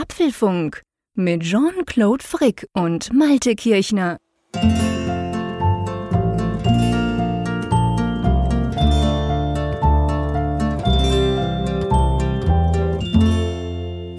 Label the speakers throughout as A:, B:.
A: Apfelfunk mit Jean-Claude Frick und Malte Kirchner.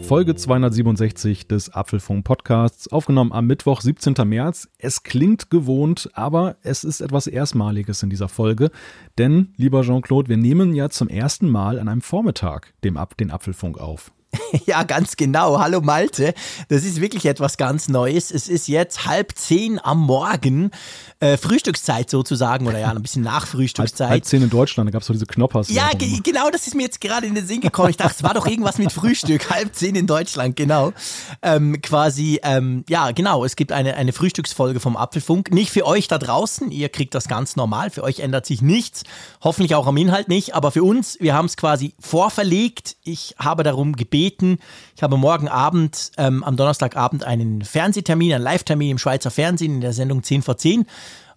B: Folge 267 des Apfelfunk Podcasts, aufgenommen am Mittwoch, 17. März. Es klingt gewohnt, aber es ist etwas Erstmaliges in dieser Folge. Denn, lieber Jean-Claude, wir nehmen ja zum ersten Mal an einem Vormittag den Apfelfunk auf.
C: Ja, ganz genau. Hallo Malte. Das ist wirklich etwas ganz Neues. Es ist jetzt halb zehn am Morgen. Äh, Frühstückszeit sozusagen, oder ja, ein bisschen nach Frühstückszeit.
B: Halb, halb zehn in Deutschland, da gab es doch diese Knoppers.
C: Ja, ge genau, das ist mir jetzt gerade in den Sinn gekommen. Ich dachte, es war doch irgendwas mit Frühstück. halb zehn in Deutschland, genau. Ähm, quasi, ähm, ja, genau. Es gibt eine, eine Frühstücksfolge vom Apfelfunk. Nicht für euch da draußen. Ihr kriegt das ganz normal. Für euch ändert sich nichts. Hoffentlich auch am Inhalt nicht. Aber für uns, wir haben es quasi vorverlegt. Ich habe darum gebeten. Ich habe morgen Abend, ähm, am Donnerstagabend einen Fernsehtermin, einen Live-Termin im Schweizer Fernsehen in der Sendung 10 vor 10.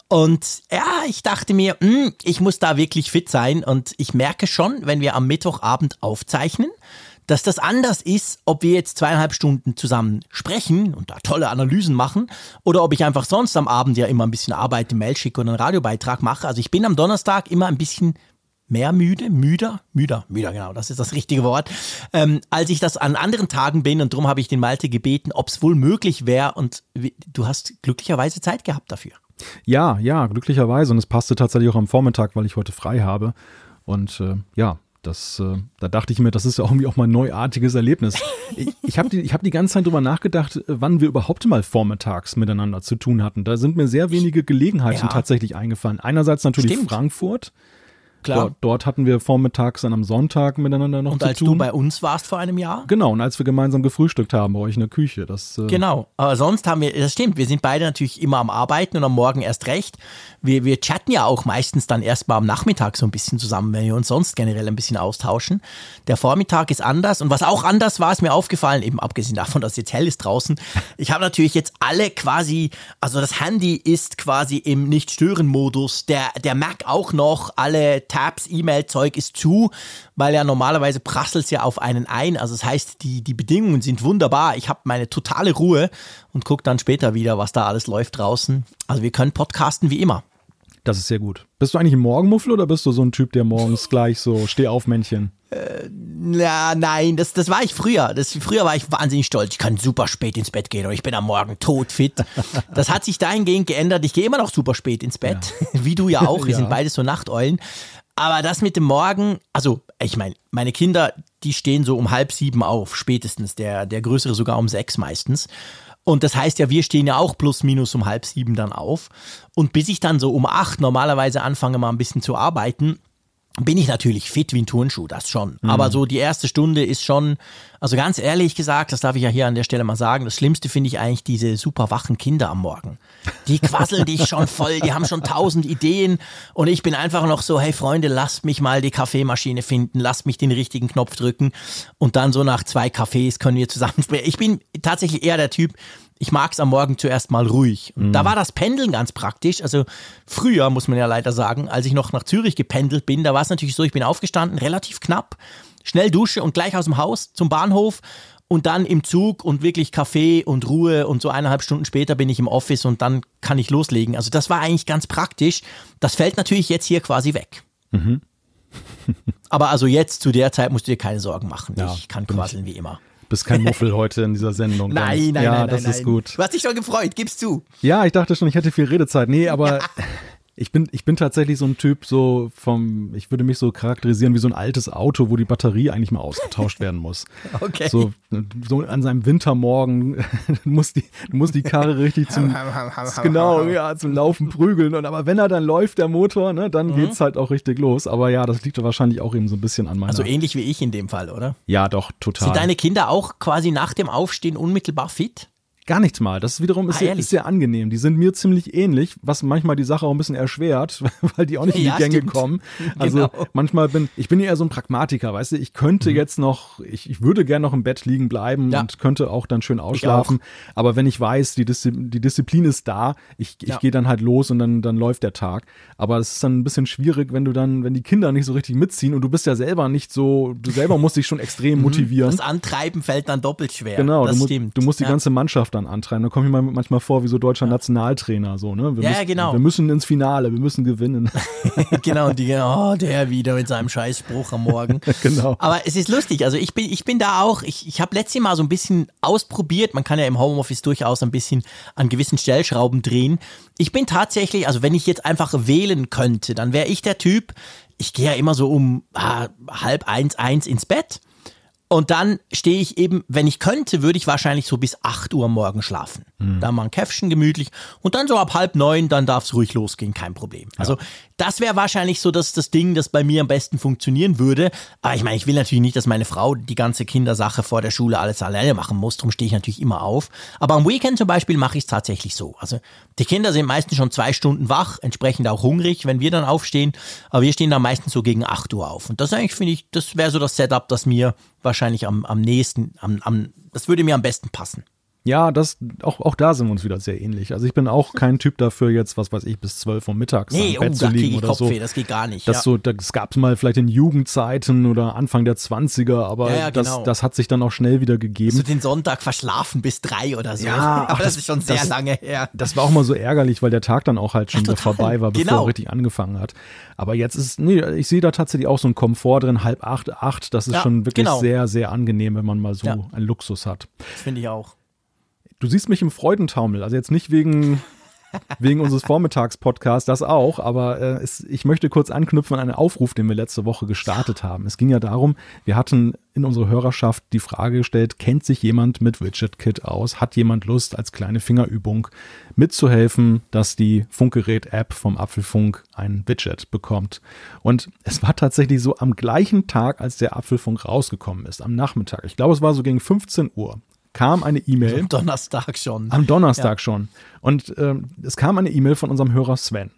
C: Und ja, ich dachte mir, mh, hm, ich muss da wirklich fit sein. Und ich merke schon, wenn wir am Mittwochabend aufzeichnen, dass das anders ist, ob wir jetzt zweieinhalb Stunden zusammen sprechen und da tolle Analysen machen oder ob ich einfach sonst am Abend ja immer ein bisschen arbeite, Mail schicke und einen Radiobeitrag mache. Also ich bin am Donnerstag immer ein bisschen mehr müde, müder, müder, müder, genau, das ist das richtige Wort, ähm, als ich das an anderen Tagen bin und darum habe ich den Malte gebeten, ob es wohl möglich wäre und du hast glücklicherweise Zeit gehabt dafür.
B: Ja, ja, glücklicherweise. Und es passte tatsächlich auch am Vormittag, weil ich heute frei habe. Und äh, ja, das, äh, da dachte ich mir, das ist ja irgendwie auch mal ein neuartiges Erlebnis. Ich, ich habe die, hab die ganze Zeit drüber nachgedacht, wann wir überhaupt mal vormittags miteinander zu tun hatten. Da sind mir sehr wenige Gelegenheiten ja. tatsächlich eingefallen. Einerseits natürlich Stimmt. Frankfurt. Klar. Dort, dort, hatten wir vormittags dann am Sonntag miteinander noch
C: und
B: zu tun.
C: Und als du bei uns warst vor einem Jahr?
B: Genau, und als wir gemeinsam gefrühstückt haben bei euch in der Küche. Das,
C: äh genau, aber sonst haben wir, das stimmt, wir sind beide natürlich immer am Arbeiten und am Morgen erst recht. Wir, wir chatten ja auch meistens dann erst mal am Nachmittag so ein bisschen zusammen, wenn wir uns sonst generell ein bisschen austauschen. Der Vormittag ist anders und was auch anders war, ist mir aufgefallen, eben abgesehen davon, dass es jetzt hell ist draußen. Ich habe natürlich jetzt alle quasi, also das Handy ist quasi im Nicht-Stören-Modus, der, der Mac auch noch, alle Tabs, E-Mail-Zeug ist zu, weil ja normalerweise prasselt es ja auf einen ein. Also das heißt, die, die Bedingungen sind wunderbar. Ich habe meine totale Ruhe und gucke dann später wieder, was da alles läuft draußen. Also wir können podcasten wie immer.
B: Das ist sehr gut. Bist du eigentlich ein Morgenmuffel oder bist du so ein Typ, der morgens gleich so steh auf Männchen?
C: Äh, ja, nein, das, das war ich früher. Das, früher war ich wahnsinnig stolz. Ich kann super spät ins Bett gehen und ich bin am Morgen todfit. Das hat sich dahingehend geändert. Ich gehe immer noch super spät ins Bett, ja. wie du ja auch. Wir ja. sind beide so Nachteulen. Aber das mit dem Morgen, also ich meine, meine Kinder, die stehen so um halb sieben auf, spätestens. Der, der Größere sogar um sechs meistens. Und das heißt ja, wir stehen ja auch plus minus um halb sieben dann auf. Und bis ich dann so um acht normalerweise anfange, mal ein bisschen zu arbeiten, bin ich natürlich fit wie ein Turnschuh, das schon. Mhm. Aber so die erste Stunde ist schon, also ganz ehrlich gesagt, das darf ich ja hier an der Stelle mal sagen, das Schlimmste finde ich eigentlich diese super wachen Kinder am Morgen. Die quasseln dich schon voll, die haben schon tausend Ideen und ich bin einfach noch so, hey Freunde, lasst mich mal die Kaffeemaschine finden, lasst mich den richtigen Knopf drücken und dann so nach zwei Kaffees können wir zusammen sprechen. Ich bin tatsächlich eher der Typ, ich mag es am Morgen zuerst mal ruhig. Mhm. da war das Pendeln ganz praktisch. Also früher, muss man ja leider sagen, als ich noch nach Zürich gependelt bin, da war es natürlich so, ich bin aufgestanden, relativ knapp, schnell Dusche und gleich aus dem Haus zum Bahnhof und dann im Zug und wirklich Kaffee und Ruhe und so eineinhalb Stunden später bin ich im Office und dann kann ich loslegen. Also das war eigentlich ganz praktisch. Das fällt natürlich jetzt hier quasi weg. Mhm. Aber also jetzt zu der Zeit musst du dir keine Sorgen machen. Ja, ich kann quasseln wie immer
B: bist kein Muffel heute in dieser Sendung.
C: nein, nein,
B: ja,
C: nein,
B: das
C: nein,
B: ist gut.
C: Du hast dich schon gefreut, gibst du.
B: Ja, ich dachte schon, ich hätte viel Redezeit. Nee, aber ja. Ich bin, ich bin tatsächlich so ein Typ, so vom, ich würde mich so charakterisieren wie so ein altes Auto, wo die Batterie eigentlich mal ausgetauscht werden muss.
C: Okay.
B: So, so an seinem Wintermorgen muss die, muss die Karre richtig zum, genau, ja, zum Laufen prügeln. Und aber wenn er dann läuft, der Motor, ne, dann mhm. geht's halt auch richtig los. Aber ja, das liegt wahrscheinlich auch eben so ein bisschen an meiner.
C: Also ähnlich wie ich in dem Fall, oder?
B: Ja, doch, total.
C: Sind deine Kinder auch quasi nach dem Aufstehen unmittelbar fit?
B: Gar nichts mal. Das wiederum ist,
C: Ah,
B: sehr, ist sehr angenehm. Die sind mir ziemlich ähnlich, was manchmal die Sache auch ein bisschen erschwert, weil die auch nicht in die
C: Ja,
B: Gänge
C: stimmt.
B: kommen. Also
C: Genau.
B: manchmal bin ich bin eher so ein Pragmatiker, weißt du, ich könnte jetzt noch, ich, ich würde gerne noch im Bett liegen bleiben
C: Ja.
B: und könnte auch dann schön ausschlafen. Aber wenn ich weiß, die, Diszi die Disziplin ist da, ich, ich
C: Ja.
B: gehe dann halt los und dann, dann läuft der Tag. Aber es ist dann ein bisschen schwierig, wenn du dann, wenn die Kinder nicht so richtig mitziehen und du bist ja selber nicht so, du selber musst dich schon extrem motivieren.
C: Das Antreiben fällt dann doppelt schwer.
B: Genau,
C: das
B: du,
C: stimmt.
B: du musst die ganze Mannschaft dann antreiben. Da komme ich mir manchmal vor wie so deutscher Nationaltrainer. So, ne? wir
C: Ja,
B: müssen,
C: genau.
B: Wir müssen ins Finale, wir müssen gewinnen.
C: genau, und die, oh, der wieder mit seinem Scheißspruch am Morgen.
B: Genau.
C: Aber es ist lustig, also ich bin, ich bin da auch, ich, ich habe letztes Mal so ein bisschen ausprobiert, man kann ja im Homeoffice durchaus ein bisschen an gewissen Stellschrauben drehen. Ich bin tatsächlich, also wenn ich jetzt einfach wählen könnte, dann wäre ich der Typ, ich gehe ja immer so um ah, halb eins, eins ins Bett. Und dann stehe ich eben, wenn ich könnte, würde ich wahrscheinlich so bis 8 Uhr morgen schlafen. Dann mal ein Käffchen gemütlich und dann so ab halb neun, dann darf es ruhig losgehen, kein Problem. Also das wäre wahrscheinlich so das, das Ding, das bei mir am besten funktionieren würde. Aber ich meine, ich will natürlich nicht, dass meine Frau die ganze Kindersache vor der Schule alles alleine machen muss. Darum stehe ich natürlich immer auf. Aber am Weekend zum Beispiel mache ich es tatsächlich so. Also die Kinder sind meistens schon zwei Stunden wach, entsprechend auch hungrig, wenn wir dann aufstehen. Aber wir stehen dann meistens so gegen 8 Uhr auf. Und das eigentlich finde ich, das wäre so das Setup, das mir wahrscheinlich am, am nächsten, am, am, das würde mir am besten passen.
B: Ja, das, auch, auch da sind wir uns wieder sehr ähnlich. Also ich bin auch kein Typ dafür, jetzt, was weiß ich, bis 12 Uhr mittags
C: Nee,
B: im
C: oh,
B: Bett zu
C: da kriege
B: liegen oder
C: Kopfweh,
B: so.
C: das geht gar nicht.
B: Das
C: ja.
B: so, das gab es mal vielleicht in Jugendzeiten oder Anfang der 20er, aber
C: Ja, ja, genau.
B: das, das hat sich dann auch schnell wieder gegeben.
C: so den Sonntag verschlafen bis drei oder so.
B: Ja,
C: aber
B: ach,
C: das,
B: das-
C: ist schon sehr
B: das-
C: lange her.
B: Das war auch mal so ärgerlich, weil der Tag dann auch halt schon wieder vorbei war, bevor
C: Genau.
B: er richtig angefangen hat. Aber jetzt ist, nee, ich sehe da tatsächlich auch so einen Komfort drin, halb acht, acht. Das ist schon wirklich
C: genau.
B: sehr, sehr angenehm, wenn man mal so einen Luxus hat.
C: Das finde ich auch.
B: Du siehst mich im Freudentaumel, also jetzt nicht wegen, wegen unseres Vormittagspodcasts, das auch, aber äh, es, ich möchte kurz anknüpfen an einen Aufruf, den wir letzte Woche gestartet haben. Es ging ja darum, wir hatten in unserer Hörerschaft die Frage gestellt, kennt sich jemand mit WidgetKit aus? Hat jemand Lust, als kleine Fingerübung mitzuhelfen, dass die Funkgerät-App vom Apfelfunk ein Widget bekommt? Und es war tatsächlich so am gleichen Tag, als der Apfelfunk rausgekommen ist, am Nachmittag. Ich glaube, es war so gegen 15 Uhr kam eine E-Mail.
C: Am Donnerstag schon.
B: Am Donnerstag schon. Und ähm, es kam eine E-Mail von unserem Hörer Sven.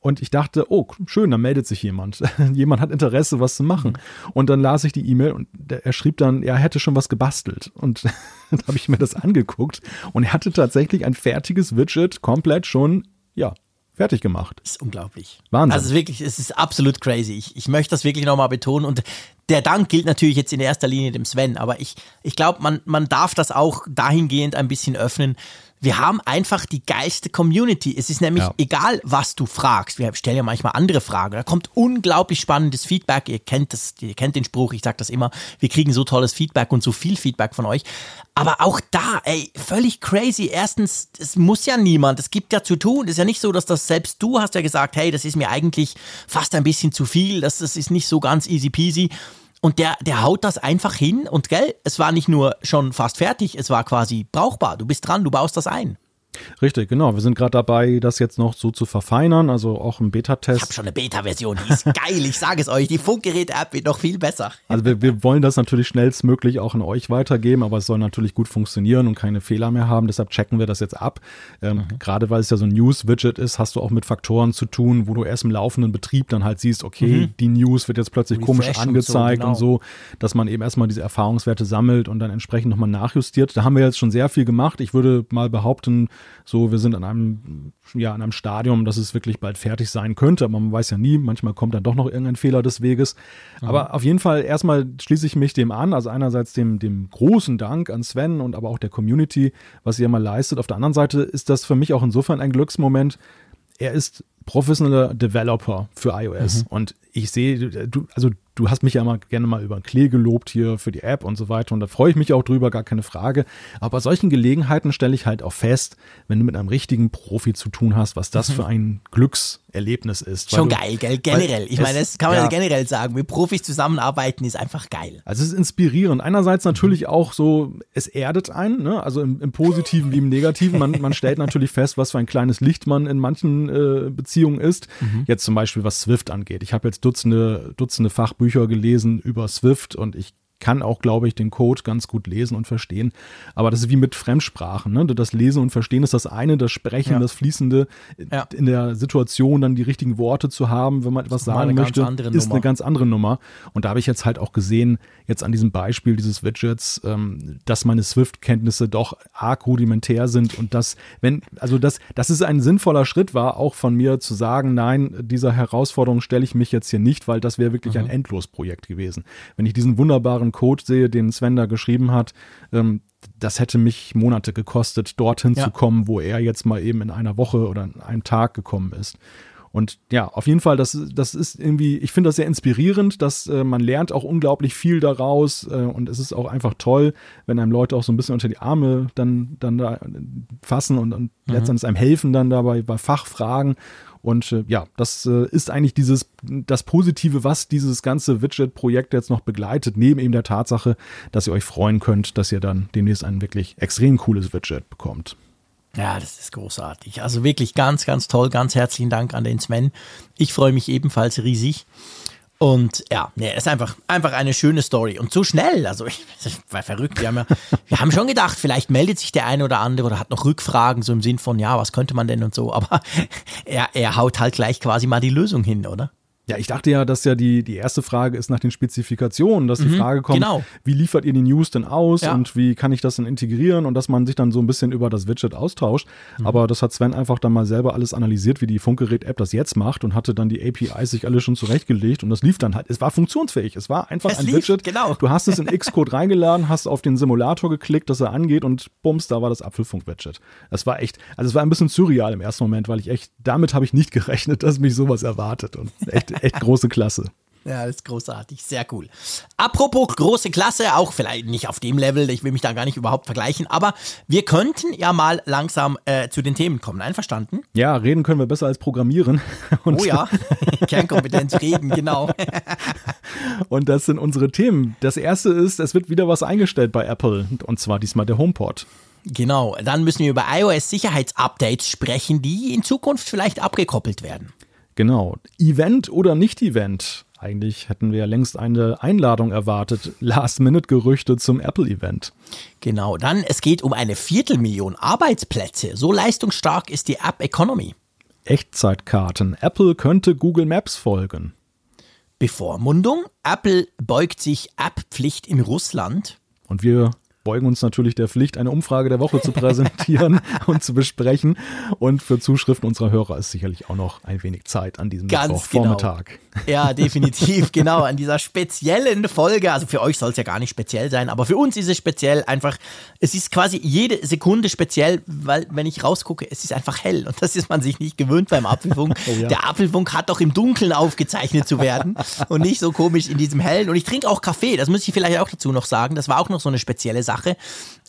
B: Und ich dachte, oh, schön, da meldet sich jemand. jemand hat Interesse, was zu machen. Und dann las ich die E-Mail und der, er schrieb dann, er hätte schon was gebastelt. Und dann habe ich mir das angeguckt. Und er hatte tatsächlich ein fertiges Widget komplett schon, ja, fertig gemacht.
C: Das ist unglaublich.
B: Wahnsinn.
C: Also wirklich, es ist absolut crazy. Ich, ich möchte das wirklich nochmal betonen. Und der Dank gilt natürlich jetzt in erster Linie dem Sven, aber ich, ich glaube, man, man darf das auch dahingehend ein bisschen öffnen. Wir haben einfach die geilste Community. Es ist nämlich
B: Ja.
C: egal, was du fragst. Wir stellen ja manchmal andere Fragen. Da kommt unglaublich spannendes Feedback. Ihr kennt das, ihr kennt den Spruch, ich sage das immer. Wir kriegen so tolles Feedback und so viel Feedback von euch. Aber auch da, ey, völlig crazy. Erstens, es muss ja niemand. Es gibt ja zu tun. Es ist ja nicht so, dass das selbst du hast ja gesagt, hey, das ist mir eigentlich fast ein bisschen zu viel. Das, das ist nicht so ganz easy peasy. Und der, der haut das einfach hin und gell, es war nicht nur schon fast fertig, es war quasi brauchbar. Du bist dran, du baust das ein.
B: Richtig, genau. Wir sind gerade dabei, das jetzt noch so zu verfeinern, also auch im
C: Ich
B: Beta-Test.
C: habe schon eine Beta-Version, die ist geil, ich sage es euch. Die Funkgerät-App wird noch viel besser.
B: Also wir, wir wollen das natürlich schnellstmöglich auch an euch weitergeben, aber es soll natürlich gut funktionieren und keine Fehler mehr haben. Deshalb checken wir das jetzt ab. Ähm, Gerade weil es ja so ein News-Widget ist, hast du auch mit Faktoren zu tun, wo du erst im laufenden Betrieb dann halt siehst, okay, die News wird jetzt plötzlich komisch
C: Refresh und so,
B: angezeigt und so,
C: genau.
B: dass man eben erstmal diese Erfahrungswerte sammelt und dann entsprechend nochmal nachjustiert. Da haben wir jetzt schon sehr viel gemacht. Ich würde mal behaupten, so wir sind an einem, ja, an einem Stadium, dass es wirklich bald fertig sein könnte, aber man weiß ja nie, manchmal kommt dann doch noch irgendein Fehler des Weges. Aber auf jeden Fall erstmal schließe ich mich dem an, also einerseits dem, dem großen Dank an Sven und aber auch der Community, was ihr mal leistet. Auf der anderen Seite ist das für mich auch insofern ein Glücksmoment. Er ist professioneller Developer für iOS und ich sehe, du, also du hast mich ja mal gerne mal über Klee gelobt hier für die App und so weiter und da freue ich mich auch drüber, gar keine Frage. Aber bei solchen Gelegenheiten stelle ich halt auch fest, wenn du mit einem richtigen Profi zu tun hast, was das für ein Glückserlebnis ist.
C: Schon geil, gell? Generell. Ich meine, das kann man
B: ja.
C: generell sagen. Mit Profis zusammenarbeiten ist einfach geil.
B: Also es ist inspirierend. Einerseits natürlich auch so, es erdet einen, ne? also im, im Positiven wie im Negativen. Man, man stellt natürlich fest, was für ein kleines Licht man in manchen äh, Beziehungen ist. Jetzt zum Beispiel, was Swift angeht. Ich habe jetzt Dutzende, Dutzende Fachbücher gelesen über Swift und ich kann auch, glaube ich, den Code ganz gut lesen und verstehen. Aber das ist wie mit Fremdsprachen. Ne? Das Lesen und Verstehen ist das eine, das Sprechen, ja. das Fließende ja. in der Situation dann die richtigen Worte zu haben, wenn man etwas sagen möchte, ist Nummer. eine ganz andere Nummer. Und da habe ich jetzt halt auch gesehen, jetzt an diesem Beispiel dieses Widgets, ähm, dass meine Swift-Kenntnisse doch arg rudimentär sind und dass, wenn, also dass, dass es ein sinnvoller Schritt war, auch von mir zu sagen, nein, dieser Herausforderung stelle ich mich jetzt hier nicht, weil das wäre wirklich mhm. ein Endlosprojekt gewesen. Wenn ich diesen wunderbaren Code sehe, den Sven da geschrieben hat, ähm, das hätte mich Monate gekostet, dorthin ja. zu kommen, wo er jetzt mal eben in einer Woche oder in einem Tag gekommen ist. Und ja, auf jeden Fall, das, das ist irgendwie, ich finde das sehr inspirierend, dass äh, man lernt auch unglaublich viel daraus äh, und es ist auch einfach toll, wenn einem Leute auch so ein bisschen unter die Arme dann, dann da fassen und, und mhm. letztendlich einem helfen dann dabei bei Fachfragen. Und äh, ja, das äh, ist eigentlich dieses, das Positive, was dieses ganze Widget-Projekt jetzt noch begleitet, neben eben der Tatsache, dass ihr euch freuen könnt, dass ihr dann demnächst ein wirklich extrem cooles Widget bekommt.
C: Ja, das ist großartig. Also wirklich ganz, ganz toll. Ganz herzlichen Dank an den Sven. Ich freue mich ebenfalls riesig. Und ja, nee, ist einfach, einfach eine schöne Story. Und so schnell, also ich, ich war verrückt. Wir haben, ja, wir haben schon gedacht, vielleicht meldet sich der eine oder andere oder hat noch Rückfragen, so im Sinn von, ja, was könnte man denn und so. Aber er, er haut halt gleich quasi mal die Lösung hin, oder?
B: Ja, ich dachte ja, dass ja die, die erste Frage ist nach den Spezifikationen, dass die mhm, Frage kommt, genau. wie liefert ihr die News denn aus ja. und wie kann ich das denn integrieren und dass man sich dann so ein bisschen über das Widget austauscht. Mhm. Aber das hat Sven einfach dann mal selber alles analysiert, wie die Funkgerät-App das jetzt macht und hatte dann die APIs sich alle schon zurechtgelegt und das lief dann halt. Es war funktionsfähig. Es war einfach es ein lief, Widget.
C: Genau.
B: Du hast es in Xcode reingeladen, hast auf den Simulator geklickt, dass er angeht und bums, da war das Apfelfunk-Widget. Das war echt, also es war ein bisschen surreal im ersten Moment, weil ich echt, damit habe ich nicht gerechnet, dass mich sowas erwartet und echt echt große Klasse.
C: Ja, das ist großartig, sehr cool. Apropos große Klasse, auch vielleicht nicht auf dem Level, ich will mich da gar nicht überhaupt vergleichen, aber wir könnten ja mal langsam äh, zu den Themen kommen. Einverstanden?
B: Ja, reden können wir besser als programmieren.
C: Und oh ja, Kernkompetenz reden, genau.
B: Und das sind unsere Themen. Das erste ist, es wird wieder was eingestellt bei Apple und zwar diesmal der HomePod.
C: Genau, dann müssen wir über iOS-Sicherheitsupdates sprechen, die in Zukunft vielleicht abgekoppelt werden.
B: Genau. Event oder nicht Event? Eigentlich hätten wir ja längst eine Einladung erwartet. Last-Minute-Gerüchte zum Apple-Event.
C: Genau, dann es geht um eine Viertelmillion Arbeitsplätze. So leistungsstark ist die App Economy.
B: Echtzeitkarten. Apple könnte Google Maps folgen.
C: Bevormundung. Apple beugt sich App-Pflicht in Russland.
B: Und wir beugen uns natürlich der Pflicht, eine Umfrage der Woche zu präsentieren und zu besprechen. Und für Zuschriften unserer Hörer ist sicherlich auch noch ein wenig Zeit an diesem
C: Ganz Mittwochvormittag. Genau. Ja, definitiv, genau. An dieser speziellen Folge. Also für euch soll es ja gar nicht speziell sein, aber für uns ist es speziell einfach. Es ist quasi jede Sekunde speziell, weil wenn ich rausgucke, es ist einfach hell. Und das ist man sich nicht gewöhnt beim Apfelfunk. Oh ja. Der Apfelfunk hat doch im Dunkeln aufgezeichnet zu werden und nicht so komisch in diesem hellen. Und ich trinke auch Kaffee, das muss ich vielleicht auch dazu noch sagen. Das war auch noch so eine spezielle Sache. Sache.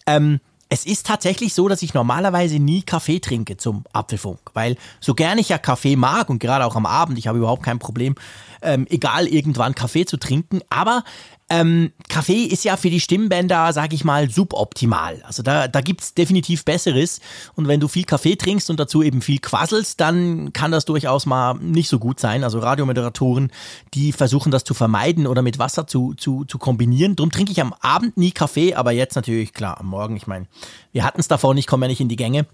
C: Ähm, es ist tatsächlich so, dass ich normalerweise nie Kaffee trinke zum Apfelfunk, weil so gern ich ja Kaffee mag und gerade auch am Abend, ich habe überhaupt kein Problem, ähm, egal irgendwann Kaffee zu trinken, aber ähm, Kaffee ist ja für die Stimmbänder, sag ich mal, suboptimal. Also da, da gibt's definitiv Besseres. Und wenn du viel Kaffee trinkst und dazu eben viel quasselst, dann kann das durchaus mal nicht so gut sein. Also Radiomoderatoren, die versuchen das zu vermeiden oder mit Wasser zu, zu, zu kombinieren. Drum trinke ich am Abend nie Kaffee, aber jetzt natürlich, klar, am Morgen, ich meine, wir hatten es davor, ich komme ja nicht in die Gänge.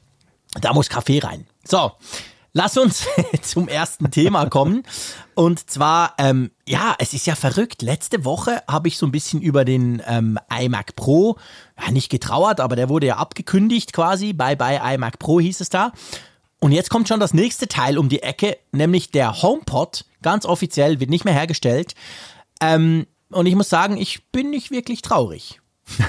C: Da muss Kaffee rein. So, Lass uns zum ersten Thema kommen. Und zwar, ähm, ja, es ist ja verrückt. Letzte Woche habe ich so ein bisschen über den ähm, iMac Pro, ja, nicht getrauert, aber der wurde ja abgekündigt quasi. Bye bye iMac Pro hieß es da. Und jetzt kommt schon das nächste Teil um die Ecke, nämlich der HomePod. Ganz offiziell, wird nicht mehr hergestellt. Ähm, und ich muss sagen, ich bin nicht wirklich traurig.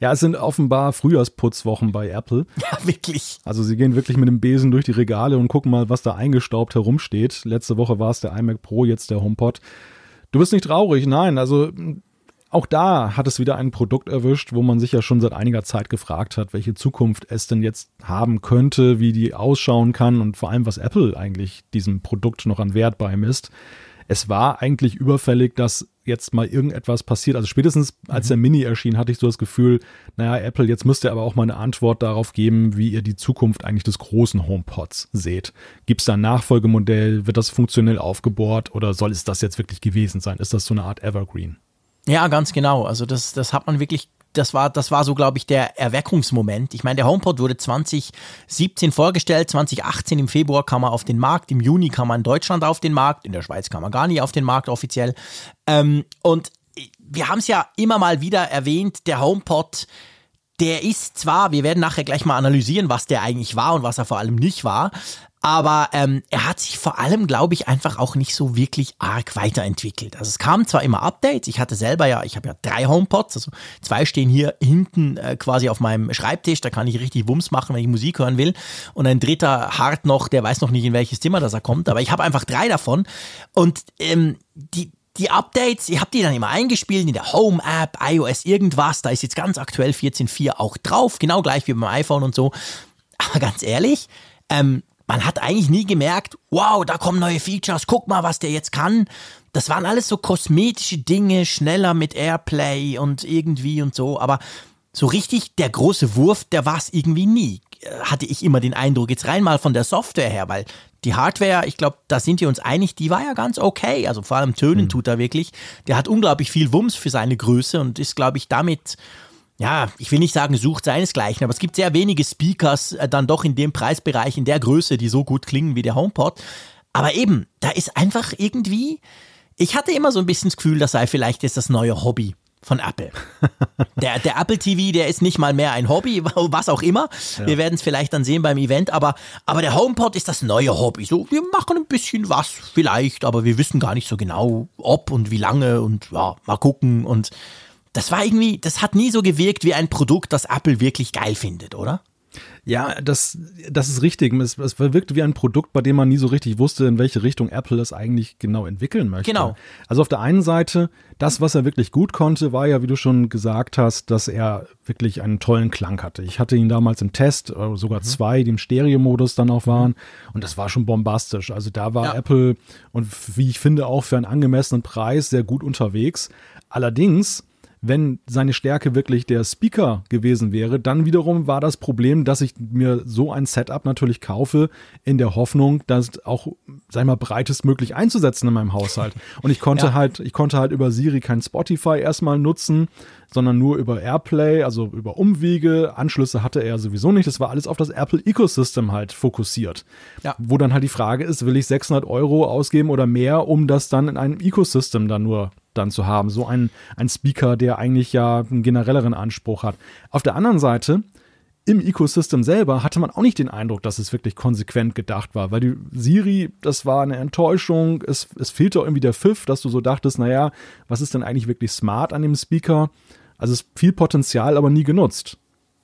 B: Ja, es sind offenbar Frühjahrsputzwochen bei Apple.
C: Ja, wirklich.
B: Also sie gehen wirklich mit dem Besen durch die Regale und gucken mal, was da eingestaubt herumsteht. Letzte Woche war es der iMac Pro, jetzt der HomePod. Du bist nicht traurig, nein. Also auch da hat es wieder ein Produkt erwischt, wo man sich ja schon seit einiger Zeit gefragt hat, welche Zukunft es denn jetzt haben könnte, wie die ausschauen kann und vor allem, was Apple eigentlich diesem Produkt noch an Wert beimisst es war eigentlich überfällig, dass jetzt mal irgendetwas passiert. Also spätestens als mhm. der Mini erschien, hatte ich so das Gefühl, naja, Apple, jetzt müsst ihr aber auch mal eine Antwort darauf geben, wie ihr die Zukunft eigentlich des großen HomePods seht. Gibt es da ein Nachfolgemodell? Wird das funktionell aufgebohrt oder soll es das jetzt wirklich gewesen sein? Ist das so eine Art Evergreen?
C: Ja, ganz genau. Also das, das hat man wirklich das war, das war so, glaube ich, der Erweckungsmoment. Ich meine, der HomePod wurde 2017 vorgestellt, 2018 im Februar kam er auf den Markt, im Juni kam er in Deutschland auf den Markt, in der Schweiz kam er gar nicht auf den Markt offiziell. Ähm, und wir haben es ja immer mal wieder erwähnt, der HomePod, der ist zwar, wir werden nachher gleich mal analysieren, was der eigentlich war und was er vor allem nicht war, aber ähm, er hat sich vor allem, glaube ich, einfach auch nicht so wirklich arg weiterentwickelt. Also es kamen zwar immer Updates, ich hatte selber ja, ich habe ja drei HomePods, also zwei stehen hier hinten äh, quasi auf meinem Schreibtisch, da kann ich richtig Wumms machen, wenn ich Musik hören will. Und ein dritter hart noch, der weiß noch nicht, in welches Zimmer das er kommt, aber ich habe einfach drei davon. Und ähm, die, die Updates, ich habe die dann immer eingespielt in der Home-App, iOS irgendwas, da ist jetzt ganz aktuell 14.4 auch drauf, genau gleich wie beim iPhone und so. Aber ganz ehrlich, ähm, man hat eigentlich nie gemerkt, wow, da kommen neue Features, guck mal, was der jetzt kann. Das waren alles so kosmetische Dinge, schneller mit Airplay und irgendwie und so, aber so richtig der große Wurf, der war es irgendwie nie. Hatte ich immer den Eindruck, jetzt rein mal von der Software her, weil die Hardware, ich glaube, da sind wir uns einig, die war ja ganz okay. Also vor allem Tönen mhm. tut er wirklich. Der hat unglaublich viel Wumms für seine Größe und ist, glaube ich, damit ja, ich will nicht sagen, sucht seinesgleichen, aber es gibt sehr wenige Speakers äh, dann doch in dem Preisbereich, in der Größe, die so gut klingen wie der HomePod. Aber eben, da ist einfach irgendwie, ich hatte immer so ein bisschen das Gefühl, das sei vielleicht jetzt das neue Hobby von Apple. Der, der Apple TV, der ist nicht mal mehr ein Hobby, was auch immer. Ja. Wir werden es vielleicht dann sehen beim Event, aber, aber der HomePod ist das neue Hobby. So, wir machen ein bisschen was vielleicht, aber wir wissen gar nicht so genau, ob und wie lange und ja, mal gucken und das war irgendwie, das hat nie so gewirkt wie ein Produkt, das Apple wirklich geil findet, oder?
B: Ja, das, das ist richtig. Es, es wirkte wie ein Produkt, bei dem man nie so richtig wusste, in welche Richtung Apple es eigentlich genau entwickeln möchte.
C: Genau.
B: Also auf der einen Seite, das, was er wirklich gut konnte, war ja, wie du schon gesagt hast, dass er wirklich einen tollen Klang hatte. Ich hatte ihn damals im Test, äh, sogar mhm. zwei, die im Stereo-Modus dann auch waren. Und das war schon bombastisch. Also da war ja. Apple und wie ich finde auch für einen angemessenen Preis sehr gut unterwegs. Allerdings wenn seine Stärke wirklich der Speaker gewesen wäre, dann wiederum war das Problem, dass ich mir so ein Setup natürlich kaufe, in der Hoffnung, das auch, sag ich mal, breitestmöglich einzusetzen in meinem Haushalt. Und ich konnte ja. halt, ich konnte halt über Siri kein Spotify erstmal nutzen, sondern nur über Airplay, also über Umwege. Anschlüsse hatte er sowieso nicht. Das war alles auf das Apple Ecosystem halt fokussiert. Ja. Wo dann halt die Frage ist, will ich 600 Euro ausgeben oder mehr, um das dann in einem Ecosystem dann nur dann zu haben. So ein, ein Speaker, der eigentlich ja einen generelleren Anspruch hat. Auf der anderen Seite, im Ecosystem selber hatte man auch nicht den Eindruck, dass es wirklich konsequent gedacht war, weil die Siri, das war eine Enttäuschung, es, es fehlte irgendwie der Pfiff, dass du so dachtest, naja, was ist denn eigentlich wirklich smart an dem Speaker? Also es ist viel Potenzial, aber nie genutzt.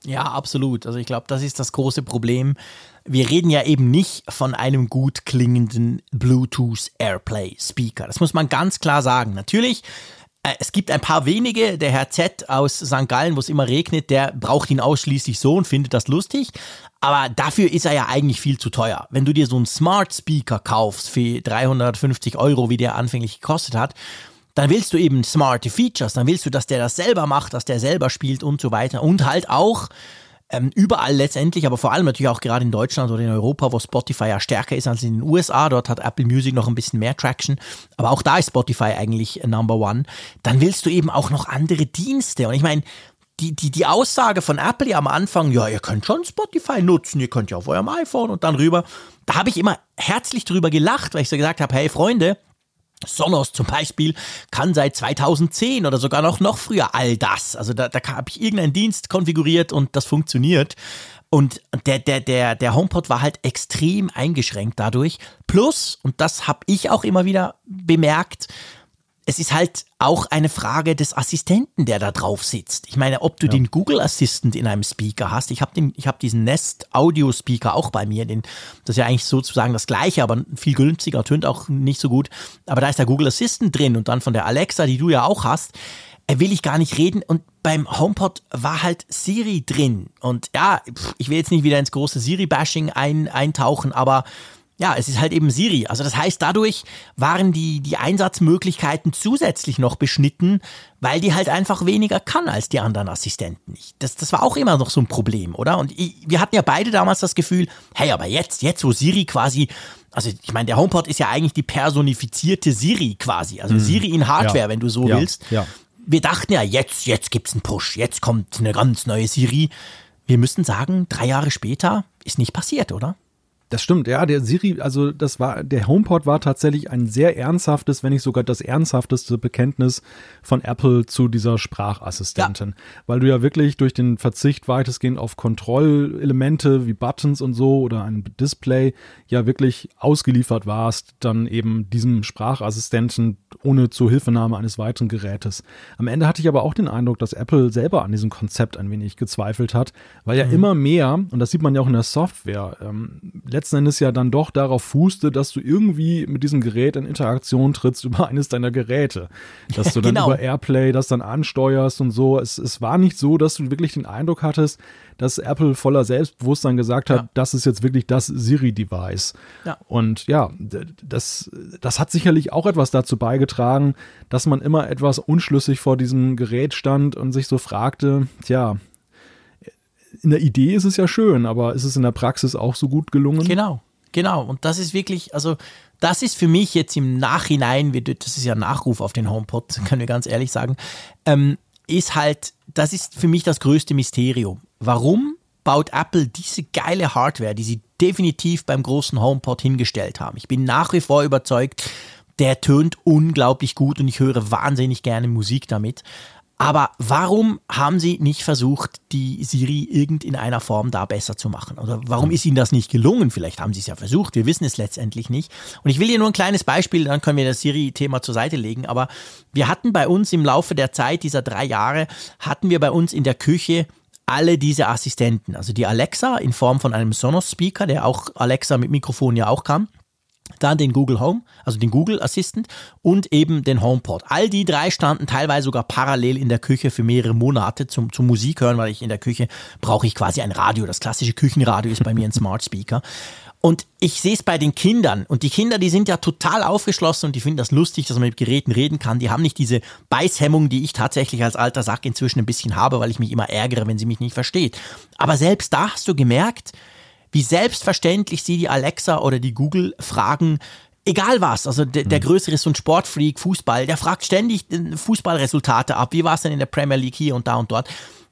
C: Ja, absolut. Also ich glaube, das ist das große Problem. Wir reden ja eben nicht von einem gut klingenden Bluetooth Airplay Speaker. Das muss man ganz klar sagen. Natürlich, äh, es gibt ein paar wenige. Der Herr Z aus St. Gallen, wo es immer regnet, der braucht ihn ausschließlich so und findet das lustig. Aber dafür ist er ja eigentlich viel zu teuer. Wenn du dir so einen Smart Speaker kaufst für 350 Euro, wie der anfänglich gekostet hat, dann willst du eben smarte Features, dann willst du, dass der das selber macht, dass der selber spielt und so weiter. Und halt auch ähm, überall letztendlich, aber vor allem natürlich auch gerade in Deutschland oder in Europa, wo Spotify ja stärker ist als in den USA, dort hat Apple Music noch ein bisschen mehr Traction, aber auch da ist Spotify eigentlich Number One. Dann willst du eben auch noch andere Dienste. Und ich meine, die, die, die Aussage von Apple ja am Anfang, ja, ihr könnt schon Spotify nutzen, ihr könnt ja auf eurem iPhone und dann rüber. Da habe ich immer herzlich drüber gelacht, weil ich so gesagt habe, hey Freunde, Sonos zum Beispiel kann seit 2010 oder sogar noch, noch früher all das. Also da, da habe ich irgendeinen Dienst konfiguriert und das funktioniert. Und der, der, der, der HomePod war halt extrem eingeschränkt dadurch. Plus, und das habe ich auch immer wieder bemerkt, es ist halt auch eine Frage des Assistenten, der da drauf sitzt. Ich meine, ob du ja. den Google Assistant in einem Speaker hast. Ich habe den, ich habe diesen Nest Audio Speaker auch bei mir. Den, das ist ja eigentlich sozusagen das Gleiche, aber viel günstiger, tönt auch nicht so gut. Aber da ist der Google Assistant drin und dann von der Alexa, die du ja auch hast, will ich gar nicht reden. Und beim HomePod war halt Siri drin. Und ja, ich will jetzt nicht wieder ins große Siri-Bashing ein, eintauchen, aber ja, es ist halt eben Siri. Also das heißt, dadurch waren die, die Einsatzmöglichkeiten zusätzlich noch beschnitten, weil die halt einfach weniger kann als die anderen Assistenten. Das, das war auch immer noch so ein Problem, oder? Und ich, wir hatten ja beide damals das Gefühl, hey, aber jetzt, jetzt, wo Siri quasi, also ich meine, der HomePod ist ja eigentlich die personifizierte Siri quasi, also hm. Siri in Hardware,
B: ja.
C: wenn du so
B: ja.
C: willst.
B: Ja
C: wir dachten ja, jetzt, jetzt gibt's einen Push, jetzt kommt eine ganz neue Siri. Wir müssen sagen, drei Jahre später ist nicht passiert, oder?
B: Das stimmt, ja, der Siri, also das war, der HomePod war tatsächlich ein sehr ernsthaftes, wenn nicht sogar das ernsthafteste Bekenntnis von Apple zu dieser Sprachassistentin. Ja. Weil du ja wirklich durch den Verzicht weitestgehend auf Kontrollelemente wie Buttons und so oder ein Display ja wirklich ausgeliefert warst, dann eben diesem Sprachassistenten ohne Zuhilfenahme eines weiteren Gerätes. Am Ende hatte ich aber auch den Eindruck, dass Apple selber an diesem Konzept ein wenig gezweifelt hat, weil ja mhm. immer mehr, und das sieht man ja auch in der Software, ähm, letzten Endes ja dann doch darauf fußte, dass du irgendwie mit diesem Gerät in Interaktion trittst über eines deiner Geräte. Dass du dann genau. über Airplay das dann ansteuerst und so. Es, es war nicht so, dass du wirklich den Eindruck hattest, dass Apple voller Selbstbewusstsein gesagt hat, ja. das ist jetzt wirklich das Siri-Device. Ja. Und ja, das, das hat sicherlich auch etwas dazu beigetragen, dass man immer etwas unschlüssig vor diesem Gerät stand und sich so fragte, tja, in der Idee ist es ja schön, aber ist es in der Praxis auch so gut gelungen?
C: Genau, genau. Und das ist wirklich, also das ist für mich jetzt im Nachhinein, das ist ja ein Nachruf auf den HomePod, können wir ganz ehrlich sagen, ähm, ist halt, das ist für mich das größte Mysterium. Warum baut Apple diese geile Hardware, die sie definitiv beim großen HomePod hingestellt haben? Ich bin nach wie vor überzeugt, der tönt unglaublich gut und ich höre wahnsinnig gerne Musik damit. Aber warum haben sie nicht versucht, die Siri irgend in einer Form da besser zu machen? Oder warum ist ihnen das nicht gelungen? Vielleicht haben sie es ja versucht, wir wissen es letztendlich nicht. Und ich will hier nur ein kleines Beispiel, dann können wir das Siri-Thema zur Seite legen. Aber wir hatten bei uns im Laufe der Zeit dieser drei Jahre, hatten wir bei uns in der Küche alle diese Assistenten. Also die Alexa in Form von einem Sonos-Speaker, der auch Alexa mit Mikrofon ja auch kann dann den Google Home, also den Google Assistant und eben den HomePod. All die drei standen teilweise sogar parallel in der Küche für mehrere Monate zum, zum Musik hören, weil ich in der Küche brauche ich quasi ein Radio. Das klassische Küchenradio ist bei mir ein Smart Speaker. Und ich sehe es bei den Kindern. Und die Kinder, die sind ja total aufgeschlossen und die finden das lustig, dass man mit Geräten reden kann. Die haben nicht diese Beißhemmung, die ich tatsächlich als alter Sack inzwischen ein bisschen habe, weil ich mich immer ärgere, wenn sie mich nicht versteht. Aber selbst da hast du gemerkt, wie selbstverständlich sie die Alexa oder die Google fragen, egal was, also der, der mhm. größere ist so ein Sportfreak, Fußball, der fragt ständig Fußballresultate ab, wie war es denn in der Premier League hier und da und dort.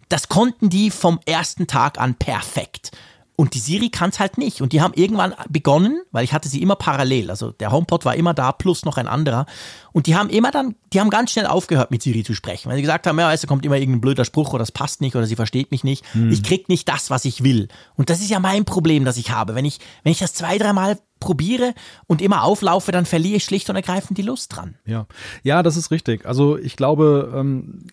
C: Das konnten die vom ersten Tag an perfekt. Und die Siri kann es halt nicht. Und die haben irgendwann begonnen, weil ich hatte sie immer parallel. Also der HomePod war immer da, plus noch ein anderer. Und die haben immer dann, die haben ganz schnell aufgehört, mit Siri zu sprechen. Weil sie gesagt haben, ja, weißt du, kommt immer irgendein blöder Spruch oder das passt nicht oder sie versteht mich nicht. Hm. Ich krieg nicht das, was ich will. Und das ist ja mein Problem, das ich habe. Wenn ich, wenn ich das zwei, dreimal probiere und immer auflaufe, dann verliere ich schlicht und ergreifend die Lust dran.
B: Ja, ja, das ist richtig. Also ich glaube, ähm,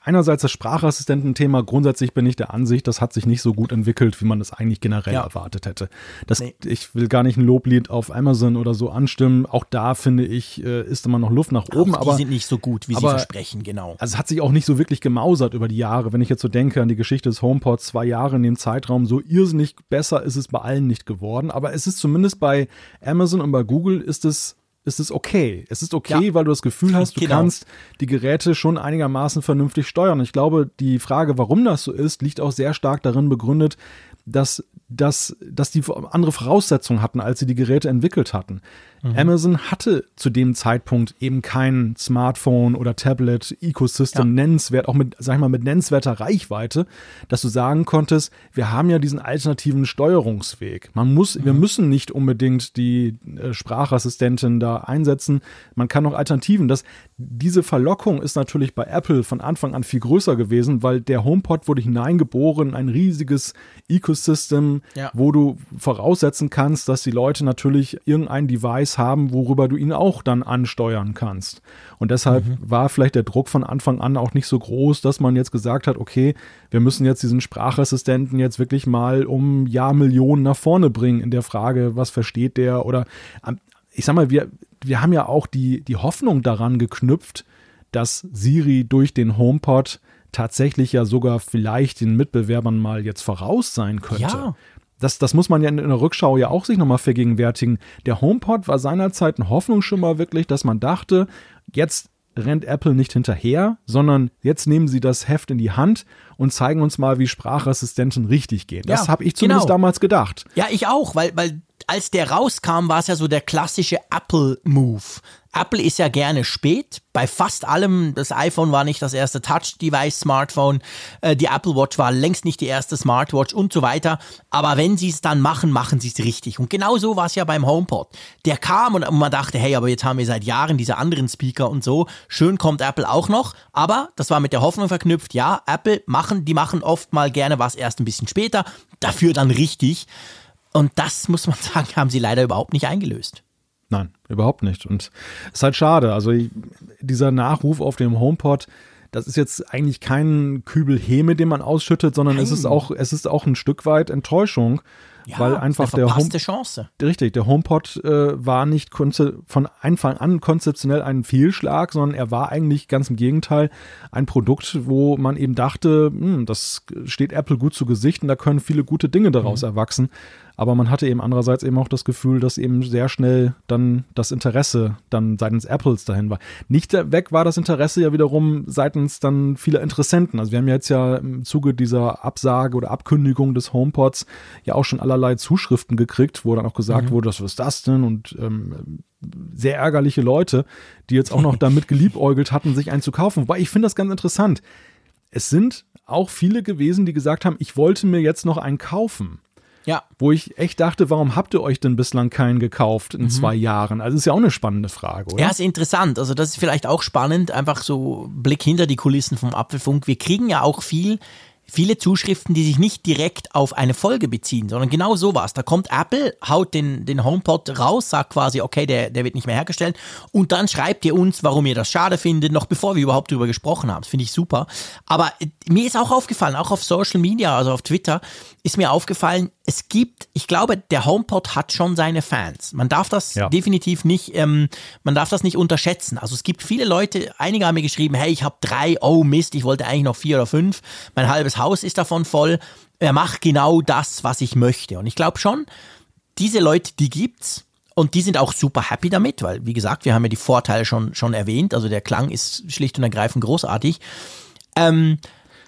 B: einerseits das Sprachassistententhema, grundsätzlich bin ich der Ansicht, das hat sich nicht so gut entwickelt, wie man das eigentlich generell ja. erwartet hätte. Das, nee. Ich will gar nicht ein Loblied auf Amazon oder so anstimmen. Auch da finde ich, äh, ist immer noch Luft nach oben.
C: Auch die
B: aber,
C: sind nicht so gut, wie aber, sie versprechen, genau.
B: Also es hat sich auch nicht so wirklich gemausert über die Jahre. Wenn ich jetzt so denke an die Geschichte des HomePods, zwei Jahre in dem Zeitraum, so irrsinnig besser ist es bei allen nicht geworden. Aber es ist zumindest bei Amazon und bei Google ist es ist es okay. Es ist okay, ja. weil du das Gefühl hast, du genau. kannst die Geräte schon einigermaßen vernünftig steuern. Ich glaube, die Frage, warum das so ist, liegt auch sehr stark darin begründet, dass, dass, dass die andere Voraussetzungen hatten, als sie die Geräte entwickelt hatten. Mhm. Amazon hatte zu dem Zeitpunkt eben kein Smartphone oder Tablet Ecosystem ja. nennenswert, auch mit, sag ich mal, mit nennenswerter Reichweite, dass du sagen konntest, wir haben ja diesen alternativen Steuerungsweg. Man muss, mhm. wir müssen nicht unbedingt die äh, Sprachassistentin da einsetzen. Man kann auch Alternativen. Das, diese Verlockung ist natürlich bei Apple von Anfang an viel größer gewesen, weil der HomePod wurde hineingeboren, ein riesiges Ecosystem, ja. wo du voraussetzen kannst, dass die Leute natürlich irgendein Device Device haben, worüber du ihn auch dann ansteuern kannst. Und deshalb mhm. war vielleicht der Druck von Anfang an auch nicht so groß, dass man jetzt gesagt hat, okay, wir müssen jetzt diesen Sprachassistenten jetzt wirklich mal um Jahrmillionen nach vorne bringen in der Frage, was versteht der oder ähm, ich sag mal, wir, wir haben ja auch die, die Hoffnung daran geknüpft, dass Siri durch den HomePod tatsächlich ja sogar vielleicht den Mitbewerbern mal jetzt voraus sein könnte. Ja das, das muss man ja in, in der Rückschau ja auch sich nochmal vergegenwärtigen. Der HomePod war seinerzeit ein Hoffnungsschimmer wirklich, dass man dachte, jetzt rennt Apple nicht hinterher, sondern jetzt nehmen sie das Heft in die Hand und zeigen uns mal, wie Sprachassistenten richtig gehen. Das ja, habe ich zumindest genau. damals gedacht.
C: Ja, ich auch, weil, weil als der rauskam, war es ja so der klassische Apple-Move. Apple ist ja gerne spät. Bei fast allem, das iPhone war nicht das erste Touch-Device-Smartphone, äh, die Apple Watch war längst nicht die erste Smartwatch und so weiter. Aber wenn sie es dann machen, machen sie es richtig. Und genau so war es ja beim HomePod. Der kam und man dachte, hey, aber jetzt haben wir seit Jahren diese anderen Speaker und so. Schön kommt Apple auch noch. Aber das war mit der Hoffnung verknüpft, ja, Apple machen, die machen oft mal gerne was erst ein bisschen später, dafür dann richtig. Und das muss man sagen, haben sie leider überhaupt nicht eingelöst.
B: Nein, überhaupt nicht. Und es ist halt schade. Also dieser Nachruf auf dem HomePod, das ist jetzt eigentlich kein Kübel Häme, den man ausschüttet, sondern es ist auch, es ist auch ein Stück weit Enttäuschung. Ja, weil einfach der Home
C: Chance.
B: Richtig, der HomePod äh, war nicht von Anfang an konzeptionell ein Fehlschlag, sondern er war eigentlich ganz im Gegenteil ein Produkt, wo man eben dachte, hm, das steht Apple gut zu Gesicht und da können viele gute Dinge daraus mhm. erwachsen. Aber man hatte eben andererseits eben auch das Gefühl, dass eben sehr schnell dann das Interesse dann seitens Apples dahin war. Nicht weg war das Interesse ja wiederum seitens dann vieler Interessenten. Also wir haben ja jetzt ja im Zuge dieser Absage oder Abkündigung des HomePods ja auch schon allerlei Zuschriften gekriegt, wo dann auch gesagt mhm. wurde, was ist das denn? Und ähm, sehr ärgerliche Leute, die jetzt auch noch damit geliebäugelt hatten, sich einen zu kaufen. Wobei ich finde das ganz interessant. Es sind auch viele gewesen, die gesagt haben, ich wollte mir jetzt noch einen kaufen.
C: Ja.
B: Wo ich echt dachte, warum habt ihr euch denn bislang keinen gekauft in mhm. zwei Jahren? Also ist ja auch eine spannende Frage, oder?
C: Ja, ist interessant. Also das ist vielleicht auch spannend, einfach so Blick hinter die Kulissen vom Apfelfunk. Wir kriegen ja auch viel viele Zuschriften, die sich nicht direkt auf eine Folge beziehen, sondern genau sowas. Da kommt Apple, haut den, den HomePod raus, sagt quasi, okay, der, der wird nicht mehr hergestellt und dann schreibt ihr uns, warum ihr das schade findet, noch bevor wir überhaupt darüber gesprochen haben. Das finde ich super. Aber äh, mir ist auch aufgefallen, auch auf Social Media, also auf Twitter, ist mir aufgefallen, es gibt, ich glaube, der HomePod hat schon seine Fans. Man darf das ja. definitiv nicht, ähm, man darf das nicht unterschätzen. Also es gibt viele Leute, einige haben mir geschrieben, hey, ich habe drei, oh Mist, ich wollte eigentlich noch vier oder fünf, mein halbes Haus ist davon voll. Er macht genau das, was ich möchte. Und ich glaube schon, diese Leute, die gibt's. Und die sind auch super happy damit, weil, wie gesagt, wir haben ja die Vorteile schon, schon erwähnt. Also der Klang ist schlicht und ergreifend großartig. Ähm,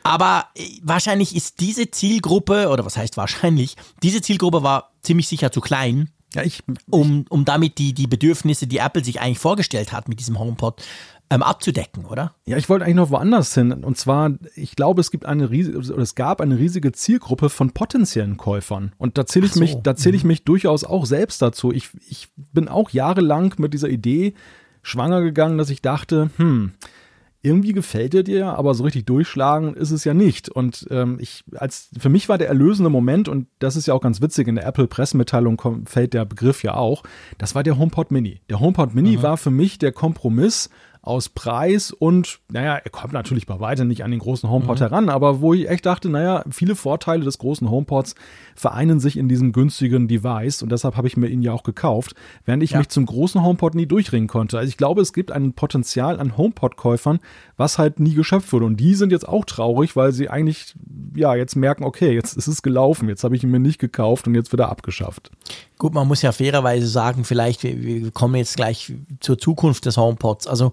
C: aber äh, wahrscheinlich ist diese Zielgruppe, oder was heißt wahrscheinlich, diese Zielgruppe war ziemlich sicher zu klein, ja, ich, um, um damit die, die Bedürfnisse, die Apple sich eigentlich vorgestellt hat mit diesem HomePod, ähm, abzudecken, oder?
B: Ja, ich wollte eigentlich noch woanders hin. Und zwar, ich glaube, es gibt eine riesige, oder es gab eine riesige Zielgruppe von potenziellen Käufern. Und da zähle ich so. mich, da zähle ich mhm. mich durchaus auch selbst dazu. Ich, ich bin auch jahrelang mit dieser Idee schwanger gegangen, dass ich dachte, hm, irgendwie gefällt er dir, aber so richtig durchschlagen ist es ja nicht. Und ähm, ich, als für mich war der erlösende Moment, und das ist ja auch ganz witzig, in der Apple-Pressemitteilung fällt der Begriff ja auch, das war der HomePod Mini. Der HomePod Mini mhm. war für mich der Kompromiss aus Preis und, naja, er kommt natürlich bei weitem nicht an den großen HomePod mhm. heran, aber wo ich echt dachte, naja, viele Vorteile des großen HomePods vereinen sich in diesem günstigen Device und deshalb habe ich mir ihn ja auch gekauft, während ich ja. mich zum großen HomePod nie durchringen konnte. Also ich glaube, es gibt ein Potenzial an HomePod-Käufern, was halt nie geschöpft wurde und die sind jetzt auch traurig, weil sie eigentlich, ja, jetzt merken, okay, jetzt ist es gelaufen, jetzt habe ich ihn mir nicht gekauft und jetzt wird er abgeschafft.
C: Gut, man muss ja fairerweise sagen, vielleicht, wir, wir kommen jetzt gleich zur Zukunft des HomePods. Also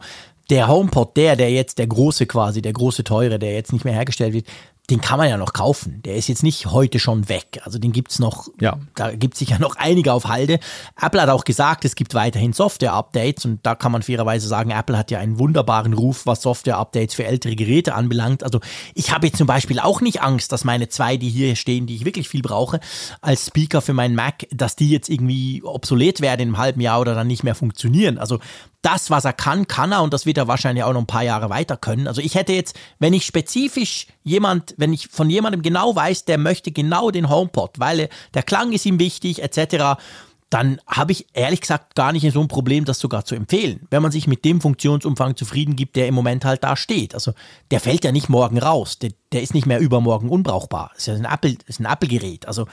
C: der HomePod, der, der jetzt, der große quasi, der große teure, der jetzt nicht mehr hergestellt wird, den kann man ja noch kaufen. Der ist jetzt nicht heute schon weg. Also den gibt es noch, ja. da gibt es sicher noch einige auf Halde. Apple hat auch gesagt, es gibt weiterhin Software-Updates und da kann man fairerweise sagen, Apple hat ja einen wunderbaren Ruf, was Software-Updates für ältere Geräte anbelangt. Also ich habe jetzt zum Beispiel auch nicht Angst, dass meine zwei, die hier stehen, die ich wirklich viel brauche, als Speaker für meinen Mac, dass die jetzt irgendwie obsolet werden im halben Jahr oder dann nicht mehr funktionieren. Also das, was er kann, kann er und das wird er wahrscheinlich auch noch ein paar Jahre weiter können. Also ich hätte jetzt, wenn ich spezifisch jemand, wenn ich von jemandem genau weiß, der möchte genau den HomePod, weil der Klang ist ihm wichtig etc., dann habe ich ehrlich gesagt gar nicht so ein Problem, das sogar zu empfehlen, wenn man sich mit dem Funktionsumfang zufrieden gibt, der im Moment halt da steht. Also der fällt ja nicht morgen raus, der, der ist nicht mehr übermorgen unbrauchbar. Ist ja ein Apple, ist ein Apple-Gerät. Also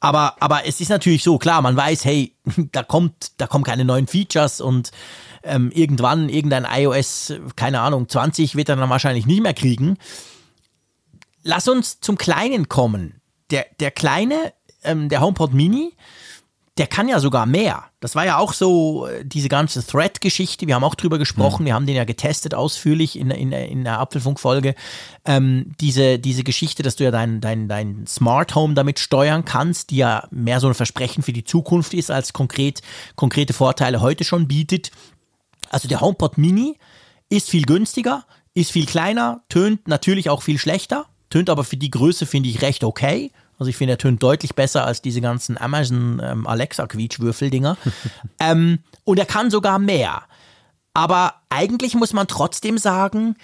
C: aber, aber es ist natürlich so, klar, man weiß, hey, da kommt, da kommen keine neuen Features und ähm, irgendwann irgendein iOS, keine Ahnung, 20 wird er dann wahrscheinlich nicht mehr kriegen. Lass uns zum Kleinen kommen. Der, der kleine, ähm, der HomePod Mini, der kann ja sogar mehr. Das war ja auch so äh, diese ganze Thread-Geschichte. Wir haben auch drüber gesprochen. Mhm. Wir haben den ja getestet ausführlich in, in, in der Apfelfunk-Folge. Ähm, diese, diese Geschichte, dass du ja dein, dein, dein Smart Home damit steuern kannst, die ja mehr so ein Versprechen für die Zukunft ist, als konkret, konkrete Vorteile heute schon bietet. Also der HomePod Mini ist viel günstiger, ist viel kleiner, tönt natürlich auch viel schlechter, tönt aber für die Größe finde ich recht okay. Also ich finde, er tönt deutlich besser als diese ganzen Amazon ähm, Alexa Quietschwürfeldinger. ähm, und er kann sogar mehr. Aber eigentlich muss man trotzdem sagen,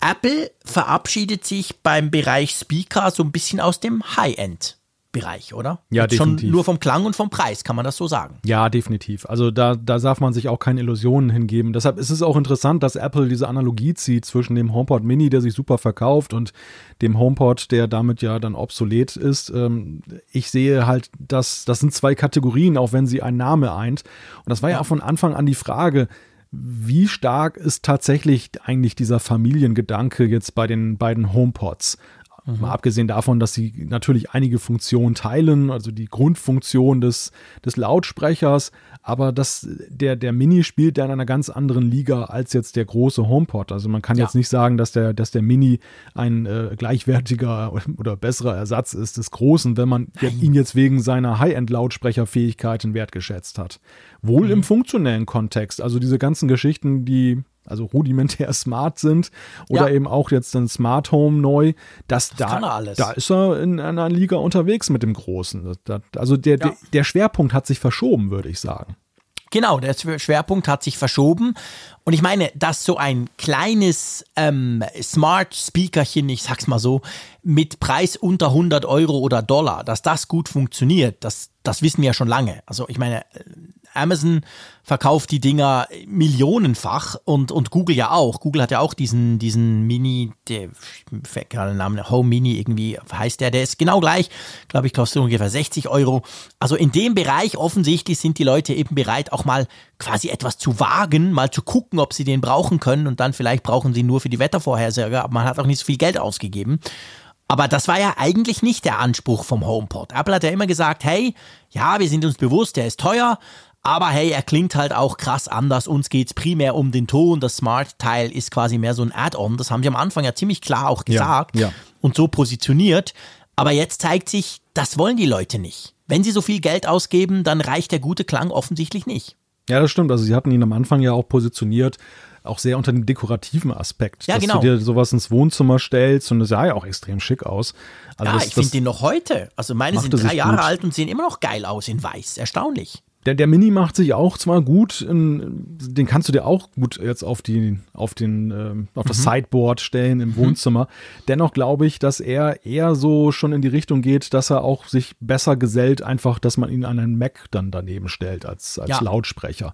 C: Apple verabschiedet sich beim Bereich Speaker so ein bisschen aus dem High-End. Bereich, oder?
B: Ja,
C: Jetzt
B: definitiv.
C: Schon nur vom Klang und vom Preis, kann man das so sagen.
B: Ja, definitiv. Also da, da darf man sich auch keine Illusionen hingeben. Deshalb ist es auch interessant, dass Apple diese Analogie zieht zwischen dem HomePod Mini, der sich super verkauft, und dem HomePod, der damit ja dann obsolet ist. Ähm, ich sehe halt, dass das sind zwei Kategorien, auch wenn sie ein Name eint. Und das war ja, ja auch von Anfang an die Frage, wie stark ist tatsächlich eigentlich dieser Familiengedanke jetzt bei den beiden HomePods? Mhm. Mal abgesehen davon, dass sie natürlich einige Funktionen teilen, also die Grundfunktion des, des Lautsprechers, aber das, der, der Mini spielt da in einer ganz anderen Liga als jetzt der große HomePod. Also man kann ja. jetzt nicht sagen, dass der, dass der Mini ein äh, gleichwertiger oder besserer Ersatz ist des großen, wenn man Nein. ihn jetzt wegen seiner High-End-Lautsprecherfähigkeiten wertgeschätzt hat. Wohl mhm. im funktionellen Kontext. Also diese ganzen Geschichten, die also rudimentär smart sind oder ja. eben auch jetzt ein Smart Home neu, dass das da, da ist er in einer Liga unterwegs mit dem Großen. also der, ja. der, der Schwerpunkt hat sich verschoben, würde ich sagen.
C: Genau, der Schwerpunkt hat sich verschoben. Und ich meine, dass so ein kleines ähm, Smart Speakerchen, ich sag's mal so, mit Preis unter 100 Euro oder Dollar, dass das gut funktioniert, das, das wissen wir ja schon lange. Also ich meine, Amazon verkauft die Dinger millionenfach und, und Google ja auch. Google hat ja auch diesen, diesen Mini, der fällt gerade den Namen, Home Mini irgendwie heißt der, der ist genau gleich, glaube ich, kostet ungefähr 60 Euro. Also in dem Bereich offensichtlich sind die Leute eben bereit, auch mal quasi etwas zu wagen, mal zu gucken, ob sie den brauchen können und dann vielleicht brauchen sie nur für die Wettervorhersage, aber man hat auch nicht so viel Geld ausgegeben. Aber das war ja eigentlich nicht der Anspruch vom HomePod. Apple hat ja immer gesagt, hey, ja, wir sind uns bewusst, der ist teuer, aber hey, er klingt halt auch krass anders. Uns geht's primär um den Ton. Das Smart-Teil ist quasi mehr so ein Add-on. Das haben sie am Anfang ja ziemlich klar auch gesagt ja, ja. und so positioniert. Aber jetzt zeigt sich, das wollen die Leute nicht. Wenn sie so viel Geld ausgeben, dann reicht der gute Klang offensichtlich nicht.
B: Ja, das stimmt. Also sie hatten ihn am Anfang ja auch positioniert, auch sehr unter dem dekorativen Aspekt.
C: Ja,
B: dass
C: genau.
B: du dir sowas ins Wohnzimmer stellst und es sah ja auch extrem schick aus.
C: Also
B: ja,
C: das, ich finde den noch heute. Also meine sind drei Jahre gut. alt und sehen immer noch geil aus in weiß. Erstaunlich.
B: Der, der Mini macht sich auch zwar gut, den kannst du dir auch gut jetzt auf, die, auf, den, äh, auf das mhm. Sideboard stellen im mhm. Wohnzimmer. Dennoch glaube ich, dass er eher so schon in die Richtung geht, dass er auch sich besser gesellt, einfach, dass man ihn an einen Mac dann daneben stellt als, als ja. Lautsprecher.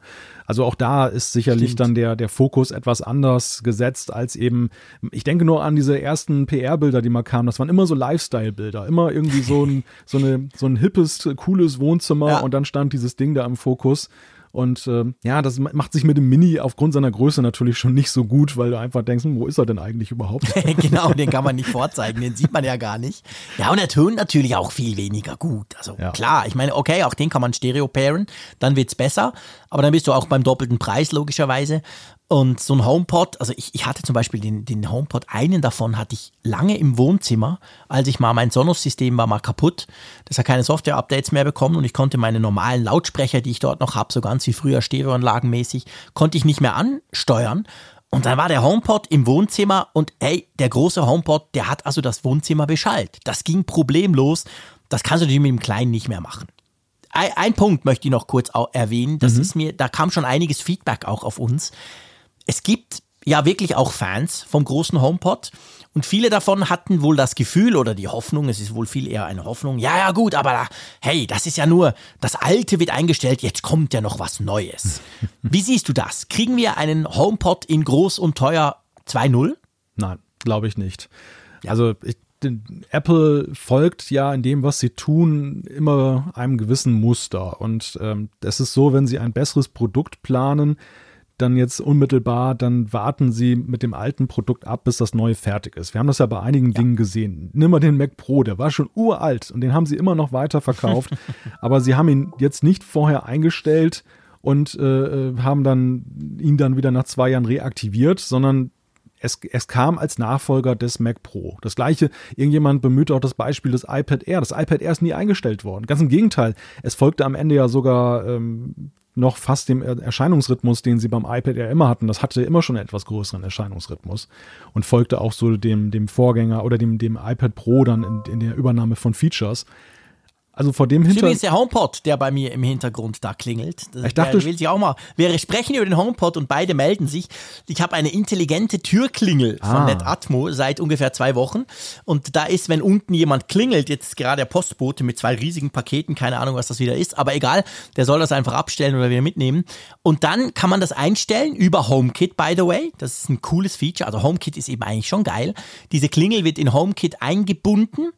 B: Also auch da ist sicherlich Stimmt. dann der, der Fokus etwas anders gesetzt als eben, ich denke nur an diese ersten PR-Bilder, die mal kamen. Das waren immer so Lifestyle-Bilder, immer irgendwie so ein, so eine, so ein hippes, cooles Wohnzimmer ja. und dann stand dieses Ding da im Fokus. Und äh, ja, das macht sich mit dem Mini aufgrund seiner Größe natürlich schon nicht so gut, weil du einfach denkst, hm, wo ist er denn eigentlich überhaupt?
C: genau, den kann man nicht vorzeigen, den sieht man ja gar nicht. Ja, und er tönt natürlich auch viel weniger gut. Also ja. klar, ich meine, okay, auch den kann man stereo pairen, dann wird's besser, aber dann bist du auch beim doppelten Preis logischerweise. Und so ein HomePod, also ich, ich hatte zum Beispiel den, den HomePod, einen davon hatte ich lange im Wohnzimmer, als ich mal, mein Sonos-System war mal kaputt. Das hat keine Software-Updates mehr bekommen und ich konnte meine normalen Lautsprecher, die ich dort noch habe, so ganz wie früher Stereoanlagenmäßig, konnte ich nicht mehr ansteuern. Und dann war der HomePod im Wohnzimmer und hey, der große HomePod, der hat also das Wohnzimmer beschallt. Das ging problemlos. Das kannst du natürlich mit dem Kleinen nicht mehr machen. Ein, ein Punkt möchte ich noch kurz erwähnen. Das mhm. ist mir, da kam schon einiges Feedback auch auf uns es gibt ja wirklich auch Fans vom großen HomePod. Und viele davon hatten wohl das Gefühl oder die Hoffnung, es ist wohl viel eher eine Hoffnung, ja, ja gut, aber hey, das ist ja nur, das Alte wird eingestellt, jetzt kommt ja noch was Neues. Wie siehst du das? Kriegen wir einen HomePod in groß und teuer 2.0?
B: Nein, glaube ich nicht. Ja. Also ich, Apple folgt ja in dem, was sie tun, immer einem gewissen Muster. Und ähm, es ist so, wenn sie ein besseres Produkt planen, dann jetzt unmittelbar, dann warten sie mit dem alten Produkt ab, bis das neue fertig ist. Wir haben das ja bei einigen ja. Dingen gesehen. Nimm mal den Mac Pro, der war schon uralt und den haben sie immer noch weiter verkauft, aber sie haben ihn jetzt nicht vorher eingestellt und äh, äh, haben dann ihn dann wieder nach zwei Jahren reaktiviert, sondern es, es kam als Nachfolger des Mac Pro. Das gleiche, irgendjemand bemüht auch das Beispiel des iPad Air. Das iPad Air ist nie eingestellt worden. Ganz im Gegenteil, es folgte am Ende ja sogar ähm, noch fast dem Erscheinungsrhythmus, den sie beim iPad ja immer hatten. Das hatte immer schon einen etwas größeren Erscheinungsrhythmus und folgte auch so dem, dem Vorgänger oder dem, dem iPad Pro dann in, in der Übernahme von Features. Also vor dem Hintergrund.
C: ist der HomePod, der bei mir im Hintergrund da klingelt. Das,
B: ich dachte,
C: will sich auch mal. Wir sprechen über den HomePod und beide melden sich. Ich habe eine intelligente Türklingel von ah. NetAtmo seit ungefähr zwei Wochen. Und da ist, wenn unten jemand klingelt, jetzt gerade der Postbote mit zwei riesigen Paketen, keine Ahnung, was das wieder ist, aber egal, der soll das einfach abstellen oder wieder mitnehmen. Und dann kann man das einstellen über HomeKit, by the way. Das ist ein cooles Feature. Also HomeKit ist eben eigentlich schon geil. Diese Klingel wird in HomeKit eingebunden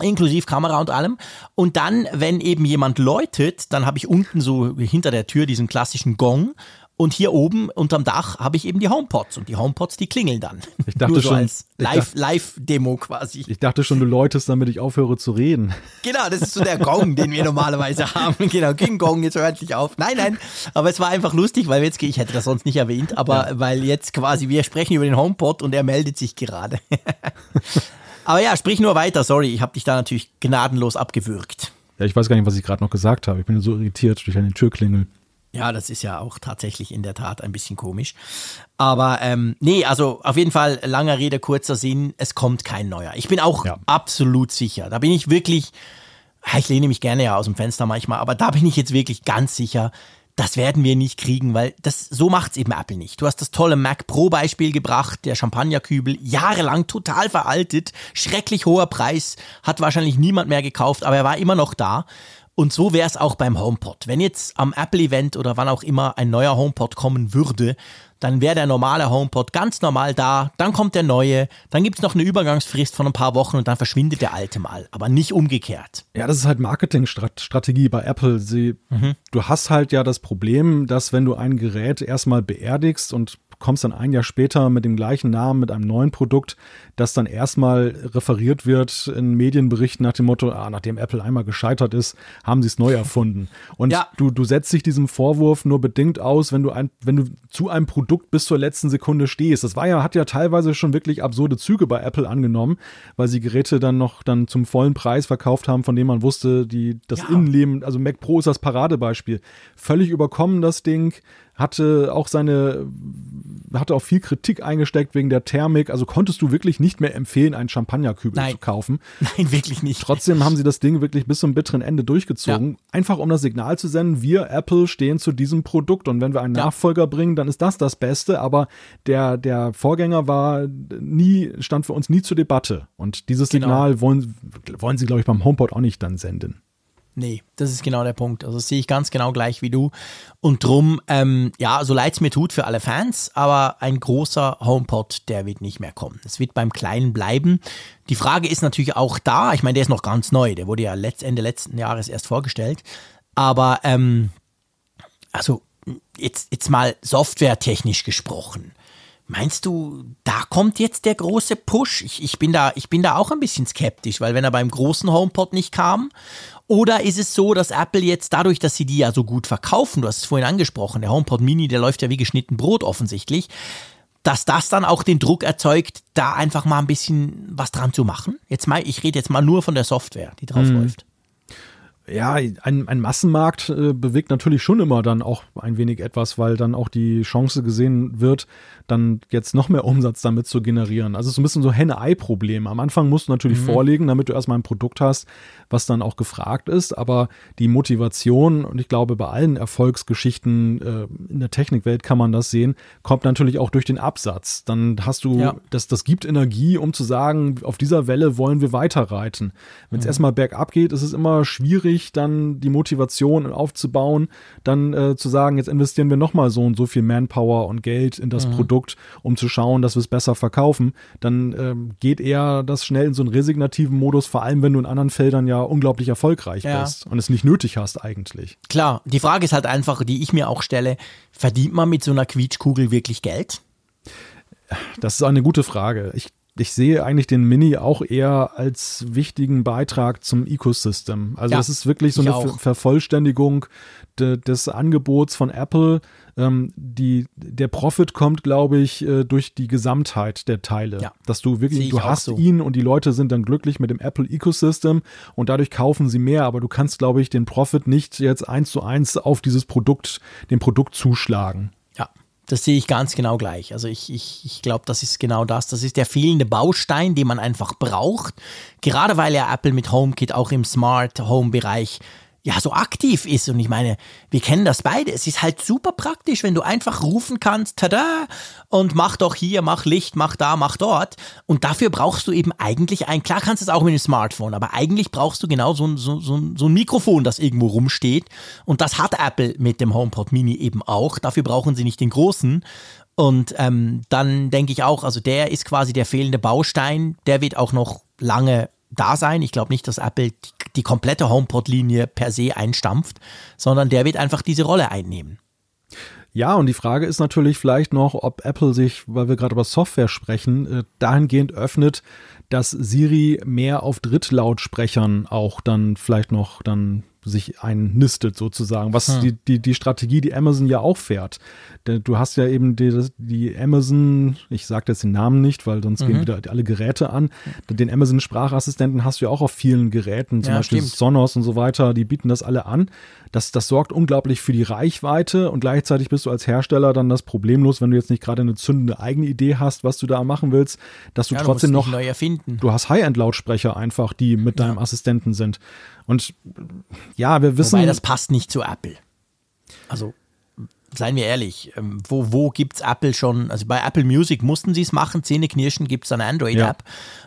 C: inklusive Kamera und allem. Und dann, wenn eben jemand läutet, dann habe ich unten so hinter der Tür diesen klassischen Gong. Und hier oben unterm Dach habe ich eben die HomePods und die HomePods, die klingeln dann.
B: Ich dachte Nur so schon,
C: als Live, Live-Demo quasi.
B: Ich dachte schon, du läutest, damit ich aufhöre zu reden.
C: Genau, das ist so der Gong, den wir normalerweise haben. Genau, King Gong, jetzt hört sich auf. Nein, nein, aber es war einfach lustig, weil jetzt, ich hätte das sonst nicht erwähnt, aber ja. weil jetzt quasi wir sprechen über den HomePod und er meldet sich gerade. Aber ja, sprich nur weiter. Sorry, ich habe dich da natürlich gnadenlos abgewürgt.
B: Ja, ich weiß gar nicht, was ich gerade noch gesagt habe. Ich bin so irritiert durch eine Türklingel.
C: Ja, das ist ja auch tatsächlich in der Tat ein bisschen komisch. Aber ähm, nee, also auf jeden Fall langer Rede, kurzer Sinn, es kommt kein neuer. Ich bin auch ja. absolut sicher. Da bin ich wirklich, ich lehne mich gerne ja aus dem Fenster manchmal, aber da bin ich jetzt wirklich ganz sicher, das werden wir nicht kriegen, weil das so macht's eben Apple nicht. Du hast das tolle Mac Pro Beispiel gebracht, der Champagnerkübel, jahrelang total veraltet, schrecklich hoher Preis, hat wahrscheinlich niemand mehr gekauft, aber er war immer noch da. Und so wäre es auch beim HomePod. Wenn jetzt am Apple-Event oder wann auch immer ein neuer HomePod kommen würde, dann wäre der normale HomePod ganz normal da, dann kommt der neue, dann gibt es noch eine Übergangsfrist von ein paar Wochen und dann verschwindet der alte mal, aber nicht umgekehrt.
B: Ja, das ist halt Marketingstrategie bei Apple. Sie, mhm. Du hast halt ja das Problem, dass wenn du ein Gerät erstmal beerdigst und kommst dann ein Jahr später mit dem gleichen Namen, mit einem neuen Produkt, das dann erstmal referiert wird in Medienberichten nach dem Motto, ah, nachdem Apple einmal gescheitert ist, haben sie es neu erfunden. Und ja. du, du setzt dich diesem Vorwurf nur bedingt aus, wenn du ein, wenn du zu einem Produkt bis zur letzten Sekunde stehst. Das war ja, hat ja teilweise schon wirklich absurde Züge bei Apple angenommen, weil sie Geräte dann noch dann zum vollen Preis verkauft haben, von dem man wusste, die, das ja. Innenleben, also Mac Pro ist das Paradebeispiel. Völlig überkommen das Ding hatte auch seine, hatte auch viel Kritik eingesteckt wegen der Thermik. Also konntest du wirklich nicht mehr empfehlen, einen Champagnerkübel Nein. zu kaufen.
C: Nein, wirklich nicht.
B: Trotzdem haben sie das Ding wirklich bis zum bitteren Ende durchgezogen. Ja. Einfach um das Signal zu senden, wir Apple stehen zu diesem Produkt und wenn wir einen ja. Nachfolger bringen, dann ist das das Beste. Aber der, der Vorgänger war nie, stand für uns nie zur Debatte. Und dieses genau. Signal wollen, wollen sie, glaube ich, beim HomePod auch nicht dann senden.
C: Nee, das ist genau der Punkt. Also das sehe ich ganz genau gleich wie du. Und drum, ähm, ja, so leid es mir tut für alle Fans, aber ein großer HomePod, der wird nicht mehr kommen. Es wird beim Kleinen bleiben. Die Frage ist natürlich auch da, ich meine, der ist noch ganz neu, der wurde ja Ende letzten Jahres erst vorgestellt. Aber ähm, also jetzt, jetzt mal softwaretechnisch gesprochen. Meinst du, da kommt jetzt der große Push? Ich, ich, bin da, ich bin da auch ein bisschen skeptisch, weil wenn er beim großen HomePod nicht kam oder ist es so, dass Apple jetzt dadurch, dass sie die ja so gut verkaufen, du hast es vorhin angesprochen, der HomePod Mini, der läuft ja wie geschnitten Brot offensichtlich, dass das dann auch den Druck erzeugt, da einfach mal ein bisschen was dran zu machen? Jetzt mal, ich rede jetzt mal nur von der Software, die drauf mhm. läuft
B: ja, ein, ein Massenmarkt äh, bewegt natürlich schon immer dann auch ein wenig etwas, weil dann auch die Chance gesehen wird, dann jetzt noch mehr Umsatz damit zu generieren. Also es ist ein bisschen so Henne-Ei-Problem. Am Anfang musst du natürlich mhm. vorlegen, damit du erstmal ein Produkt hast, was dann auch gefragt ist. Aber die Motivation, und ich glaube, bei allen Erfolgsgeschichten äh, in der Technikwelt kann man das sehen, kommt natürlich auch durch den Absatz. Dann hast du, ja. das, das gibt Energie, um zu sagen, auf dieser Welle wollen wir weiterreiten. Wenn es mhm. erstmal bergab geht, ist es immer schwierig, dann die Motivation aufzubauen, dann äh, zu sagen, jetzt investieren wir nochmal so und so viel Manpower und Geld in das mhm. Produkt um zu schauen, dass wir es besser verkaufen, dann ähm, geht eher das schnell in so einen resignativen Modus, vor allem wenn du in anderen Feldern ja unglaublich erfolgreich ja. bist und es nicht nötig hast eigentlich.
C: Klar, die Frage ist halt einfach, die ich mir auch stelle, verdient man mit so einer Quietschkugel wirklich Geld?
B: Das ist eine gute Frage. Ich ich sehe eigentlich den Mini auch eher als wichtigen Beitrag zum Ecosystem. Also
C: Ja,
B: es ist wirklich so eine
C: auch.
B: Ver Vervollständigung de, des Angebots von Apple. Ähm, die, der Profit kommt, glaube ich, äh, durch die Gesamtheit der Teile.
C: Ja,
B: Dass du wirklich,
C: ich
B: du hast
C: so.
B: ihn und die Leute sind dann glücklich mit dem Apple Ecosystem und dadurch kaufen sie mehr, aber du kannst, glaube ich, den Profit nicht jetzt eins zu eins auf dieses Produkt, dem Produkt zuschlagen.
C: Das sehe ich ganz genau gleich. Also ich, ich, ich glaube, das ist genau das. Das ist der fehlende Baustein, den man einfach braucht. Gerade weil ja Apple mit HomeKit auch im Smart Home Bereich ja so aktiv ist. Und ich meine, wir kennen das beide. Es ist halt super praktisch, wenn du einfach rufen kannst, tada, und mach doch hier, mach Licht, mach da, mach dort. Und dafür brauchst du eben eigentlich ein, klar kannst du es auch mit dem Smartphone, aber eigentlich brauchst du genau so ein, so, so, so ein Mikrofon, das irgendwo rumsteht. Und das hat Apple mit dem HomePod Mini eben auch. Dafür brauchen sie nicht den großen. Und ähm, dann denke ich auch, also der ist quasi der fehlende Baustein. Der wird auch noch lange da sein. Ich glaube nicht, dass Apple die, die komplette HomePod-Linie per se einstampft, sondern der wird einfach diese Rolle einnehmen.
B: Ja, und die Frage ist natürlich vielleicht noch, ob Apple sich, weil wir gerade über Software sprechen, äh, dahingehend öffnet, dass Siri mehr auf Drittlautsprechern auch dann vielleicht noch dann sich einnistet sozusagen, was die, die, die Strategie, die Amazon ja auch fährt. Denn Du hast ja eben die, die Amazon, ich sage jetzt den Namen nicht, weil sonst gehen wieder alle Geräte an. Den Amazon Sprachassistenten hast du ja auch auf vielen Geräten, zum
C: Ja,
B: Beispiel
C: stimmt.
B: Sonos und so weiter, die bieten das alle an. Das, das sorgt unglaublich für die Reichweite und gleichzeitig bist du als Hersteller dann das problemlos, wenn du jetzt nicht gerade eine zündende eigene Idee hast, was du da machen willst, dass du
C: Ja, du
B: trotzdem
C: musst
B: noch
C: neu erfinden.
B: du hast High-End-Lautsprecher einfach, die mit deinem Assistenten sind. Und ja, wir wissen,
C: Wobei das passt nicht zu Apple. Also, seien wir ehrlich, ähm, wo, wo gibt's Apple schon? Also bei Apple Music mussten sie es machen, Zähneknirschen gibt's eine Android-App.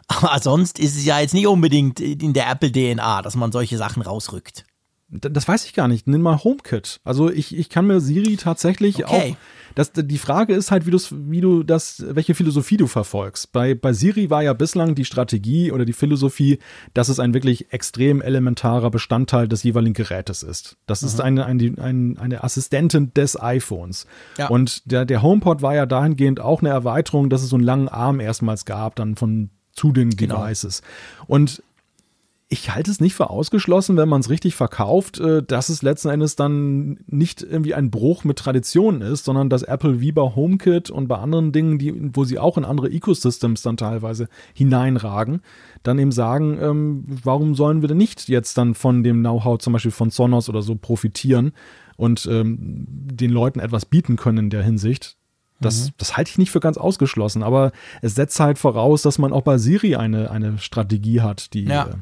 C: Aber sonst ist es ja jetzt nicht unbedingt in der Apple-DNA, dass man solche Sachen rausrückt.
B: Das weiß ich gar nicht. Nimm mal HomeKit. Also ich, ich kann mir Siri tatsächlich
C: Okay.
B: auch. Das, die Frage ist halt, wie, wie du das, welche Philosophie du verfolgst. Bei, bei Siri war ja bislang die Strategie oder die Philosophie, dass es ein wirklich extrem elementarer Bestandteil des jeweiligen Gerätes ist. Das ist eine, eine, eine, eine Assistentin des iPhones.
C: Ja.
B: Und der, der HomePod war ja dahingehend auch eine Erweiterung, dass es so einen langen Arm erstmals gab, dann von zu den
C: Genau.
B: Devices. Und ich halte es nicht für ausgeschlossen, wenn man es richtig verkauft, äh, dass es letzten Endes dann nicht irgendwie ein Bruch mit Traditionen ist, sondern dass Apple wie bei HomeKit und bei anderen Dingen, die, wo sie auch in andere Ecosystems dann teilweise hineinragen, dann eben sagen, ähm, warum sollen wir denn nicht jetzt dann von dem Know-how zum Beispiel von Sonos oder so profitieren und ähm, den Leuten etwas bieten können in der Hinsicht. Das, das halte ich nicht für ganz ausgeschlossen, aber es setzt halt voraus, dass man auch bei Siri eine, eine Strategie hat, die,
C: Ja.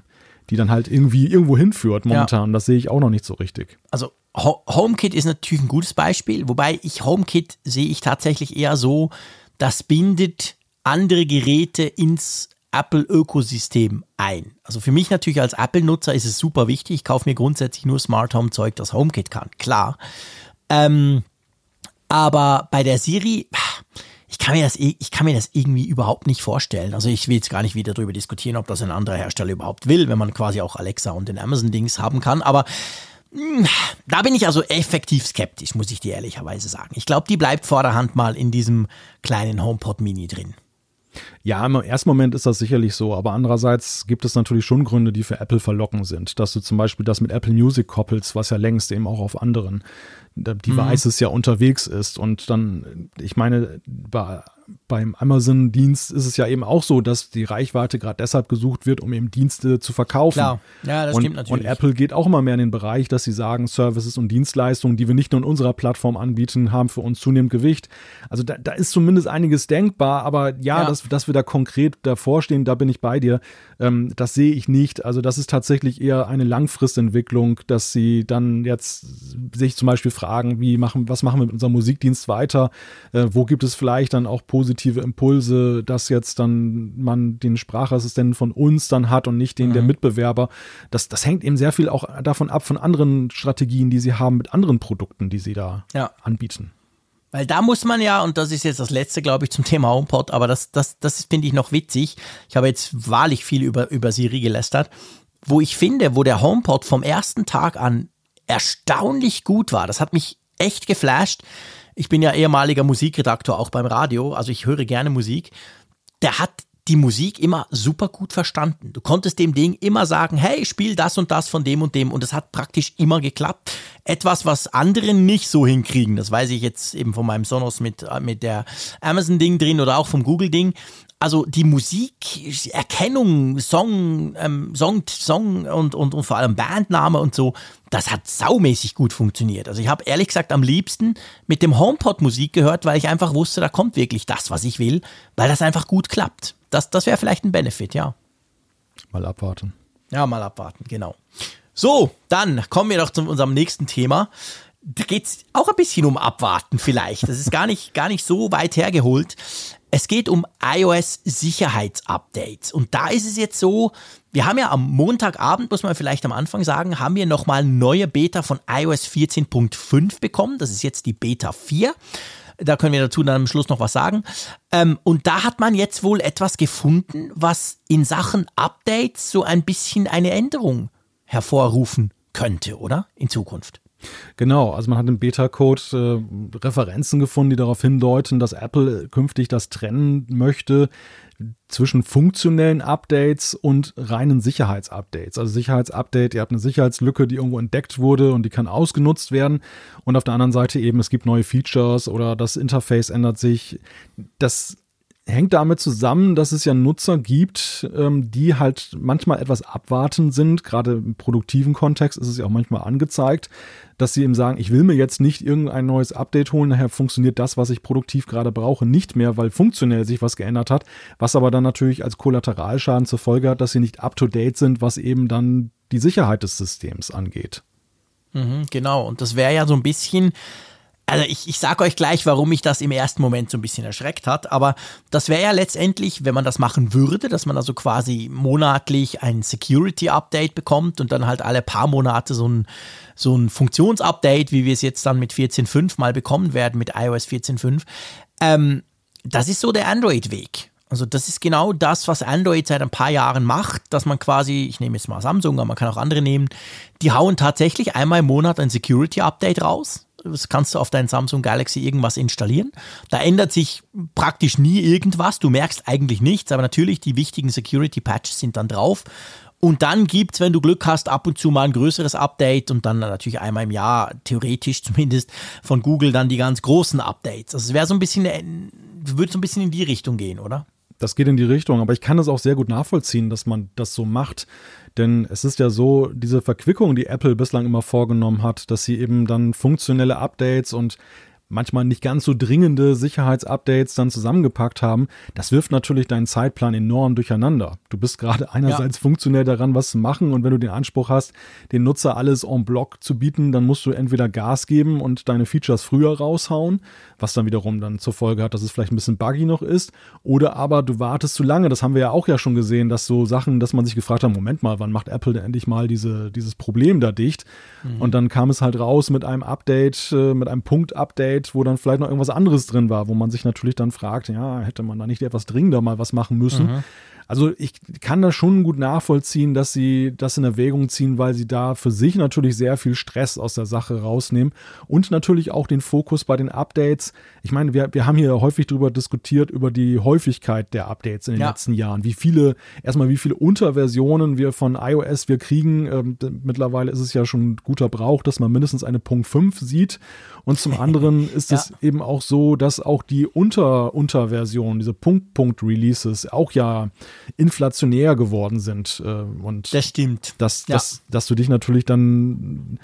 B: Die dann halt irgendwie irgendwo hinführt momentan. Das sehe ich auch noch nicht so richtig.
C: Also Ho HomeKit ist natürlich ein gutes Beispiel, wobei ich HomeKit sehe ich tatsächlich eher so, das bindet andere Geräte ins Apple-Ökosystem ein. Also für mich natürlich als Apple-Nutzer ist es super wichtig. Ich kaufe mir grundsätzlich nur Smart Home-Zeug, das HomeKit kann, klar. Ähm, aber bei der Siri, ich kann, mir das, ich kann mir das irgendwie überhaupt nicht vorstellen. Also ich will jetzt gar nicht wieder darüber diskutieren, ob das ein anderer Hersteller überhaupt will, wenn man quasi auch Alexa und den Amazon-Dings haben kann. Aber da bin ich also effektiv skeptisch, muss ich dir ehrlicherweise sagen. Ich glaube, die bleibt vorderhand mal in diesem kleinen HomePod Mini drin.
B: Ja, im ersten Moment ist das sicherlich so, aber andererseits gibt es natürlich schon Gründe, die für Apple verlockend sind. Dass du zum Beispiel das mit Apple Music koppelst, was ja längst eben auch auf anderen Devices ja unterwegs ist. Und dann, ich meine, bei, beim Amazon-Dienst ist es ja eben auch so, dass die Reichweite gerade deshalb gesucht wird, um eben Dienste zu verkaufen.
C: Klar. Ja, das
B: und,
C: stimmt natürlich.
B: Und Apple geht auch immer mehr in den Bereich, dass sie sagen, Services und Dienstleistungen, die wir nicht nur in unserer Plattform anbieten, haben für uns zunehmend Gewicht. Also da, da ist zumindest einiges denkbar, aber ja,
C: Ja.
B: Dass, dass wir da konkret davor stehen, da bin ich bei dir. Ähm, das sehe ich nicht. Also das ist tatsächlich eher eine Langfristentwicklung, dass sie dann jetzt sich zum Beispiel fragen, wie machen, was machen wir mit unserem Musikdienst weiter? Äh, wo gibt es vielleicht dann auch positive Impulse, dass jetzt dann man den Sprachassistenten von uns dann hat und nicht den der Mitbewerber? Das, das hängt eben sehr viel auch davon ab, von anderen Strategien, die sie haben mit anderen Produkten, die sie da
C: Ja.
B: anbieten.
C: Weil da muss man ja, und das ist jetzt das letzte, glaube ich, zum Thema HomePod, aber das, das, das finde ich noch witzig. Ich habe jetzt wahrlich viel über, über Siri gelästert, wo ich finde, wo der HomePod vom ersten Tag an erstaunlich gut war. Das hat mich echt geflasht. Ich bin ja ehemaliger Musikredakteur auch beim Radio, also ich höre gerne Musik. Der hat die Musik immer super gut verstanden. Du konntest dem Ding immer sagen, hey, spiel das und das von dem und dem und es hat praktisch immer geklappt. Etwas, was andere nicht so hinkriegen. Das weiß ich jetzt eben von meinem Sonos mit, äh, mit der Amazon-Ding drin oder auch vom Google-Ding. Also die Musikerkennung, Song, ähm, Song, Song und, und, und vor allem Bandname und so, das hat saumäßig gut funktioniert. Also ich habe ehrlich gesagt am liebsten mit dem HomePod Musik gehört, weil ich einfach wusste, da kommt wirklich das, was ich will, weil das einfach gut klappt. Das, das wäre vielleicht ein Benefit, ja.
B: Mal abwarten.
C: Ja, mal abwarten, genau. So, dann kommen wir doch zu unserem nächsten Thema. Da geht es auch ein bisschen um Abwarten vielleicht. Das ist gar nicht, gar nicht so weit hergeholt. Es geht um iOS Sicherheitsupdates. Und da ist es jetzt so, wir haben ja am Montagabend, muss man vielleicht am Anfang sagen, haben wir nochmal neue Beta von iOS 14.5 bekommen. Das ist jetzt die Beta 4. Da können wir dazu dann am Schluss noch was sagen. Ähm, und da hat man jetzt wohl etwas gefunden, was in Sachen Updates so ein bisschen eine Änderung hervorrufen könnte, oder? In Zukunft.
B: Genau, also man hat im Beta-Code äh, Referenzen gefunden, die darauf hindeuten, dass Apple künftig das trennen möchte zwischen funktionellen Updates und reinen Sicherheitsupdates. Also Sicherheitsupdate, ihr habt eine Sicherheitslücke, die irgendwo entdeckt wurde und die kann ausgenutzt werden. Und auf der anderen Seite eben, es gibt neue Features oder das Interface ändert sich. Das hängt damit zusammen, dass es ja Nutzer gibt, ähm, die halt manchmal etwas abwartend sind. Gerade im produktiven Kontext ist es ja auch manchmal angezeigt, dass sie eben sagen, ich will mir jetzt nicht irgendein neues Update holen, nachher funktioniert das, was ich produktiv gerade brauche, nicht mehr, weil funktionell sich was geändert hat, was aber dann natürlich als Kollateralschaden zur Folge hat, dass sie nicht up-to-date sind, was eben dann die Sicherheit des Systems angeht.
C: Mhm, genau, und das wäre ja so ein bisschen also ich, ich sage euch gleich, warum mich das im ersten Moment so ein bisschen erschreckt hat, aber das wäre ja letztendlich, wenn man das machen würde, dass man also quasi monatlich ein Security-Update bekommt und dann halt alle paar Monate so ein, so ein Funktionsupdate, wie wir es jetzt dann mit 14.5 mal bekommen werden, mit iOS 14.5. Ähm, das ist so der Android-Weg. Also das ist genau das, was Android seit ein paar Jahren macht, dass man quasi, ich nehme jetzt mal Samsung, aber man kann auch andere nehmen, die hauen tatsächlich einmal im Monat ein Security-Update raus kannst du auf dein Samsung Galaxy irgendwas installieren. Da ändert sich praktisch nie irgendwas. Du merkst eigentlich nichts, aber natürlich die wichtigen Security Patches sind dann drauf. Und dann gibt es, wenn du Glück hast, ab und zu mal ein größeres Update und dann natürlich einmal im Jahr, theoretisch zumindest, von Google dann die ganz großen Updates. Also es wäre so ein bisschen, würde so ein bisschen in die Richtung gehen, oder?
B: Das geht in die Richtung, aber ich kann es auch sehr gut nachvollziehen, dass man das so macht. Denn es ist ja so, diese Verquickung, die Apple bislang immer vorgenommen hat, dass sie eben dann funktionelle Updates und manchmal nicht ganz so dringende Sicherheitsupdates dann zusammengepackt haben, das wirft natürlich deinen Zeitplan enorm durcheinander. Du bist gerade einerseits ja. funktionell daran, was zu machen und wenn du den Anspruch hast, den Nutzer alles en bloc zu bieten, dann musst du entweder Gas geben und deine Features früher raushauen, was dann wiederum dann zur Folge hat, dass es vielleicht ein bisschen buggy noch ist, oder aber du wartest zu lange. Das haben wir ja auch ja schon gesehen, dass so Sachen, dass man sich gefragt hat, Moment mal, wann macht Apple denn endlich mal diese, dieses Problem da dicht? Mhm. Und dann kam es halt raus mit einem Update, äh, mit einem Punkt-Update, Update, wo dann vielleicht noch irgendwas anderes drin war, wo man sich natürlich dann fragt, ja, hätte man da nicht etwas dringender mal was machen müssen. Mhm. Also ich kann das schon gut nachvollziehen, dass sie das in Erwägung ziehen, weil sie da für sich natürlich sehr viel Stress aus der Sache rausnehmen und natürlich auch den Fokus bei den Updates. Ich meine, wir, wir haben hier häufig darüber diskutiert, über die Häufigkeit der Updates in den ja. letzten Jahren. Wie viele, erstmal wie viele Unterversionen wir von iOS wir kriegen. Ähm, mittlerweile ist es ja schon guter Brauch, dass man mindestens eine Punkt 5 sieht. Und zum anderen ist ja. es eben auch so, dass auch die Unter-Unterversionen, diese Punkt-Punkt-Releases auch ja inflationär geworden sind. Äh, und
C: das stimmt.
B: Dass, ja. dass, dass du dich natürlich dann.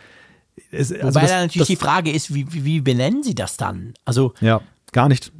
C: Es, also Wobei das, da natürlich das, die Frage ist, wie, wie, wie benennen sie das dann? Also.
B: Ja, gar nicht.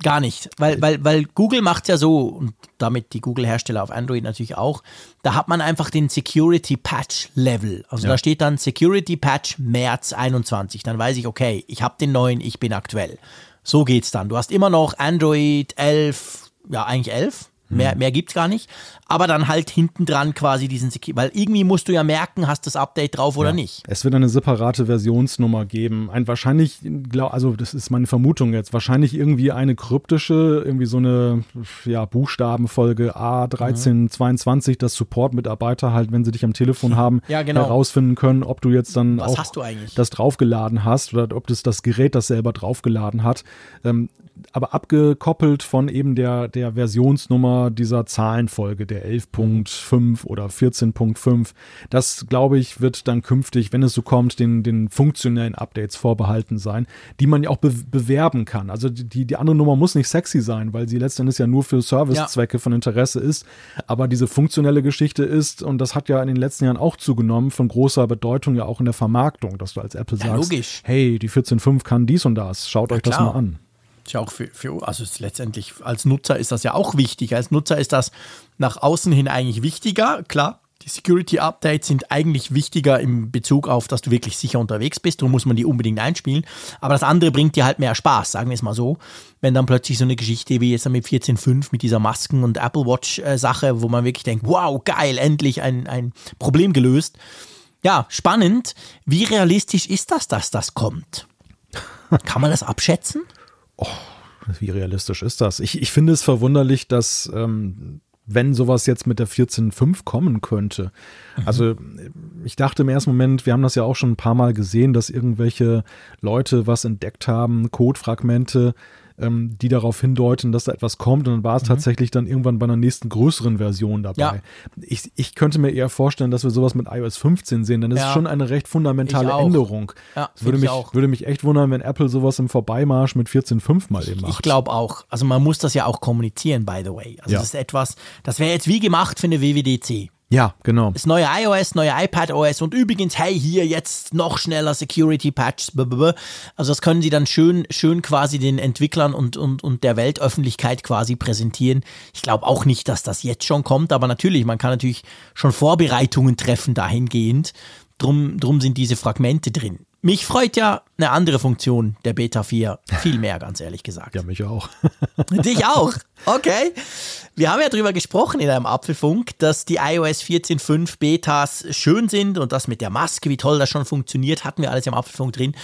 C: Gar nicht, weil, weil, weil Google macht ja so, und damit die Google-Hersteller auf Android natürlich auch, da hat man einfach den Security Patch Level. Also ja. da steht dann Security Patch März 21. Dann weiß ich, okay, ich habe den neuen, ich bin aktuell. So geht's dann. Du hast immer noch Android 11, ja eigentlich 11, Mehr, hm. mehr gibt's gar nicht. Aber dann halt hinten dran quasi diesen Security, weil irgendwie musst du ja merken, hast das Update drauf oder ja. nicht.
B: Es wird eine separate Versionsnummer geben. Ein wahrscheinlich, also das ist meine Vermutung jetzt, wahrscheinlich irgendwie eine kryptische, irgendwie so eine ja, Buchstabenfolge A1322, mhm. dass Support-Mitarbeiter halt, wenn sie dich am Telefon haben, ja, genau. herausfinden können, ob du jetzt dann
C: Was
B: auch
C: das
B: draufgeladen hast oder ob das das Gerät das selber draufgeladen hat. Ähm, aber abgekoppelt von eben der, der Versionsnummer dieser, dieser Zahlenfolge, der 11.5 oder 14.5. Das, glaube ich, wird dann künftig, wenn es so kommt, den, den funktionellen Updates vorbehalten sein, die man ja auch be bewerben kann. Also die, die andere Nummer muss nicht sexy sein, weil sie letztendlich ja nur für Servicezwecke ja. von Interesse ist. Aber diese funktionelle Geschichte ist, und das hat ja in den letzten Jahren auch zugenommen, von großer Bedeutung ja auch in der Vermarktung, dass du als Apple ja, sagst, logisch. hey, die 14.5 kann dies und das, schaut ja, euch klar. das mal an.
C: Ist ja auch für, für also letztendlich als Nutzer ist das ja auch wichtig. Als Nutzer ist das nach außen hin eigentlich wichtiger, klar. Die Security Updates sind eigentlich wichtiger im Bezug auf, dass du wirklich sicher unterwegs bist. Darum muss man die unbedingt einspielen. Aber das andere bringt dir halt mehr Spaß, sagen wir es mal so. Wenn dann plötzlich so eine Geschichte wie jetzt mit 14.5 mit dieser Masken- und Apple Watch-Sache, äh, wo man wirklich denkt, wow, geil, endlich ein, ein Problem gelöst. Ja, spannend. Wie realistisch ist das, dass das kommt? Kann man das abschätzen?
B: Oh, wie realistisch ist das? Ich, ich finde es verwunderlich, dass ähm, wenn sowas jetzt mit der 14.5 kommen könnte. Mhm. Also ich dachte im ersten Moment, wir haben das ja auch schon ein paar Mal gesehen, dass irgendwelche Leute was entdeckt haben, Codefragmente, ähm, die darauf hindeuten, dass da etwas kommt. Und dann war es mhm. tatsächlich dann irgendwann bei einer nächsten größeren Version dabei. Ja. Ich, ich könnte mir eher vorstellen, dass wir sowas mit iOS 15 sehen, denn das ja. ist schon eine recht fundamentale Änderung. Ja, würde, mich, auch. würde mich echt wundern, wenn Apple sowas im Vorbeimarsch mit 14.5 mal eben macht.
C: Ich glaube auch. Also man muss das ja auch kommunizieren, by the way. Also das ist etwas, das wäre jetzt wie gemacht für eine WWDC.
B: Ja, genau.
C: Das neue iOS, neue iPad OS und übrigens, hey, hier jetzt noch schneller Security Patches. Also das können sie dann schön, schön quasi den Entwicklern und, und, und der Weltöffentlichkeit quasi präsentieren. Ich glaube auch nicht, dass das jetzt schon kommt, aber natürlich, man kann natürlich schon Vorbereitungen treffen dahingehend. Drum, drum sind diese Fragmente drin. Mich freut ja eine andere Funktion der Beta 4 viel mehr, ganz ehrlich gesagt.
B: Ja, mich auch.
C: Dich auch? Okay. Wir haben ja darüber gesprochen in einem Apfelfunk, dass die iOS 14.5 Betas schön sind und das mit der Maske, wie toll das schon funktioniert, hatten wir alles im Apfelfunk drin.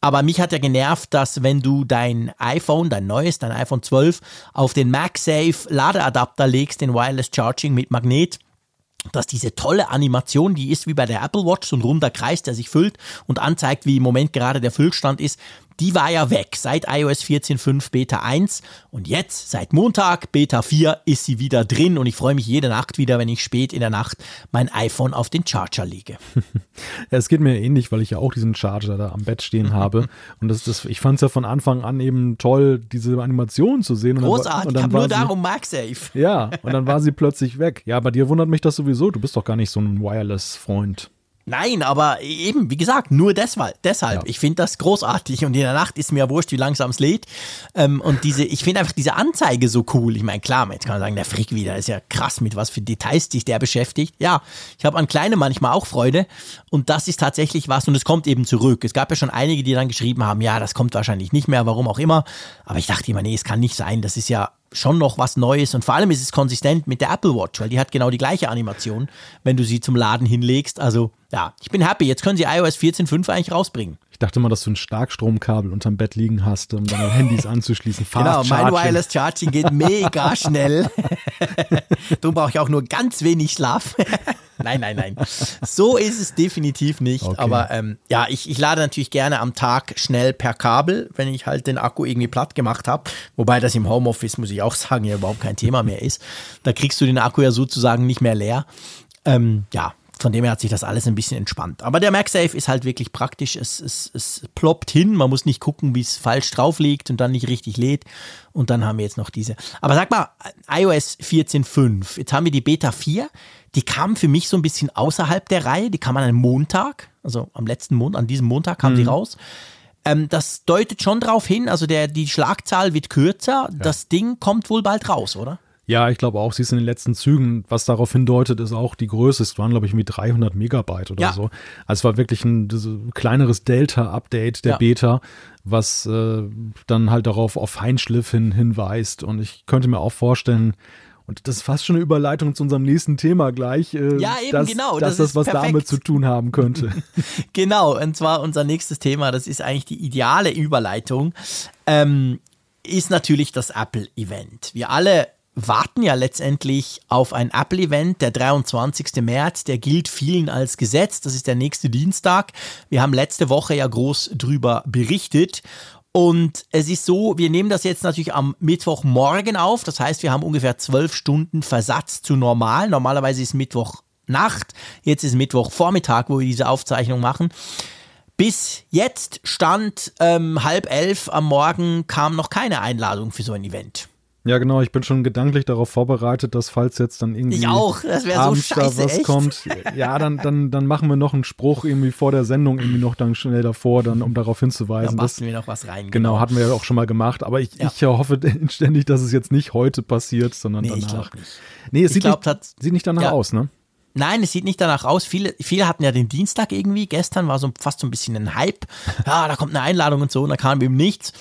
C: Aber mich hat ja genervt, dass wenn du dein iPhone, dein neues, dein iPhone 12 auf den MagSafe Ladeadapter legst, den Wireless Charging mit Magnet, dass diese tolle Animation, die ist wie bei der Apple Watch, so ein runder Kreis, der sich füllt und anzeigt, wie im Moment gerade der Füllstand ist, die war ja weg seit iOS 14.5 Beta 1 und jetzt seit Montag Beta 4 ist sie wieder drin und ich freue mich jede Nacht wieder, wenn ich spät in der Nacht mein iPhone auf den Charger lege.
B: ja, es geht mir ähnlich, weil ich ja auch diesen Charger da am Bett stehen habe und das, das, ich fand es ja von Anfang an eben toll, diese Animation zu sehen. Und
C: Großartig,
B: dann,
C: und dann ich habe nur darum MagSafe.
B: Ja, und dann war sie plötzlich weg. Ja, bei dir wundert mich das sowieso, du bist doch gar nicht so ein Wireless-Freund.
C: Nein, aber eben, wie gesagt, nur deshalb. deshalb. Ja. Ich finde das großartig und in der Nacht ist mir ja wurscht, wie langsam es lädt. Ähm, und diese, ich finde einfach diese Anzeige so cool. Ich meine, klar, jetzt kann man sagen, der Frick wieder ist ja krass, mit was für Details sich der beschäftigt. Ja, ich habe an kleine manchmal auch Freude und das ist tatsächlich was und es kommt eben zurück. Es gab ja schon einige, die dann geschrieben haben, ja, das kommt wahrscheinlich nicht mehr, warum auch immer. Aber ich dachte immer, nee, es kann nicht sein. Das ist ja schon noch was Neues und vor allem ist es konsistent mit der Apple Watch, weil die hat genau die gleiche Animation, wenn du sie zum Laden hinlegst. Also ja, ich bin happy. Jetzt können sie iOS 14.5 eigentlich rausbringen.
B: Ich dachte mal, dass du ein Starkstromkabel unterm Bett liegen hast, um deine Handys anzuschließen.
C: Fast genau, mein Charging. Wireless Charging geht mega schnell. Darum brauche ich auch nur ganz wenig Schlaf. nein, nein, nein. So ist es definitiv nicht. Okay. Aber ähm, ja, ich, ich lade natürlich gerne am Tag schnell per Kabel, wenn ich halt den Akku irgendwie platt gemacht habe. Wobei das im Homeoffice, muss ich auch sagen, ja überhaupt kein Thema mehr ist. Da kriegst du den Akku ja sozusagen nicht mehr leer. Ähm, ja, von dem her hat sich das alles ein bisschen entspannt. Aber der MagSafe ist halt wirklich praktisch. Es, es, es ploppt hin. Man muss nicht gucken, wie es falsch drauf liegt und dann nicht richtig lädt. Und dann haben wir jetzt noch diese. Aber sag mal, iOS 14.5. Jetzt haben wir die Beta 4. Die kam für mich so ein bisschen außerhalb der Reihe. Die kam an einem Montag. Also am letzten Montag, an diesem Montag kam mhm. die raus. Ähm, das deutet schon darauf hin, also der, die Schlagzahl wird kürzer. Ja. Das Ding kommt wohl bald raus, oder?
B: Ja, ich glaube auch, sie ist in den letzten Zügen. Was darauf hindeutet, ist auch die Größe. Es waren, glaube ich, mit 300 Megabyte oder ja. so. Also es war wirklich ein kleineres Delta-Update der ja. Beta, was äh, dann halt darauf auf Feinschliff hin, hinweist. Und ich könnte mir auch vorstellen, und das ist fast schon eine Überleitung zu unserem nächsten Thema gleich. Äh,
C: ja, eben
B: dass,
C: genau.
B: Dass das, das was perfekt. damit zu tun haben könnte.
C: genau, und zwar unser nächstes Thema, das ist eigentlich die ideale Überleitung, ähm, ist natürlich das Apple-Event. Wir alle warten ja letztendlich auf ein Apple-Event, der 23. März, der gilt vielen als Gesetz, das ist der nächste Dienstag. Wir haben letzte Woche ja groß drüber berichtet Und es ist so, wir nehmen das jetzt natürlich am Mittwochmorgen auf. Das heißt, wir haben ungefähr zwölf Stunden Versatz zu normal. Normalerweise ist Mittwochnacht. Jetzt ist Mittwochvormittag, wo wir diese Aufzeichnung machen. Bis jetzt stand ähm, halb elf am Morgen kam noch keine Einladung für so ein Event.
B: Ja, genau, ich bin schon gedanklich darauf vorbereitet, dass falls jetzt dann irgendwie
C: ich auch, das abends so scheiße,
B: da was
C: echt?
B: kommt, ja, dann, dann, dann machen wir noch einen Spruch irgendwie vor der Sendung, irgendwie noch dann schnell davor, dann um darauf hinzuweisen.
C: Da basteln wir noch was rein.
B: Genau, genau, hatten wir ja auch schon mal gemacht, aber ich, ja. ich hoffe ständig, dass es jetzt nicht heute passiert, sondern
C: nee,
B: danach.
C: Ich nicht.
B: Nee, es
C: ich
B: sieht,
C: glaub,
B: nicht, sieht nicht danach ja. aus, ne?
C: Nein, es sieht nicht danach aus. Viele, viele hatten ja den Dienstag irgendwie. Gestern war so fast so ein bisschen ein Hype. Ja, da kommt eine Einladung und so und da kam eben nichts.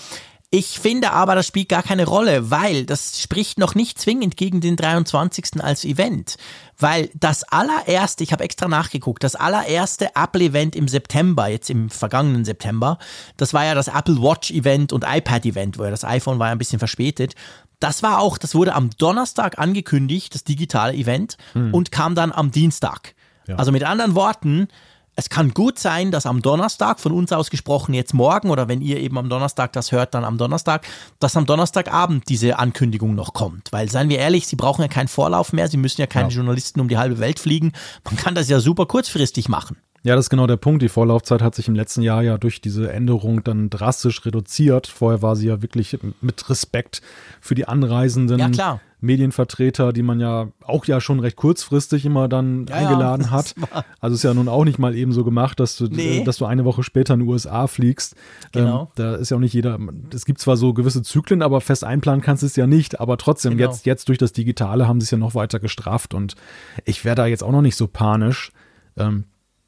C: Ich finde aber, das spielt gar keine Rolle, weil das spricht noch nicht zwingend gegen den 23. als Event. Weil das allererste, ich habe extra nachgeguckt, das allererste Apple-Event im September, jetzt im vergangenen September, das war ja das Apple Watch-Event und iPad-Event, wo ja das iPhone war ja ein bisschen verspätet. Das war auch, das wurde am Donnerstag angekündigt, das digitale Event, hm. und kam dann am Dienstag. Ja. Also mit anderen Worten, es kann gut sein, dass am Donnerstag, von uns aus gesprochen jetzt morgen oder wenn ihr eben am Donnerstag das hört, dann am Donnerstag, dass am Donnerstagabend diese Ankündigung noch kommt. Weil, seien wir ehrlich, sie brauchen ja keinen Vorlauf mehr, sie müssen ja keine ja. Journalisten um die halbe Welt fliegen. Man kann das ja super kurzfristig machen.
B: Ja, das ist genau der Punkt. Die Vorlaufzeit hat sich im letzten Jahr ja durch diese Änderung dann drastisch reduziert. Vorher war sie ja wirklich mit Respekt für die Anreisenden
C: ja,
B: Medienvertreter, die man ja auch ja schon recht kurzfristig immer dann ja, eingeladen ja, hat. Also ist ja nun auch nicht mal eben so gemacht, dass du, nee. dass du eine Woche später in die USA fliegst.
C: Genau.
B: Ähm, da ist ja auch nicht jeder, es gibt zwar so gewisse Zyklen, aber fest einplanen kannst du es ja nicht. Aber trotzdem, genau. jetzt, jetzt durch das Digitale haben sie es ja noch weiter gestrafft und ich wäre da jetzt auch noch nicht so panisch. Ähm,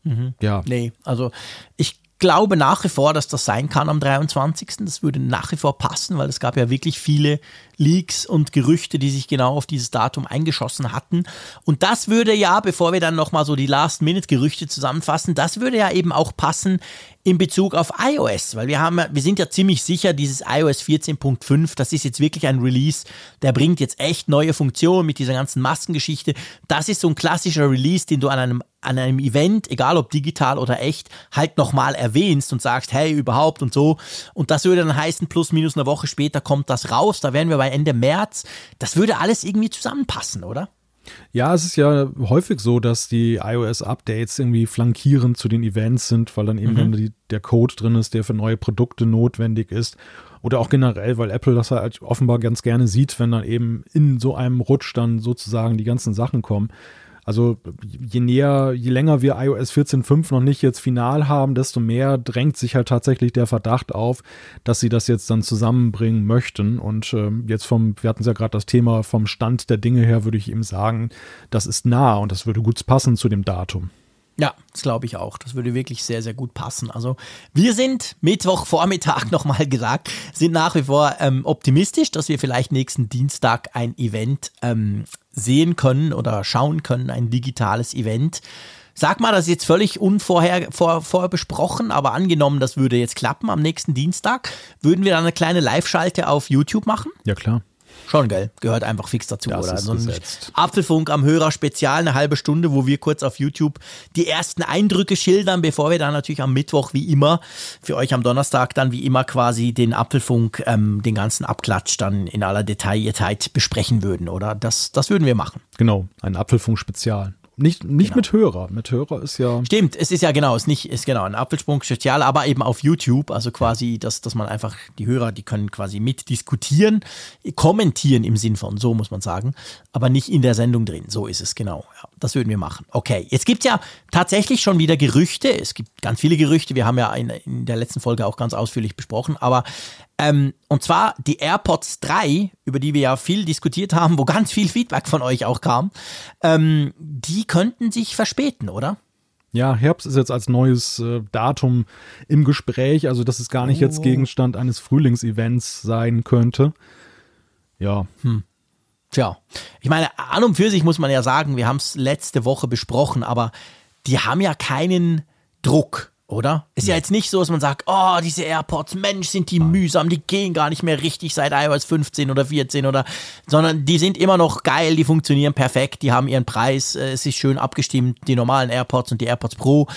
C: Mhm. Ja. Nee, also ich glaube nach wie vor, dass das sein kann am 23. Das würde nach wie vor passen, weil es gab ja wirklich viele Leaks und Gerüchte, die sich genau auf dieses Datum eingeschossen hatten. Und das würde ja, bevor wir dann nochmal so die Last-Minute-Gerüchte zusammenfassen, das würde ja eben auch passen in Bezug auf iOS, weil wir haben, wir sind ja ziemlich sicher, dieses iOS 14.5, das ist jetzt wirklich ein Release, der bringt jetzt echt neue Funktionen mit dieser ganzen Maskengeschichte. Das ist so ein klassischer Release, den du an einem an einem Event, egal ob digital oder echt, halt nochmal erwähnst und sagst, hey, überhaupt und so. Und das würde dann heißen, plus minus eine Woche später kommt das raus. Da wären wir bei Ende März. Das würde alles irgendwie zusammenpassen, oder?
B: Ja, es ist ja häufig so, dass die iOS-Updates irgendwie flankierend zu den Events sind, weil dann eben mhm. dann die, der Code drin ist, der für neue Produkte notwendig ist. Oder auch generell, weil Apple das halt offenbar ganz gerne sieht, wenn dann eben in so einem Rutsch dann sozusagen die ganzen Sachen kommen. Also je näher, je länger wir iOS 14.5 noch nicht jetzt final haben, desto mehr drängt sich halt tatsächlich der Verdacht auf, dass sie das jetzt dann zusammenbringen möchten. Und ähm, jetzt vom, wir hatten ja gerade das Thema vom Stand der Dinge her, würde ich ihm sagen, das ist nah und das würde gut passen zu dem Datum.
C: Ja, das glaube ich auch. Das würde wirklich sehr, sehr gut passen. Also wir sind Mittwochvormittag nochmal gesagt, sind nach wie vor ähm, optimistisch, dass wir vielleicht nächsten Dienstag ein Event ähm, sehen können oder schauen können, ein digitales Event. Sag mal, das ist jetzt völlig unvorher vor, vorher aber angenommen, das würde jetzt klappen am nächsten Dienstag, würden wir dann eine kleine Live-Schalte auf YouTube machen?
B: Ja, klar.
C: Schon, gell? Gehört einfach fix dazu,
B: das
C: oder? So ein
B: gesetzt.
C: Apfelfunk am Hörer Spezial, eine halbe Stunde, wo wir kurz auf YouTube die ersten Eindrücke schildern, bevor wir dann natürlich am Mittwoch wie immer, für euch am Donnerstag dann wie immer quasi den Apfelfunk, ähm, den ganzen Abklatsch dann in aller Detailliertheit besprechen würden, oder? Das, das würden wir machen.
B: Genau, ein Apfelfunk-Spezial. Nicht, nicht genau. mit Hörer. Mit Hörer ist ja.
C: Stimmt, es ist ja genau, es ist nicht, ist genau ein Apfelsprung-Spezial, aber eben auf YouTube. Also quasi, dass, dass man einfach, die Hörer, die können quasi mitdiskutieren, kommentieren im Sinn von, so muss man sagen, aber nicht in der Sendung drin. So ist es, genau. Ja, das würden wir machen. Okay, jetzt gibt es ja tatsächlich schon wieder Gerüchte. Es gibt ganz viele Gerüchte. Wir haben ja in, in der letzten Folge auch ganz ausführlich besprochen, aber ähm, und zwar die AirPods 3, über die wir ja viel diskutiert haben, wo ganz viel Feedback von euch auch kam, ähm, die könnten sich verspäten, oder?
B: Ja, Herbst ist jetzt als neues äh, Datum im Gespräch, also dass es gar nicht oh. jetzt Gegenstand eines Frühlingsevents sein könnte. Ja.
C: Hm. Tja, ich meine, an und für sich muss man ja sagen, wir haben es letzte Woche besprochen, aber die haben ja keinen Druck. Oder? Ist ja jetzt nicht so, dass man sagt, oh, diese AirPods, Mensch, sind die mühsam, die gehen gar nicht mehr richtig seit iOS 15 oder 14 oder, sondern die sind immer noch geil, die funktionieren perfekt, die haben ihren Preis, äh, es ist schön abgestimmt, die normalen AirPods und die AirPods Pro.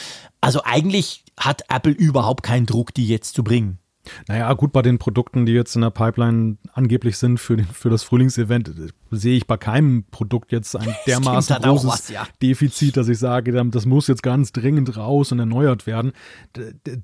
C: Also eigentlich hat Apple überhaupt keinen Druck, die jetzt zu bringen.
B: Naja, gut, bei den Produkten, die jetzt in der Pipeline angeblich sind für, den, für das Frühlingsevent, sehe ich bei keinem Produkt jetzt ein dermaßen großes
C: was, ja.
B: Defizit, dass ich sage, das muss jetzt ganz dringend raus und erneuert werden.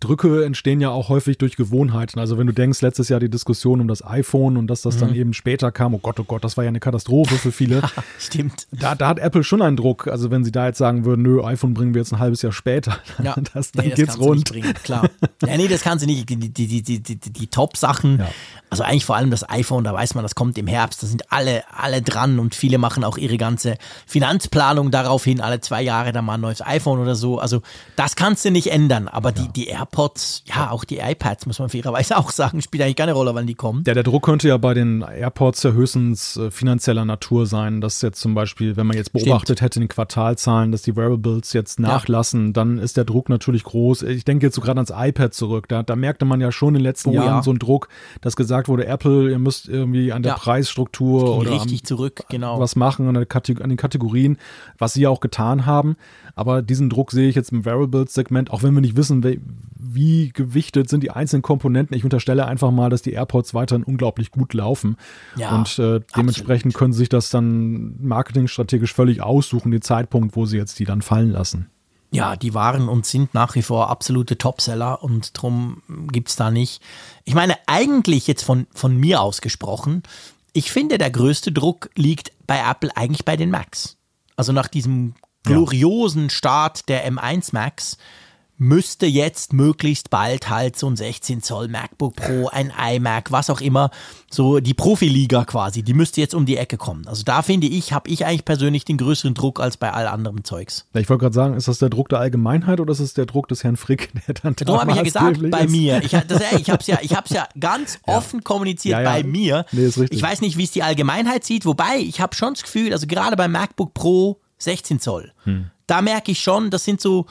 B: Drücke entstehen ja auch häufig durch Gewohnheiten. Also wenn du denkst, letztes Jahr die Diskussion um das iPhone und dass das
C: Mhm.
B: dann eben später kam, oh Gott, oh Gott, das war ja eine Katastrophe für viele.
C: Stimmt.
B: Da, da hat Apple schon einen Druck. Also wenn sie da jetzt sagen würden, nö, iPhone bringen wir jetzt ein halbes Jahr später,
C: Ja.
B: das, dann
C: Nee, das
B: geht's rund.
C: Nicht bringen, klar. Ja, nee, das kann sie nicht. Die, die, die, die, die, die Top-Sachen,
B: Ja.
C: also eigentlich vor allem das iPhone, da weiß man, das kommt im Herbst, da sind alle, alle dran und viele machen auch ihre ganze Finanzplanung darauf hin, alle zwei Jahre dann mal ein neues iPhone oder so. Also das kannst du nicht ändern. Aber die, die AirPods, ja, auch die iPads, muss man fairerweise auch sagen, spielt eigentlich keine Rolle, wann die kommen.
B: Ja, der Druck könnte ja bei den AirPods ja höchstens äh, finanzieller Natur sein, dass jetzt zum Beispiel, wenn man jetzt beobachtet hätte in den Quartalzahlen, dass die Wearables jetzt nachlassen, dann ist der Druck natürlich groß. Ich denke jetzt so gerade ans iPad zurück. Da, da merkte man ja schon in den letzten
C: Oh,
B: Jahren
C: ja.
B: so einen Druck, dass gesagt wurde, Apple, ihr müsst irgendwie an der
C: Ja.
B: Preisstruktur oder am,
C: richtig zurück, genau.
B: was machen an, an den Kategorien, was sie ja auch getan haben. Aber diesen Druck sehe ich jetzt im Wearables-Segment, auch wenn wir nicht wissen, wie, gewichtet sind die einzelnen Komponenten. Ich unterstelle einfach mal, dass die AirPods weiterhin unglaublich gut laufen.
C: Ja,
B: und äh, dementsprechend können sie sich das dann marketingstrategisch völlig aussuchen, den Zeitpunkt, wo sie jetzt die dann fallen lassen.
C: Ja, die waren und sind nach wie vor absolute Topseller und drum gibt's da nicht. Ich meine, eigentlich jetzt von, von mir aus gesprochen, ich finde, der größte Druck liegt bei Apple eigentlich bei den Macs. Also nach diesem gloriosen Start der M1 Macs müsste jetzt möglichst bald halt so ein 16 Zoll MacBook Pro, ein iMac, was auch immer, so die Profiliga quasi, die müsste jetzt um die Ecke kommen. Also da finde ich, habe ich eigentlich persönlich den größeren Druck als bei all anderem Zeugs.
B: Ja, ich wollte gerade sagen, ist das der Druck der Allgemeinheit oder ist es der Druck des Herrn Frick, der dann
C: Darum habe ich ja gesagt, bei
B: ist?
C: mir. Ich, das, ich habe es ja, ich hab's ja ganz offen kommuniziert
B: Ja, ja.
C: bei mir.
B: Nee, ist richtig.
C: Ich weiß nicht, wie es die Allgemeinheit sieht, wobei ich habe schon das Gefühl, also gerade beim MacBook Pro 16 Zoll,
B: Hm.
C: da merke ich schon, das sind so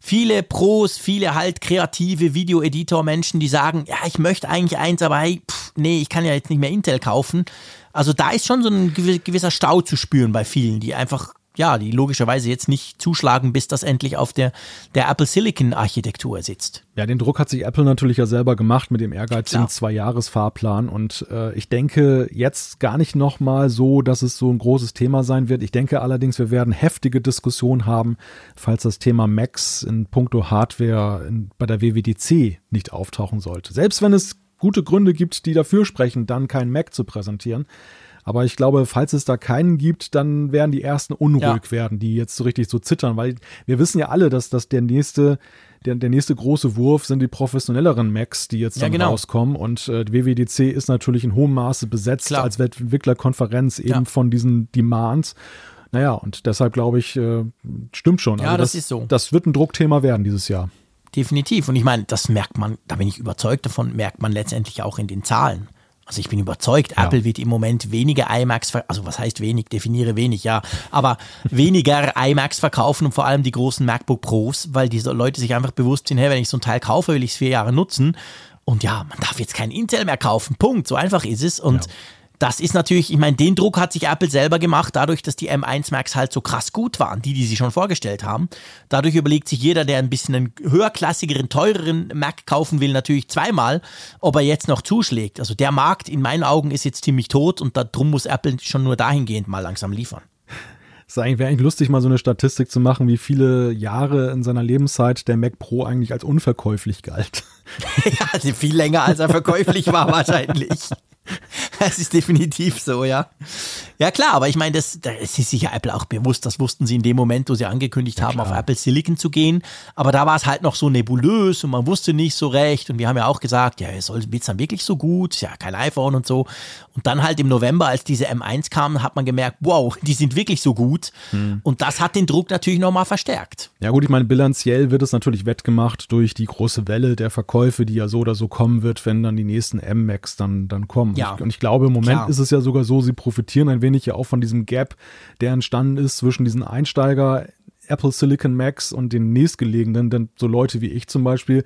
C: viele Pros, viele halt kreative Video-Editor-Menschen, die sagen, ja, ich möchte eigentlich eins, aber hey, pff, nee, ich kann ja jetzt nicht mehr Intel kaufen. Also da ist schon so ein gewi- gewisser Stau zu spüren bei vielen, die einfach, ja, die logischerweise jetzt nicht zuschlagen, bis das endlich auf der, der Apple Silicon Architektur sitzt.
B: Ja, den Druck hat sich Apple natürlich ja selber gemacht mit dem ehrgeizigen. Zwei-Jahres-Fahrplan. Und äh, ich denke jetzt gar nicht nochmal so, dass es so ein großes Thema sein wird. Ich denke allerdings, wir werden heftige Diskussionen haben, falls das Thema Macs in puncto Hardware in, bei der WWDC nicht auftauchen sollte. Selbst wenn es gute Gründe gibt, die dafür sprechen, dann kein Mac zu präsentieren. Aber ich glaube, falls es da keinen gibt, dann werden die ersten unruhig
C: Ja.
B: werden, die jetzt so richtig so zittern, weil wir wissen ja alle, dass das der nächste, der, der nächste große Wurf sind die professionelleren Macs, die jetzt
C: Ja,
B: dann
C: genau.
B: rauskommen. Und äh, WWDC ist natürlich in hohem Maße besetzt
C: Klar.
B: als Entwicklerkonferenz eben
C: Ja.
B: von diesen Demands. Naja, und deshalb glaube ich, äh, stimmt schon.
C: Ja, das ist so.
B: Das wird ein Druckthema werden dieses Jahr.
C: Definitiv. Und ich meine, das merkt man, da bin ich überzeugt davon, merkt man letztendlich auch in den Zahlen. Also ich bin überzeugt,
B: Ja.
C: Apple wird im Moment weniger iMacs, also was heißt wenig, definiere wenig, ja, aber weniger iMacs verkaufen und vor allem die großen MacBook Pros, weil diese Leute sich einfach bewusst sind, hey, wenn ich so ein Teil kaufe, will ich es vier Jahre nutzen. Und ja, man darf jetzt kein Intel mehr kaufen. Punkt. So einfach ist es. Und das ist natürlich, ich meine, den Druck hat sich Apple selber gemacht, dadurch, dass die M1 Macs halt so krass gut waren, die, die sie schon vorgestellt haben. Dadurch überlegt sich jeder, der ein bisschen einen höherklassigeren, teureren Mac kaufen will, natürlich zweimal, ob er jetzt noch zuschlägt. Also der Markt in meinen Augen ist jetzt ziemlich tot und darum muss Apple schon nur dahingehend mal langsam liefern.
B: Es wäre eigentlich lustig, mal so eine Statistik zu machen, wie viele Jahre in seiner Lebenszeit der Mac Pro eigentlich als unverkäuflich galt.
C: ja, also viel länger als er verkäuflich war wahrscheinlich. Das ist definitiv so, ja. Ja klar, aber ich meine, das, das ist sicher Apple auch bewusst. Das wussten sie in dem Moment, wo sie angekündigt haben, auf Apple Silicon zu gehen. Aber da war es halt noch so nebulös und man wusste nicht so recht. Und wir haben ja auch gesagt, ja, soll es dann wirklich so gut? Ja kein iPhone und so. Und dann halt im November, als diese M1 kamen, hat man gemerkt, wow, die sind wirklich so gut. Und das hat den Druck natürlich nochmal verstärkt.
B: Ja gut, ich meine, bilanziell wird es natürlich wettgemacht durch die große Welle der Verkäufe, die ja so oder so kommen wird, wenn dann die nächsten M-Macs dann, dann kommen.
C: Ja.
B: Und ich, und ich glaube, im Moment
C: Klar.
B: ist es ja sogar so, sie profitieren ein wenig ja auch von diesem Gap, der entstanden ist zwischen diesen Einsteiger Apple Silicon Macs und den nächstgelegenen, denn so Leute wie ich zum Beispiel,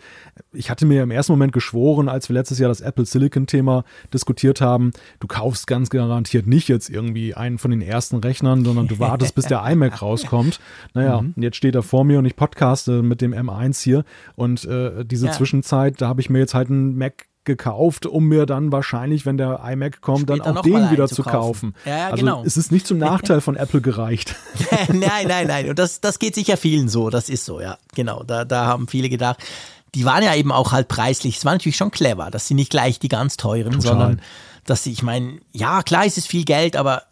B: ich hatte mir im ersten Moment geschworen, als wir letztes Jahr das Apple Silicon Thema diskutiert haben, du kaufst ganz garantiert nicht jetzt irgendwie einen von den ersten Rechnern, sondern du wartest, bis der iMac rauskommt. Naja, und jetzt steht er vor mir und ich podcaste mit dem M1 hier und äh, diese
C: Ja.
B: Zwischenzeit, da habe ich mir jetzt halt einen Mac gekauft, um mir dann wahrscheinlich, wenn der iMac kommt,
C: Später
B: dann auch den wieder zu kaufen.
C: Ja, ja,
B: also
C: genau.
B: es ist nicht zum Nachteil von Apple gereicht.
C: nein, nein, nein. Und das, das geht sicher vielen so. Das ist so, ja. Genau. Da, da haben viele gedacht. Die waren ja eben auch halt preislich. Es war natürlich schon clever, dass sie nicht gleich die ganz teuren,
B: Total.
C: sondern dass sie, ich meine, ja, klar ist es viel Geld, aber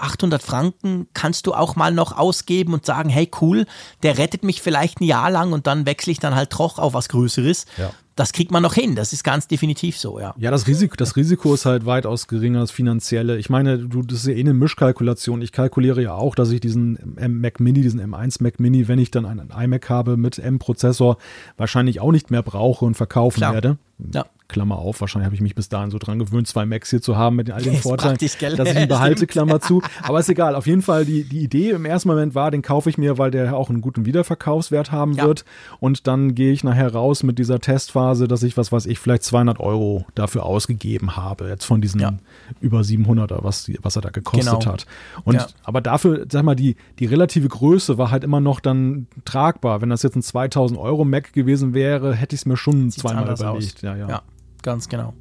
C: 800 Franken kannst du auch mal noch ausgeben und sagen, hey, cool, der rettet mich vielleicht ein Jahr lang und dann wechsle ich dann halt doch auf was Größeres.
B: Ja.
C: Das kriegt man noch hin. Das ist ganz definitiv so, ja.
B: Ja, das Risiko, das Risiko ist halt weitaus geringer als finanzielle. Ich meine, du, das ist ja eh eine Mischkalkulation. Ich kalkuliere ja auch, dass ich diesen M Mac Mini, diesen M1 Mac Mini, wenn ich dann einen iMac habe mit M-Prozessor, wahrscheinlich auch nicht mehr brauche und verkaufen
C: Klar.
B: werde.
C: Ja.
B: Klammer auf, wahrscheinlich habe ich mich bis dahin so dran gewöhnt, zwei Macs hier zu haben mit all den
C: Ist
B: Vorteilen, dass ich ihn behalte. Klammer zu. Aber ist egal. Auf jeden Fall, die, die Idee im ersten Moment war, den kaufe ich mir, weil der auch einen guten Wiederverkaufswert haben
C: Ja.
B: wird. Und dann gehe ich nachher raus mit dieser Testphase, dass ich, was weiß ich, vielleicht 200 Euro dafür ausgegeben habe. Jetzt von diesen
C: Ja.
B: über 700er, was, was er da gekostet
C: Genau.
B: hat. Und,
C: Ja.
B: aber dafür, sag mal, die, die relative Größe war halt immer noch dann tragbar. Wenn das jetzt ein 2000 Euro Mac gewesen wäre, hätte ich es mir schon
C: Sieht's
B: zweimal überlegt. Ja, ja.
C: ja, ganz genau.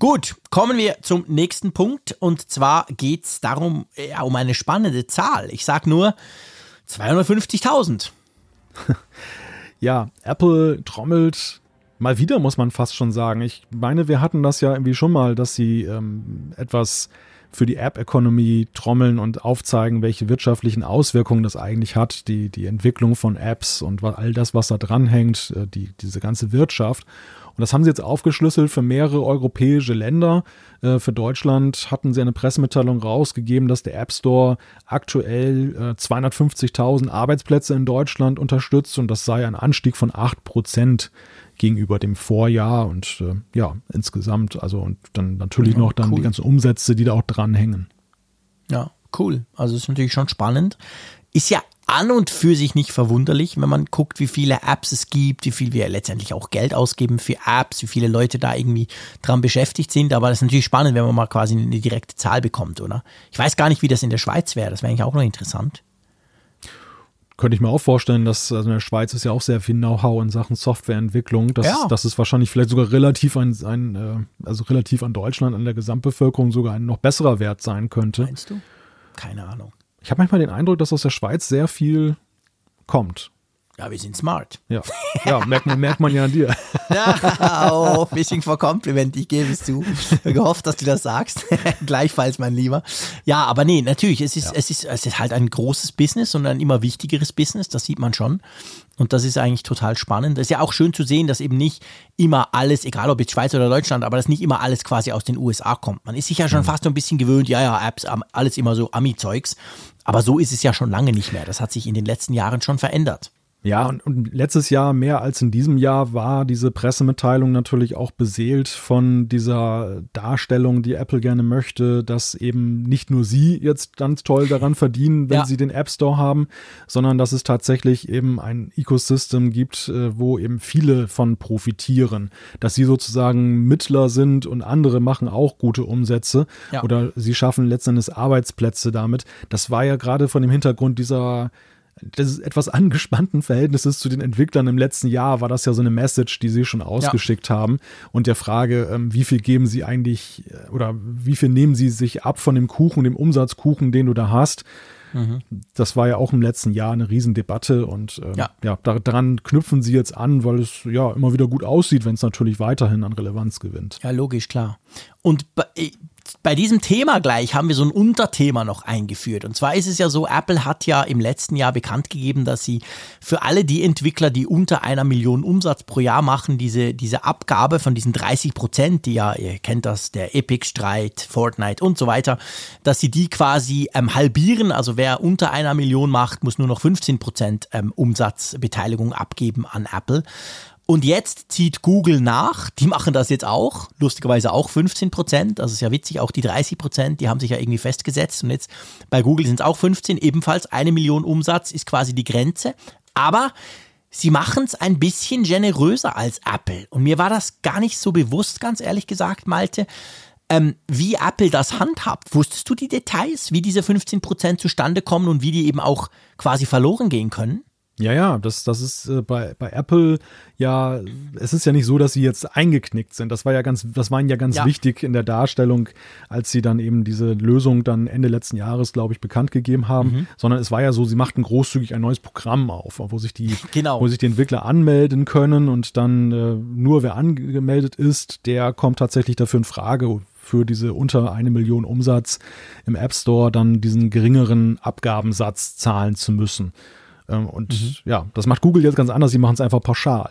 C: Gut, kommen wir zum nächsten Punkt. Und zwar geht es darum, ja, um eine spannende Zahl. Ich sag nur 250.000.
B: Ja, Apple trommelt mal wieder, muss man fast schon sagen. Ich meine, wir hatten das ja irgendwie schon mal, dass sie ähm, etwas für die App-Economy trommeln und aufzeigen, welche wirtschaftlichen Auswirkungen das eigentlich hat, die, die Entwicklung von Apps und all das, was da dranhängt, äh, die, diese ganze Wirtschaft. Und das haben sie jetzt aufgeschlüsselt für mehrere europäische Länder. Äh, Für Deutschland hatten sie eine Pressemitteilung rausgegeben, dass der App Store aktuell äh, 250.000 Arbeitsplätze in Deutschland unterstützt und das sei ein Anstieg von 8 Prozent gegenüber dem Vorjahr und äh, ja, insgesamt, also und dann natürlich
C: Ja,
B: noch dann
C: cool.
B: die ganzen Umsätze, die da auch dranhängen.
C: Ja, cool. Also ist natürlich schon spannend. Ist ja an und für sich nicht verwunderlich, wenn man guckt, wie viele Apps es gibt, wie viel wir letztendlich auch Geld ausgeben für Apps, wie viele Leute da irgendwie dran beschäftigt sind. Aber das ist natürlich spannend, wenn man mal quasi eine direkte Zahl bekommt, oder? Ich weiß gar nicht, wie das in der Schweiz wäre. Das wäre eigentlich auch noch interessant.
B: Könnte ich mir auch vorstellen, dass also in der Schweiz ist ja auch sehr viel Know-how in Sachen Softwareentwicklung. Das,
C: Ja.
B: das ist wahrscheinlich vielleicht sogar relativ ein, ein äh, also relativ an Deutschland, an der Gesamtbevölkerung sogar ein noch besserer Wert sein könnte.
C: Meinst du? Keine Ahnung.
B: Ich habe manchmal den Eindruck, dass aus der Schweiz sehr viel kommt.
C: Ja, wir sind smart.
B: Ja, ja merkt, man, merkt man ja an dir.
C: Ja, oh, Fishing for Compliment, ich gebe es zu. Gehofft, dass du das sagst. Gleichfalls, mein Lieber. Ja, aber nee, natürlich, es ist, es, ist, es ist halt ein großes Business und ein immer wichtigeres Business, das sieht man schon. Und das ist eigentlich total spannend. Es ist ja auch schön zu sehen, dass eben nicht immer alles, egal ob jetzt Schweiz oder Deutschland, aber dass nicht immer alles quasi aus den USA kommt. Man ist sich ja schon fast so ein bisschen gewöhnt, ja, ja, Apps, alles immer so Ami-Zeugs. Aber so ist es ja schon lange nicht mehr. Das hat sich in den letzten Jahren schon verändert.
B: Ja, und, und letztes Jahr mehr als in diesem Jahr war diese Pressemitteilung natürlich auch beseelt von dieser Darstellung, die Apple gerne möchte, dass eben nicht nur sie jetzt ganz toll daran verdienen, wenn
C: Ja.
B: sie den App Store haben, sondern dass es tatsächlich eben ein Ecosystem gibt, äh, wo eben viele von profitieren, dass sie sozusagen Mittler sind und andere machen auch gute Umsätze
C: Ja.
B: oder sie schaffen letztendlich Arbeitsplätze damit. Das war ja gerade von dem Hintergrund dieser des etwas angespannten Verhältnisses zu den Entwicklern im letzten Jahr war das ja so eine Message, die sie schon ausgeschickt haben. Und der Frage, ähm, wie viel geben sie eigentlich äh, oder wie viel nehmen sie sich ab von dem Kuchen, dem Umsatzkuchen, den du da hast. Das war ja auch im letzten Jahr eine Riesendebatte und ähm,
C: Ja.
B: ja, da, daran knüpfen sie jetzt an, weil es ja immer wieder gut aussieht, wenn es natürlich weiterhin an Relevanz gewinnt.
C: Ja, logisch, klar. Und bei, bei diesem Thema gleich haben wir so ein Unterthema noch eingeführt. Und zwar ist es ja so, Apple hat ja im letzten Jahr bekannt gegeben, dass sie für alle die Entwickler, die unter einer Million Umsatz pro Jahr machen, diese, diese Abgabe von diesen 30 Prozent, die ja, ihr kennt das, der Epic-Streit, Fortnite und so weiter, dass sie die quasi ähm, halbieren. Also wer unter einer Million macht, muss nur noch 15 Prozent ähm, Umsatzbeteiligung abgeben an Apple. Und jetzt zieht Google nach. Die machen das jetzt auch. Lustigerweise auch 15 Prozent. Also ist ja witzig, auch die 30 Prozent, die haben sich ja irgendwie festgesetzt. Und jetzt bei Google sind es auch 15. Ebenfalls eine Million Umsatz ist quasi die Grenze. Aber sie machen es ein bisschen generöser als Apple. Und mir war das gar nicht so bewusst, ganz ehrlich gesagt, Malte. Ähm, wie Apple das handhabt. Wusstest du die Details, wie diese 15 Prozent zustande kommen und wie die eben auch quasi verloren gehen können?
B: Ja, ja, das, das ist äh, bei, bei Apple ja, es ist ja nicht so, dass sie jetzt eingeknickt sind. Das war ja ganz, das war ihnen ja ganz ja. wichtig in der Darstellung, als sie dann eben diese Lösung dann Ende letzten Jahres, glaube ich, bekannt gegeben haben. Mhm. Sondern es war ja so, sie machten großzügig ein neues Programm auf, wo sich die, genau. wo sich die Entwickler anmelden können und dann äh, nur wer angemeldet ist, der kommt tatsächlich dafür in Frage für diese unter eine Million Umsatz im App Store dann diesen geringeren Abgabensatz zahlen zu müssen. Ähm, und mhm. ja, das macht Google jetzt ganz anders. Sie machen es einfach pauschal.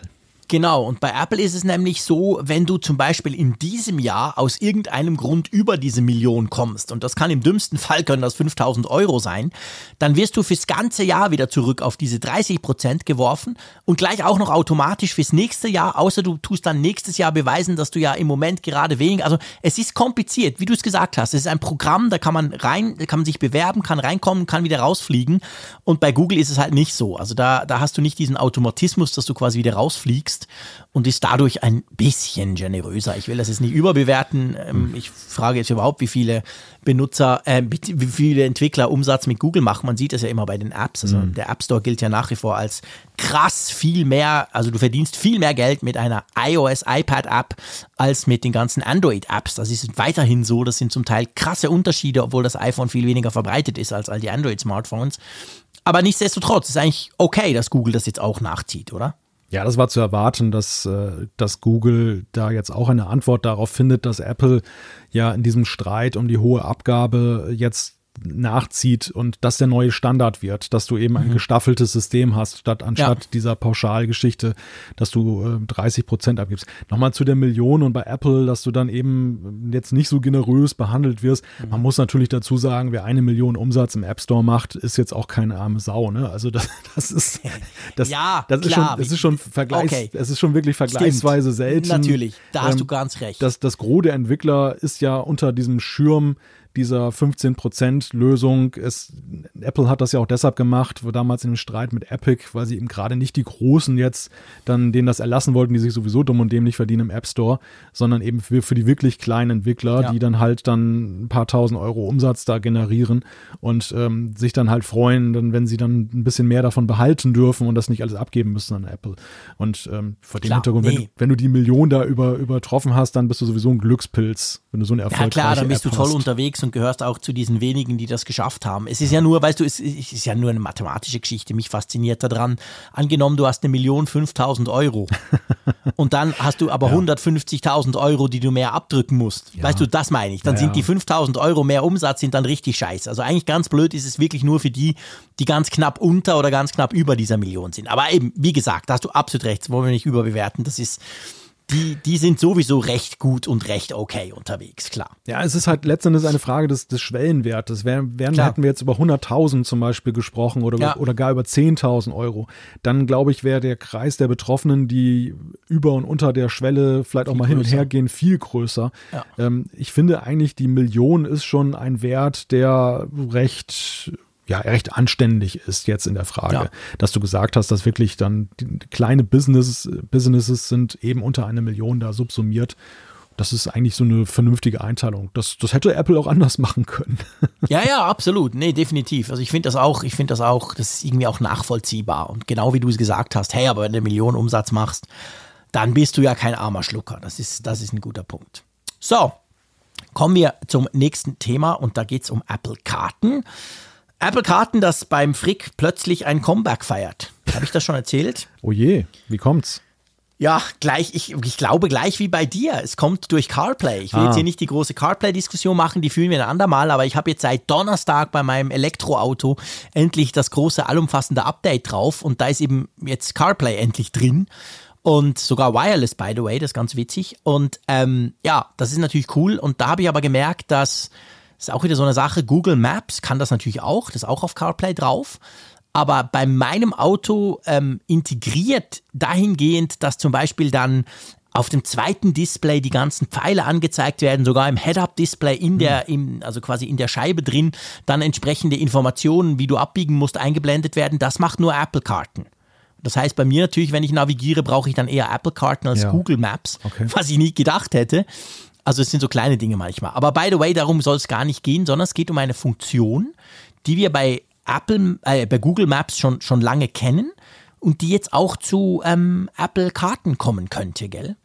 C: Genau, und bei Apple ist es nämlich so, wenn du zum Beispiel in diesem Jahr aus irgendeinem Grund über diese Million kommst, und das kann im dümmsten Fall können das 5000 Euro sein, dann wirst du fürs ganze Jahr wieder zurück auf diese 30 Prozent geworfen und gleich auch noch automatisch fürs nächste Jahr, außer du tust dann nächstes Jahr beweisen, dass du ja im Moment gerade weniger, also es ist kompliziert, wie du es gesagt hast, es ist ein Programm, da kann man rein, da kann man sich bewerben, kann reinkommen, kann wieder rausfliegen. Und bei Google ist es halt nicht so, also da, da hast du nicht diesen Automatismus, dass du quasi wieder rausfliegst, wächst und ist dadurch ein bisschen generöser. Ich will das jetzt nicht überbewerten. Ähm, hm. Ich frage jetzt überhaupt, wie viele Benutzer, äh, wie viele Entwickler Umsatz mit Google machen. Man sieht das ja immer bei den Apps. Also mhm. der App Store gilt ja nach wie vor als krass viel mehr, also du verdienst viel mehr Geld mit einer iOS iPad App als mit den ganzen Android Apps. Das ist weiterhin so. Das sind zum Teil krasse Unterschiede, obwohl das iPhone viel weniger verbreitet ist als all die Android Smartphones. Aber nichtsdestotrotz ist eigentlich okay, dass Google das jetzt auch nachzieht, oder?
B: Ja, das war zu erwarten, dass, äh, dass Google da jetzt auch eine Antwort darauf findet, dass Apple ja in diesem Streit um die hohe Abgabe jetzt nachzieht und das der neue Standard wird, dass du eben ein mhm. gestaffeltes System hast, statt anstatt ja. dieser Pauschalgeschichte, dass du äh, 30 Prozent abgibst. Nochmal zu der Million und bei Apple, dass du dann eben jetzt nicht so generös behandelt wirst. Mhm. Man muss natürlich dazu sagen, wer eine Million Umsatz im App Store macht, ist jetzt auch keine arme Sau. Ne? Also das, das ist, das,
C: ja,
B: das ist schon, das ist schon Vergleichs, okay. es ist schon wirklich vergleichsweise Stimmt. selten.
C: Natürlich, da hast ähm, du ganz recht.
B: Das, das Gros der Entwickler ist ja unter diesem Schirm dieser 15%-Lösung. Apple hat das ja auch deshalb gemacht, damals in dem Streit mit Epic, weil sie eben gerade nicht die Großen jetzt dann denen das erlassen wollten, die sich sowieso dumm und dämlich verdienen im App Store, sondern eben für, für die wirklich kleinen Entwickler, ja. die dann halt dann ein paar tausend Euro Umsatz da generieren und ähm, sich dann halt freuen, dann, wenn sie dann ein bisschen mehr davon behalten dürfen und das nicht alles abgeben müssen an Apple. Und ähm, vor dem Klar, Hintergrund, nee. wenn, du, wenn du die Million da über, übertroffen hast, dann bist du sowieso ein Glückspilz, wenn du so eine erfolgreiche Ja klar, dann
C: bist
B: App
C: du toll hast. unterwegs und gehörst auch zu diesen wenigen, die das geschafft haben. Es ist ja nur, weißt du, es ist ja nur eine mathematische Geschichte. Mich fasziniert daran. Angenommen, du hast eine Million 5000 Euro und dann hast du aber ja. 150.000 Euro, die du mehr abdrücken musst. Ja. Weißt du, das meine ich. Dann ja, sind die 5000 Euro mehr Umsatz sind dann richtig scheiße. Also eigentlich ganz blöd ist es wirklich nur für die, die ganz knapp unter oder ganz knapp über dieser Million sind. Aber eben, wie gesagt, da hast du absolut recht. Das wollen wir nicht überbewerten. Das ist, die, die sind sowieso recht gut und recht okay unterwegs, klar.
B: Ja, es ist halt letztendlich eine Frage des, des Schwellenwertes. Wären, wären hätten wir jetzt über 100.000 zum Beispiel gesprochen oder, ja. oder gar über 10.000 Euro, dann glaube ich, wäre der Kreis der Betroffenen, die über und unter der Schwelle vielleicht auch mal hin und her gehen, viel größer. Ja. Ähm, ich finde eigentlich, die Million ist schon ein Wert, der recht ja recht anständig ist jetzt in der Frage, ja. dass du gesagt hast, dass wirklich dann kleine Business, Businesses sind eben unter eine Million da subsumiert. Das ist eigentlich so eine vernünftige Einteilung. Das, das hätte Apple auch anders machen können.
C: Ja, ja, absolut. Nee, definitiv. Also ich finde das auch, ich finde das auch, das ist irgendwie auch nachvollziehbar. Und genau wie du es gesagt hast, hey, aber wenn du eine Million Umsatz machst, dann bist du ja kein armer Schlucker. Das ist, das ist ein guter Punkt. So, kommen wir zum nächsten Thema und da geht es um Apple Karten. Apple Karten, das beim Frick plötzlich ein Comeback feiert. Habe ich das schon erzählt?
B: Oh je, wie kommt's?
C: Ja, gleich, ich, ich glaube gleich wie bei dir. Es kommt durch CarPlay. Ich will ah. jetzt hier nicht die große CarPlay-Diskussion machen, die fühlen wir ein andermal, aber ich habe jetzt seit Donnerstag bei meinem Elektroauto endlich das große allumfassende Update drauf und da ist eben jetzt CarPlay endlich drin. Und sogar wireless, by the way, das ist ganz witzig. Und ähm, ja, das ist natürlich cool. Und da habe ich aber gemerkt, dass ist auch wieder so eine Sache. Google Maps kann das natürlich auch, das ist auch auf CarPlay drauf. Aber bei meinem Auto ähm, integriert dahingehend, dass zum Beispiel dann auf dem zweiten Display die ganzen Pfeile angezeigt werden, sogar im Head-Up-Display in der, hm. im, also quasi in der Scheibe drin, dann entsprechende Informationen, wie du abbiegen musst, eingeblendet werden. Das macht nur Apple-Karten. Das heißt, bei mir natürlich, wenn ich navigiere, brauche ich dann eher Apple-Karten als ja. Google Maps, okay. was ich nie gedacht hätte. Also es sind so kleine Dinge manchmal. Aber by the way, darum soll es gar nicht gehen, sondern es geht um eine Funktion, die wir bei Apple, äh, bei Google Maps schon, schon lange kennen und die jetzt auch zu ähm, Apple Karten kommen könnte, gell?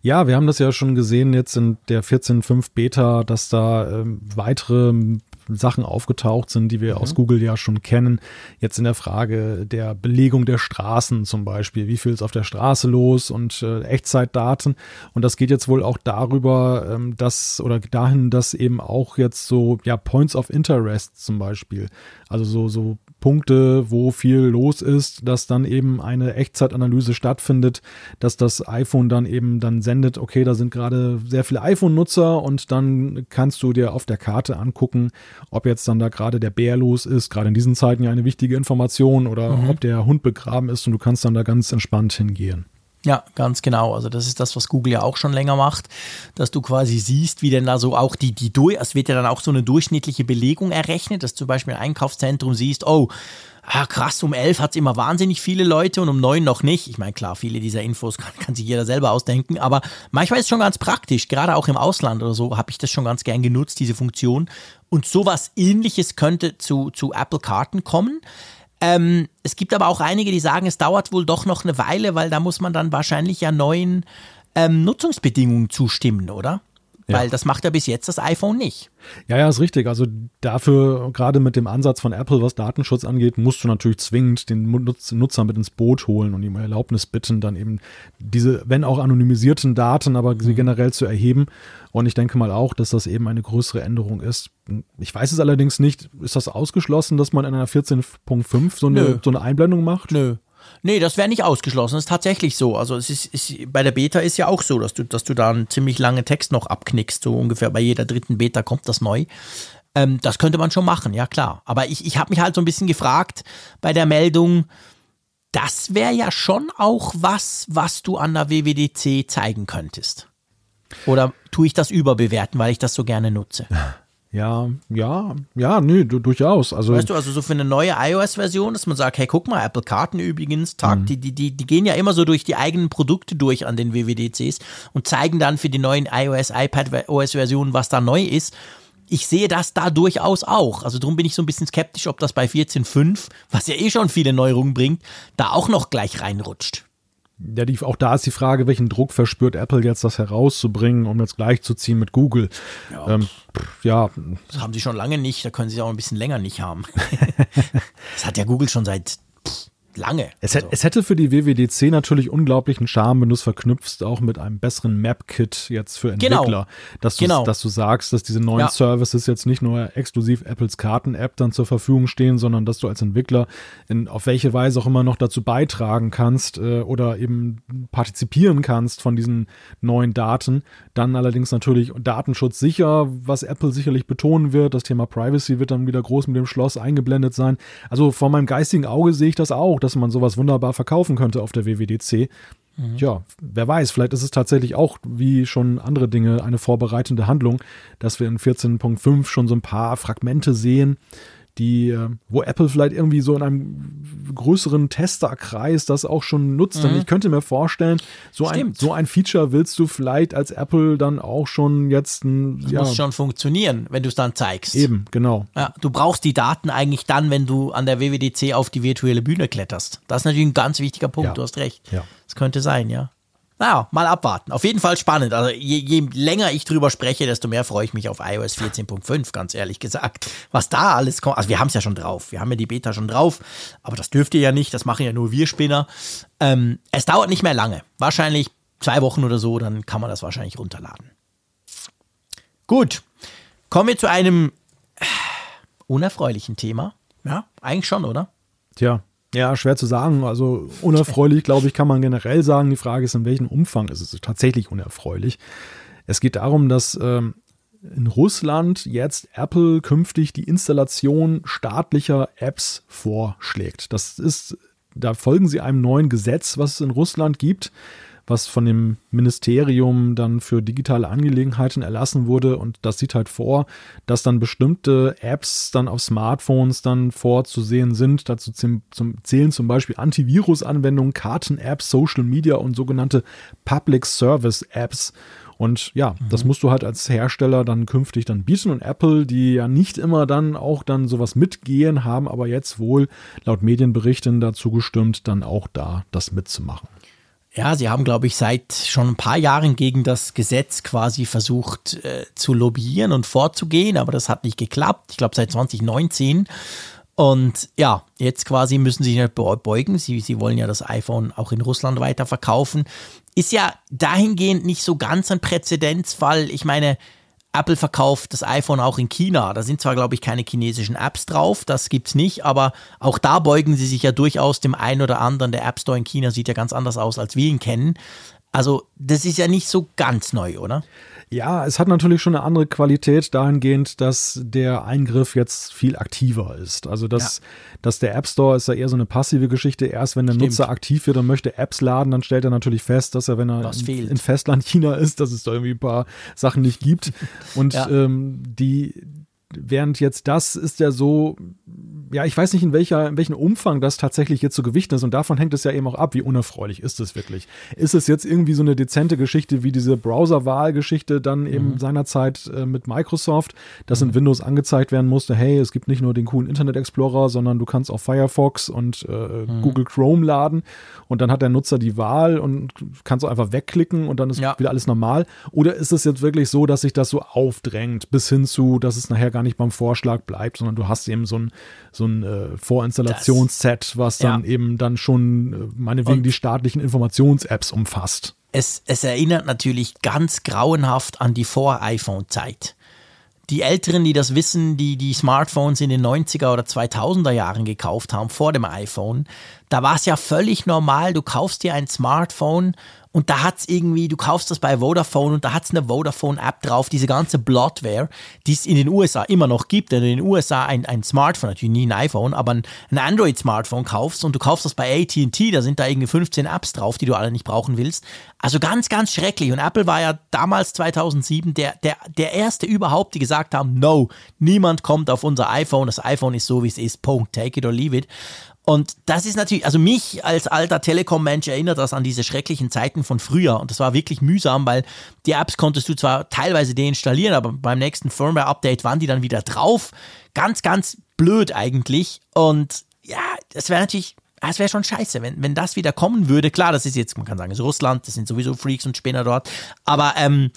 B: Ja, wir haben das ja schon gesehen jetzt in der 14.5 Beta, dass da ähm, weitere Sachen aufgetaucht sind, die wir mhm. aus Google ja schon kennen. Jetzt in der Frage der Belegung der Straßen zum Beispiel. Wie viel ist auf der Straße los und äh, Echtzeitdaten. Und das geht jetzt wohl auch darüber, ähm, dass oder dahin, dass eben auch jetzt so, ja, Points of Interest zum Beispiel. Also so, so Punkte, wo viel los ist, dass dann eben eine Echtzeitanalyse stattfindet, dass das iPhone dann eben dann sendet, okay, da sind gerade sehr viele iPhone-Nutzer und dann kannst du dir auf der Karte angucken, ob jetzt dann da gerade der Bär los ist, gerade in diesen Zeiten ja eine wichtige Information oder mhm. ob der Hund begraben ist und du kannst dann da ganz entspannt hingehen.
C: Ja, ganz genau. Also das ist das, was Google ja auch schon länger macht, dass du quasi siehst, wie denn da so auch die, die durch, es wird ja dann auch so eine durchschnittliche Belegung errechnet, dass zum Beispiel ein Einkaufszentrum siehst, oh, ah, krass, um elf hat es immer wahnsinnig viele Leute und um neun noch nicht. Ich meine, klar, viele dieser Infos kann, kann sich jeder selber ausdenken, aber manchmal ist es schon ganz praktisch, gerade auch im Ausland oder so, habe ich das schon ganz gern genutzt, diese Funktion. Und sowas ähnliches könnte zu, zu Apple Karten kommen. Ähm, es gibt aber auch einige, die sagen, es dauert wohl doch noch eine Weile, weil da muss man dann wahrscheinlich ja neuen ähm, Nutzungsbedingungen zustimmen, oder? Ja. Weil das macht ja bis jetzt das iPhone nicht.
B: Ja, ja, ist richtig. Also dafür, gerade mit dem Ansatz von Apple, was Datenschutz angeht, musst du natürlich zwingend den Nutzer mit ins Boot holen und ihm Erlaubnis bitten, dann eben diese, wenn auch anonymisierten Daten, aber sie mhm. generell zu erheben. Und ich denke mal auch, dass das eben eine größere Änderung ist. Ich weiß es allerdings nicht. Ist das ausgeschlossen, dass man in einer 14.5 so eine, so eine Einblendung macht?
C: Nö. Nee, das wäre nicht ausgeschlossen. Das ist tatsächlich so. Also es ist, ist, bei der Beta ist ja auch so, dass du, dass du da einen ziemlich langen Text noch abknickst. So ungefähr bei jeder dritten Beta kommt das neu. Ähm, das könnte man schon machen, ja klar. Aber ich, ich habe mich halt so ein bisschen gefragt bei der Meldung, das wäre ja schon auch was, was du an der WWDC zeigen könntest. Oder tue ich das überbewerten, weil ich das so gerne nutze?
B: Ja, ja, ja, nö, du, durchaus. Also,
C: weißt du, also so für eine neue iOS-Version, dass man sagt, hey, guck mal, Apple Karten übrigens, Tag, mhm. die, die, die, die gehen ja immer so durch die eigenen Produkte durch an den WWDCs und zeigen dann für die neuen iOS, iPad OS-Versionen, was da neu ist. Ich sehe das da durchaus auch. Also darum bin ich so ein bisschen skeptisch, ob das bei 14.5, was ja eh schon viele Neuerungen bringt, da auch noch gleich reinrutscht.
B: Ja, die, auch da ist die Frage, welchen Druck verspürt Apple jetzt, das herauszubringen, um jetzt gleichzuziehen mit Google. Ja, ähm, ja.
C: Das haben sie schon lange nicht, da können sie auch ein bisschen länger nicht haben. das hat ja Google schon seit lange.
B: Es, also. es, hätte für die WWDC natürlich unglaublichen Charme, wenn du es verknüpfst auch mit einem besseren Map-Kit jetzt für Entwickler. Genau. Dass, du, genau. dass du sagst, dass diese neuen ja. Services jetzt nicht nur exklusiv Apples Karten-App dann zur Verfügung stehen, sondern dass du als Entwickler in, auf welche Weise auch immer noch dazu beitragen kannst äh, oder eben partizipieren kannst von diesen neuen Daten. Dann allerdings natürlich Datenschutz sicher, was Apple sicherlich betonen wird. Das Thema Privacy wird dann wieder groß mit dem Schloss eingeblendet sein. Also vor meinem geistigen Auge sehe ich das auch, dass man sowas wunderbar verkaufen könnte auf der WWDC. Mhm. Ja, wer weiß, vielleicht ist es tatsächlich auch wie schon andere Dinge eine vorbereitende Handlung, dass wir in 14.5 schon so ein paar Fragmente sehen, die, äh, wo Apple vielleicht irgendwie so in einem größeren Testerkreis das auch schon nutzt. Mhm. Und ich könnte mir vorstellen, so ein, so ein Feature willst du vielleicht als Apple dann auch schon jetzt ein.
C: Das ja, muss schon funktionieren, wenn du es dann zeigst.
B: Eben, genau.
C: Ja, du brauchst die Daten eigentlich dann, wenn du an der WWDC auf die virtuelle Bühne kletterst. Das ist natürlich ein ganz wichtiger Punkt, ja. du hast recht. Ja. Das könnte sein, ja. Naja, mal abwarten. Auf jeden Fall spannend. Also je, je länger ich drüber spreche, desto mehr freue ich mich auf iOS 14.5, ganz ehrlich gesagt. Was da alles kommt. Also wir haben es ja schon drauf. Wir haben ja die Beta schon drauf. Aber das dürft ihr ja nicht. Das machen ja nur wir Spinner. Ähm, es dauert nicht mehr lange. Wahrscheinlich zwei Wochen oder so. Dann kann man das wahrscheinlich runterladen. Gut. Kommen wir zu einem äh, unerfreulichen Thema. Ja, eigentlich schon, oder?
B: Tja, ja, schwer zu sagen. Also unerfreulich, glaube ich, kann man generell sagen. Die Frage ist, in welchem Umfang ist es tatsächlich unerfreulich. Es geht darum, dass ähm, in Russland jetzt Apple künftig die Installation staatlicher Apps vorschlägt. Das ist, da folgen sie einem neuen Gesetz, was es in Russland gibt was von dem Ministerium dann für digitale Angelegenheiten erlassen wurde. Und das sieht halt vor, dass dann bestimmte Apps dann auf Smartphones dann vorzusehen sind. Dazu zählen zum Beispiel Antivirus-Anwendungen, Karten-Apps, Social Media und sogenannte Public Service Apps. Und ja, mhm. das musst du halt als Hersteller dann künftig dann bieten. Und Apple, die ja nicht immer dann auch dann sowas mitgehen, haben aber jetzt wohl laut Medienberichten dazu gestimmt, dann auch da das mitzumachen.
C: Ja, sie haben, glaube ich, seit schon ein paar Jahren gegen das Gesetz quasi versucht äh, zu lobbyieren und vorzugehen, aber das hat nicht geklappt. Ich glaube, seit 2019. Und ja, jetzt quasi müssen sie sich nicht beugen. Sie, sie wollen ja das iPhone auch in Russland weiterverkaufen. Ist ja dahingehend nicht so ganz ein Präzedenzfall. Ich meine, Apple verkauft das iPhone auch in China. Da sind zwar, glaube ich, keine chinesischen Apps drauf, das gibt es nicht, aber auch da beugen sie sich ja durchaus dem einen oder anderen. Der App Store in China sieht ja ganz anders aus, als wir ihn kennen. Also, das ist ja nicht so ganz neu, oder?
B: Ja, es hat natürlich schon eine andere Qualität dahingehend, dass der Eingriff jetzt viel aktiver ist. Also dass, ja. dass der App Store ist ja eher so eine passive Geschichte. Erst wenn der Stimmt. Nutzer aktiv wird und möchte Apps laden, dann stellt er natürlich fest, dass er, wenn er in, in, Festland China ist, dass es da irgendwie ein paar Sachen nicht gibt. Und ja. ähm, die, während jetzt das ist ja so, ja, ich weiß nicht, in, welcher, in welchem Umfang das tatsächlich jetzt so gewichten ist. Und davon hängt es ja eben auch ab, wie unerfreulich ist es wirklich. Ist es jetzt irgendwie so eine dezente Geschichte wie diese Browser-Wahl-Geschichte dann eben mhm. seinerzeit äh, mit Microsoft, dass mhm. in Windows angezeigt werden musste, hey, es gibt nicht nur den coolen Internet Explorer, sondern du kannst auch Firefox und äh, mhm. Google Chrome laden. Und dann hat der Nutzer die Wahl und kannst auch einfach wegklicken und dann ist ja. wieder alles normal. Oder ist es jetzt wirklich so, dass sich das so aufdrängt, bis hin zu, dass es nachher gar nicht beim Vorschlag bleibt, sondern du hast eben so ein so ein äh, Vorinstallationsset, was dann ja. eben dann schon äh, meinetwegen Und die staatlichen Informations-Apps umfasst.
C: Es, es erinnert natürlich ganz grauenhaft an die Vor-iPhone-Zeit. Die Älteren, die das wissen, die die Smartphones in den 90er oder 2000er Jahren gekauft haben, vor dem iPhone, da war es ja völlig normal, du kaufst dir ein Smartphone und da hat es irgendwie, du kaufst das bei Vodafone und da hat es eine Vodafone-App drauf, diese ganze Bloodware, die es in den USA immer noch gibt. Wenn du in den USA ein, ein Smartphone, natürlich nie ein iPhone, aber ein, ein Android-Smartphone kaufst und du kaufst das bei AT&T, da sind da irgendwie 15 Apps drauf, die du alle nicht brauchen willst. Also ganz, ganz schrecklich. Und Apple war ja damals 2007 der, der, der erste überhaupt, die gesagt haben, no, niemand kommt auf unser iPhone, das iPhone ist so, wie es ist, Punkt, take it or leave it. Und das ist natürlich, also mich als alter Telekom-Mensch erinnert das an diese schrecklichen Zeiten von früher. Und das war wirklich mühsam, weil die Apps konntest du zwar teilweise deinstallieren, aber beim nächsten Firmware-Update waren die dann wieder drauf. Ganz, ganz blöd eigentlich. Und ja, das wäre natürlich es wäre schon scheiße, wenn, wenn das wieder kommen würde. Klar, das ist jetzt, man kann sagen, es ist Russland, das sind sowieso Freaks und Spinner dort. Aber ähm,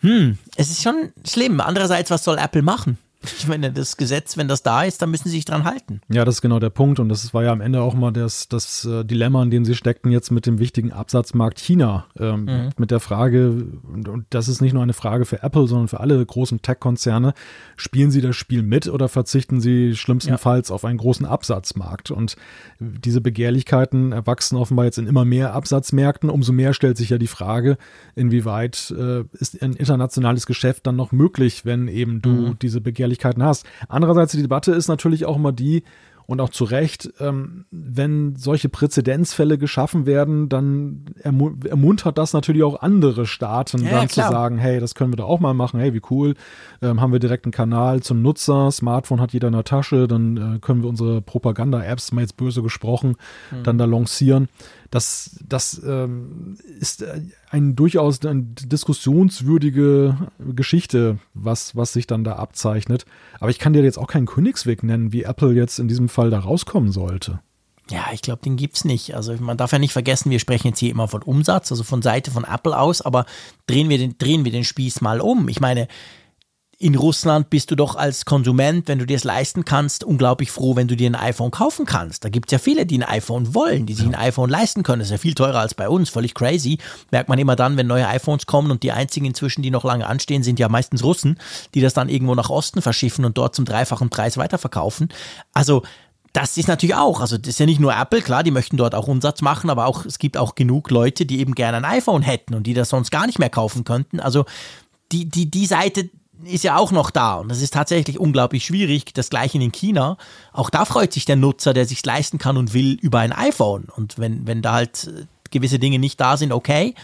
C: hm, es ist schon schlimm. Andererseits, was soll Apple machen? Ich meine, das Gesetz, wenn das da ist, dann müssen sie sich dran halten.
B: Ja, das ist genau der Punkt. Und das war ja am Ende auch mal das, das äh, Dilemma, in dem sie steckten jetzt mit dem wichtigen Absatzmarkt China. Ähm, mhm. Mit der Frage, und das ist nicht nur eine Frage für Apple, sondern für alle großen Tech-Konzerne, spielen sie das Spiel mit oder verzichten sie schlimmstenfalls ja. auf einen großen Absatzmarkt? Und diese Begehrlichkeiten erwachsen offenbar jetzt in immer mehr Absatzmärkten. Umso mehr stellt sich ja die Frage, inwieweit äh, ist ein internationales Geschäft dann noch möglich, wenn eben du mhm. diese Begehrlichkeiten Möglichkeiten hast. Andererseits die Debatte ist natürlich auch immer die, und auch zu Recht, ähm, wenn solche Präzedenzfälle geschaffen werden, dann ermu ermuntert das natürlich auch andere Staaten ja, dann ja, zu sagen, hey, das können wir da auch mal machen, hey, wie cool, ähm, haben wir direkt einen Kanal zum Nutzer, Smartphone hat jeder in der Tasche, dann äh, können wir unsere Propaganda-Apps, mal jetzt böse gesprochen, mhm. dann da lancieren. Das, das ähm, ist ein durchaus eine diskussionswürdige Geschichte, was, was sich dann da abzeichnet. Aber ich kann dir jetzt auch keinen Königsweg nennen, wie Apple jetzt in diesem Fall da rauskommen sollte.
C: Ja, ich glaube, den gibt es nicht. Also man darf ja nicht vergessen, wir sprechen jetzt hier immer von Umsatz, also von Seite von Apple aus, aber drehen wir den, drehen wir den Spieß mal um. Ich meine, in Russland bist du doch als Konsument, wenn du dir es leisten kannst, unglaublich froh, wenn du dir ein iPhone kaufen kannst. Da gibt es ja viele, die ein iPhone wollen, die sich ein iPhone leisten können. Das ist ja viel teurer als bei uns, völlig crazy. Merkt man immer dann, wenn neue iPhones kommen und die einzigen inzwischen, die noch lange anstehen, sind ja meistens Russen, die das dann irgendwo nach Osten verschiffen und dort zum dreifachen Preis weiterverkaufen. Also das ist natürlich auch, also das ist ja nicht nur Apple, klar, die möchten dort auch Umsatz machen, aber auch es gibt auch genug Leute, die eben gerne ein iPhone hätten und die das sonst gar nicht mehr kaufen könnten. Also die, die, die Seite ist ja auch noch da und das ist tatsächlich unglaublich schwierig. Das gleiche in China. Auch da freut sich der Nutzer, der sich leisten kann und will, über ein iPhone. Und wenn, wenn da halt äh, gewisse Dinge nicht da sind, okay.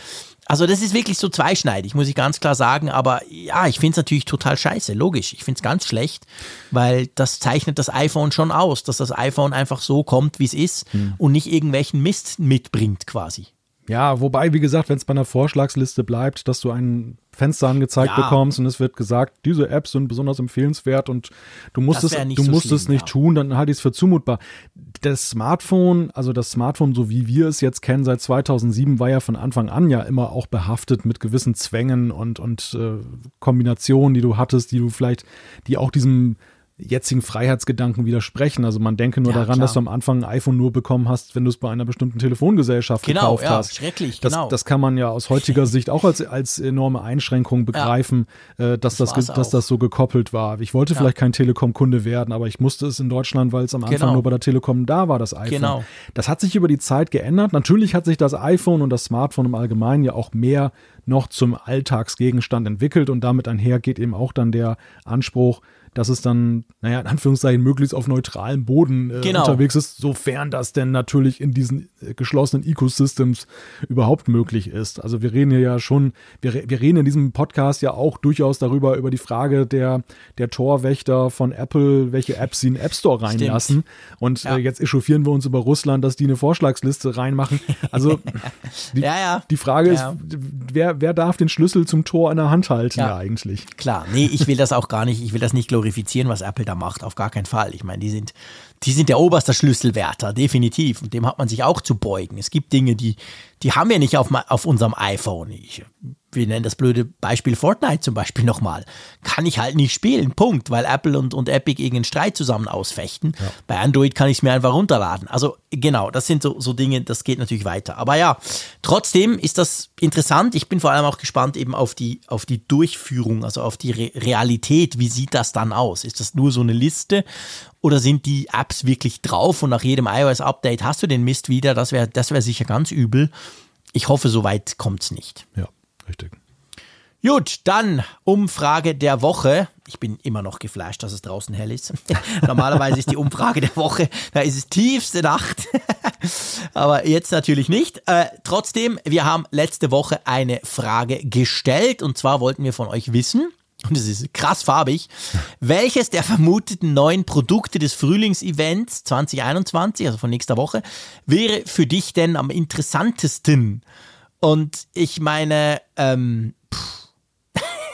C: Also das ist wirklich so zweischneidig, muss ich ganz klar sagen. Aber ja, ich finde es natürlich total scheiße, logisch. Ich finde es ganz schlecht, weil das zeichnet das iPhone schon aus, dass das iPhone einfach so kommt, wie es ist hm. und nicht irgendwelchen Mist mitbringt quasi.
B: Ja, wobei, wie gesagt, wenn es bei einer Vorschlagsliste bleibt, dass du ein Fenster angezeigt
C: Ja.
B: bekommst und es wird gesagt, diese Apps sind besonders empfehlenswert und du musst, es, du
C: so
B: musst es
C: schlimm,
B: nicht
C: ja.
B: tun, dann halte ich es für zumutbar. Das Smartphone, also das Smartphone, so wie wir es jetzt kennen, seit 2007, war ja von Anfang an ja immer auch behaftet mit gewissen Zwängen und, und äh, Kombinationen, die du hattest, die du vielleicht, die auch diesem jetzigen Freiheitsgedanken widersprechen. Also man denke nur
C: Ja,
B: daran,
C: klar.
B: dass du am Anfang ein iPhone nur bekommen hast, wenn du es bei einer bestimmten Telefongesellschaft
C: Genau,
B: gekauft
C: ja,
B: hast.
C: schrecklich,
B: das,
C: genau.
B: Das kann man ja aus heutiger Sicht auch als, als enorme Einschränkung begreifen, äh, dass, das, ge- dass das so gekoppelt war. Ich wollte vielleicht kein Telekom-Kunde werden, aber ich musste es in Deutschland, weil es am Anfang
C: Genau.
B: nur bei der Telekom da war, das iPhone.
C: Genau.
B: Das hat sich über die Zeit geändert. Natürlich hat sich das iPhone und das Smartphone im Allgemeinen ja auch mehr noch zum Alltagsgegenstand entwickelt und damit einher geht eben auch dann der Anspruch, dass es dann, naja, in Anführungszeichen möglichst auf neutralem Boden äh,
C: Genau.
B: unterwegs ist, sofern das denn natürlich in diesen äh, geschlossenen Ecosystems überhaupt möglich ist. Also wir reden hier ja schon, wir, wir reden in diesem Podcast ja auch durchaus darüber, über die Frage der, der Torwächter von Apple, welche Apps sie in den App Store reinlassen. Und
C: Ja.
B: äh, jetzt echauffieren wir uns über Russland, dass die eine Vorschlagsliste reinmachen. Also die,
C: Ja, ja.
B: die Frage ist, wer, wer darf den Schlüssel zum Tor in der Hand halten eigentlich?
C: Klar, nee, ich will das auch gar nicht, ich will das nicht glorifizieren, was Apple da macht, auf gar keinen Fall. Ich meine, die sind, die sind der oberste Schlüsselwärter, definitiv. Und dem hat man sich auch zu beugen. Es gibt Dinge, die, die haben wir nicht auf, auf unserem iPhone. Ich, wir nennen das blöde Beispiel Fortnite zum Beispiel nochmal. Kann ich halt nicht spielen, Punkt, weil Apple und, und Epic irgendeinen Streit zusammen ausfechten. Bei Android kann ich es mir einfach runterladen. Also genau, das sind so, so Dinge, das geht natürlich weiter. Aber ja, trotzdem ist das interessant. Ich bin vor allem auch gespannt eben auf die, auf die Durchführung, also auf die Re Realität. Wie sieht das dann aus? Ist das nur so eine Liste oder sind die Apps wirklich drauf und nach jedem iOS-Update hast du den Mist wieder? Das wäre das wär sicher ganz übel. Ich hoffe, so weit kommt's nicht.
B: Ja, richtig.
C: Gut, dann Umfrage der Woche. Ich bin immer noch geflasht, dass es draußen hell ist. Normalerweise ist die Umfrage der Woche, da ist es tiefste Nacht. Aber jetzt natürlich nicht. Äh, trotzdem, wir haben letzte Woche eine Frage gestellt und zwar wollten wir von euch wissen, und es ist krass farbig, welches der vermuteten neuen Produkte des Frühlingsevents 2021, also von nächster Woche, wäre für dich denn am interessantesten? Und ich meine, ähm,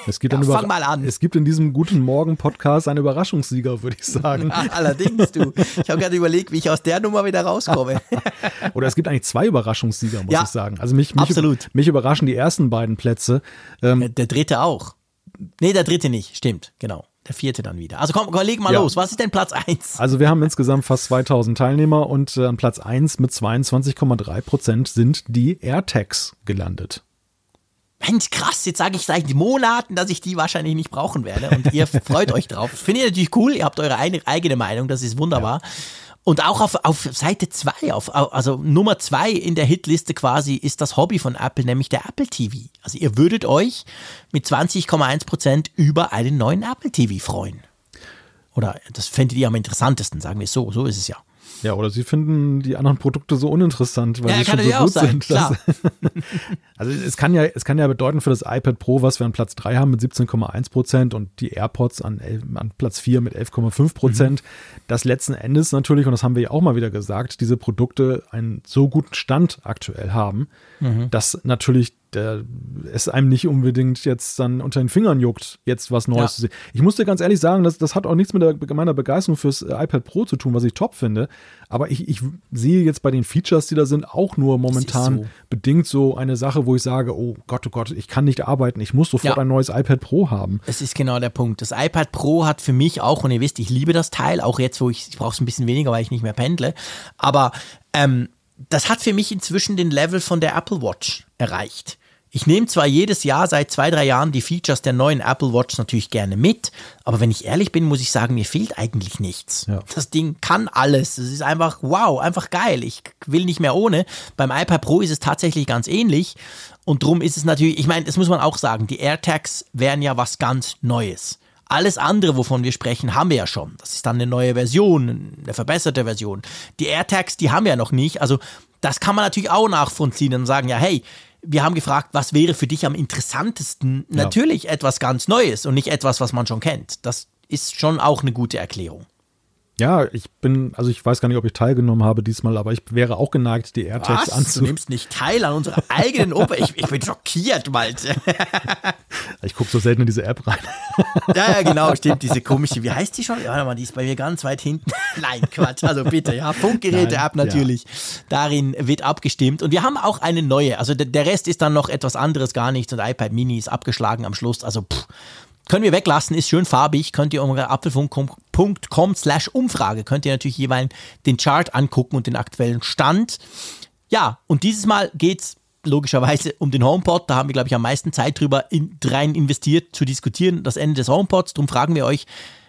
B: Es gibt
C: Ja, fang mal an.
B: Es gibt in diesem Guten Morgen Podcast einen Überraschungssieger, würde ich sagen.
C: Allerdings, du. Ich habe gerade überlegt, wie ich aus der Nummer wieder rauskomme.
B: Oder es gibt eigentlich zwei Überraschungssieger, muss
C: Ja,
B: ich sagen. Also mich, mich,
C: absolut.
B: mich überraschen die ersten beiden Plätze. Ähm,
C: Der dritte auch. Nee, der dritte nicht. Stimmt, genau. Der vierte dann wieder. Also komm, leg mal
B: Ja.
C: los. Was ist denn Platz eins?
B: also wir haben insgesamt fast 2000 Teilnehmer und äh, an Platz 1 mit 22,3 Prozent sind die AirTags gelandet.
C: Mensch, krass, jetzt sage ich seit Monaten, dass ich die wahrscheinlich nicht brauchen werde und ihr freut euch drauf. Finde ich natürlich cool, ihr habt eure eigene Meinung, das ist wunderbar. Und auch auf, auf Seite 2, auf, au- also Nummer 2 in der Hitliste quasi ist das Hobby von Apple, nämlich der Apple TV. Also ihr würdet euch mit 20,1 Prozent über einen neuen Apple TV freuen. Oder das fändet ihr am interessantesten, sagen wir es so, so ist es ja.
B: Ja, oder sie finden die anderen Produkte so uninteressant, weil
C: Ja,
B: sie schon so gut
C: sein,
B: sind.
C: klar.
B: also es kann ja, es kann ja bedeuten für das iPad Pro, was wir an Platz 3 haben mit 17,1 Prozent und die AirPods an, 11, an Platz 4 mit 11,5 Prozent,
C: Mhm.
B: dass letzten Endes natürlich, und das haben wir ja auch mal wieder gesagt, diese Produkte einen so guten Stand aktuell haben,
C: Mhm.
B: dass natürlich der, es einem nicht unbedingt jetzt dann unter den Fingern juckt, jetzt was Neues
C: Ja.
B: zu sehen. Ich muss dir ganz ehrlich sagen, das, das hat auch nichts mit der, meiner Begeisterung fürs äh, iPad Pro zu tun, was ich top finde. Aber ich, ich sehe jetzt bei den Features, die da sind, auch nur momentan
C: so.
B: bedingt so eine Sache, wo ich sage, oh Gott, oh Gott, ich kann nicht arbeiten, ich muss sofort
C: Ja.
B: ein neues iPad Pro haben.
C: Es ist genau der Punkt. Das iPad Pro hat für mich auch, und ihr wisst, ich liebe das Teil, auch jetzt, wo ich, ich brauche es ein bisschen weniger, weil ich nicht mehr pendle, aber ähm, das hat für mich inzwischen den Level von der Apple Watch erreicht. Ich nehme zwar jedes Jahr seit zwei, drei Jahren die Features der neuen Apple Watch natürlich gerne mit, aber wenn ich ehrlich bin, muss ich sagen, mir fehlt eigentlich nichts.
B: Ja.
C: Das Ding kann alles. Es ist einfach wow, einfach geil. Ich will nicht mehr ohne. Beim iPad Pro ist es tatsächlich ganz ähnlich. Und drum ist es natürlich, ich meine, das muss man auch sagen, die AirTags wären ja was ganz Neues. Alles andere, wovon wir sprechen, haben wir ja schon. Das ist dann eine neue Version, eine verbesserte Version. Die AirTags, die haben wir ja noch nicht. Also das kann man natürlich auch nachvollziehen und sagen, ja, hey, wir haben gefragt, was wäre für dich am interessantesten? Natürlich etwas ganz Neues und nicht etwas, was man schon kennt. Das ist schon auch eine gute Erklärung.
B: Ja, ich bin, also ich weiß gar nicht, ob ich teilgenommen habe diesmal, aber ich wäre auch geneigt, die AirTags
C: anzunehmen. Du nimmst nicht teil an unserer eigenen Oper. Ich, ich bin schockiert, Malte.
B: ich gucke so selten in diese App rein.
C: ja, ja, genau, stimmt, diese komische, wie heißt die schon? Warte mal, die ist bei mir ganz weit hinten. Nein, Quatsch, also bitte, ja, Funkgeräte-App natürlich. Ja. Darin wird abgestimmt und wir haben auch eine neue, also der, der Rest ist dann noch etwas anderes, gar nichts und iPad Mini ist abgeschlagen am Schluss, also pff, können wir weglassen, ist schön farbig, könnt ihr unter apfelfunk.com slash Umfrage, könnt ihr natürlich jeweils den Chart angucken und den aktuellen Stand. Ja, und dieses Mal geht's logischerweise um den HomePod. Da haben wir, glaube ich, am meisten Zeit drüber in, rein investiert zu diskutieren, das Ende des HomePods. Darum fragen wir euch,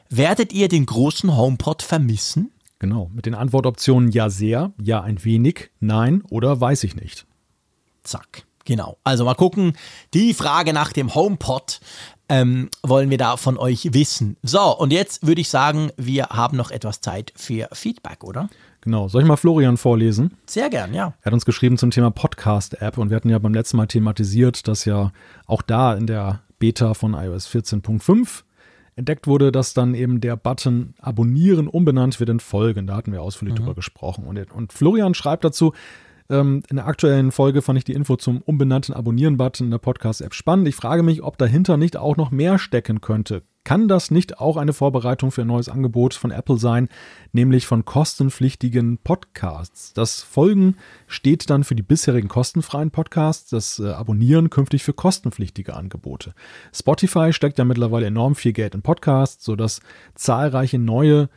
C: werdet ihr den großen HomePod vermissen?
B: Genau, mit den Antwortoptionen ja sehr, ja ein wenig, nein oder weiß ich nicht.
C: Zack. Genau. Also mal gucken. Die Frage nach dem HomePod ähm, wollen wir da von euch wissen. So, und jetzt würde ich sagen, wir haben noch etwas Zeit für Feedback, oder?
B: Genau. Soll ich mal Florian vorlesen?
C: Sehr gern, ja.
B: Er hat uns geschrieben zum Thema Podcast-App und wir hatten ja beim letzten Mal thematisiert, dass ja auch da in der Beta von iOS 14.5 entdeckt wurde, dass dann eben der Button Abonnieren umbenannt wird in Folgen. Da hatten wir ausführlich mhm. drüber gesprochen. Und, und Florian schreibt dazu, ähm, in der aktuellen Folge fand ich die Info zum unbenannten Abonnieren-Button in der Podcast-App spannend. Ich frage mich, ob dahinter nicht auch noch mehr stecken könnte. Kann das nicht auch eine Vorbereitung für ein neues Angebot von Apple sein, nämlich von kostenpflichtigen Podcasts? Das Folgen steht dann für die bisherigen kostenfreien Podcasts, das äh, Abonnieren künftig für kostenpflichtige Angebote. Spotify steckt ja mittlerweile enorm viel Geld in Podcasts, sodass zahlreiche neue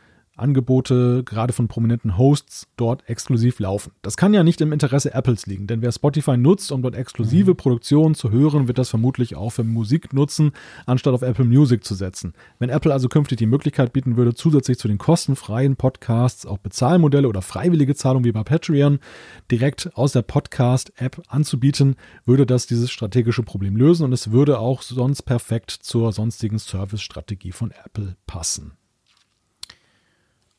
B: Angebote, gerade von prominenten Hosts, dort exklusiv laufen. Das kann ja nicht im Interesse Apples liegen, denn wer Spotify nutzt, um dort exklusive mhm. Produktionen zu hören, wird das vermutlich auch für Musik nutzen, anstatt auf Apple Music zu setzen. Wenn Apple also künftig die Möglichkeit bieten würde, zusätzlich zu den kostenfreien Podcasts auch Bezahlmodelle oder freiwillige Zahlungen wie bei Patreon direkt aus der Podcast-App anzubieten, würde das dieses strategische Problem lösen und es würde auch sonst perfekt zur sonstigen Service-Strategie von Apple passen.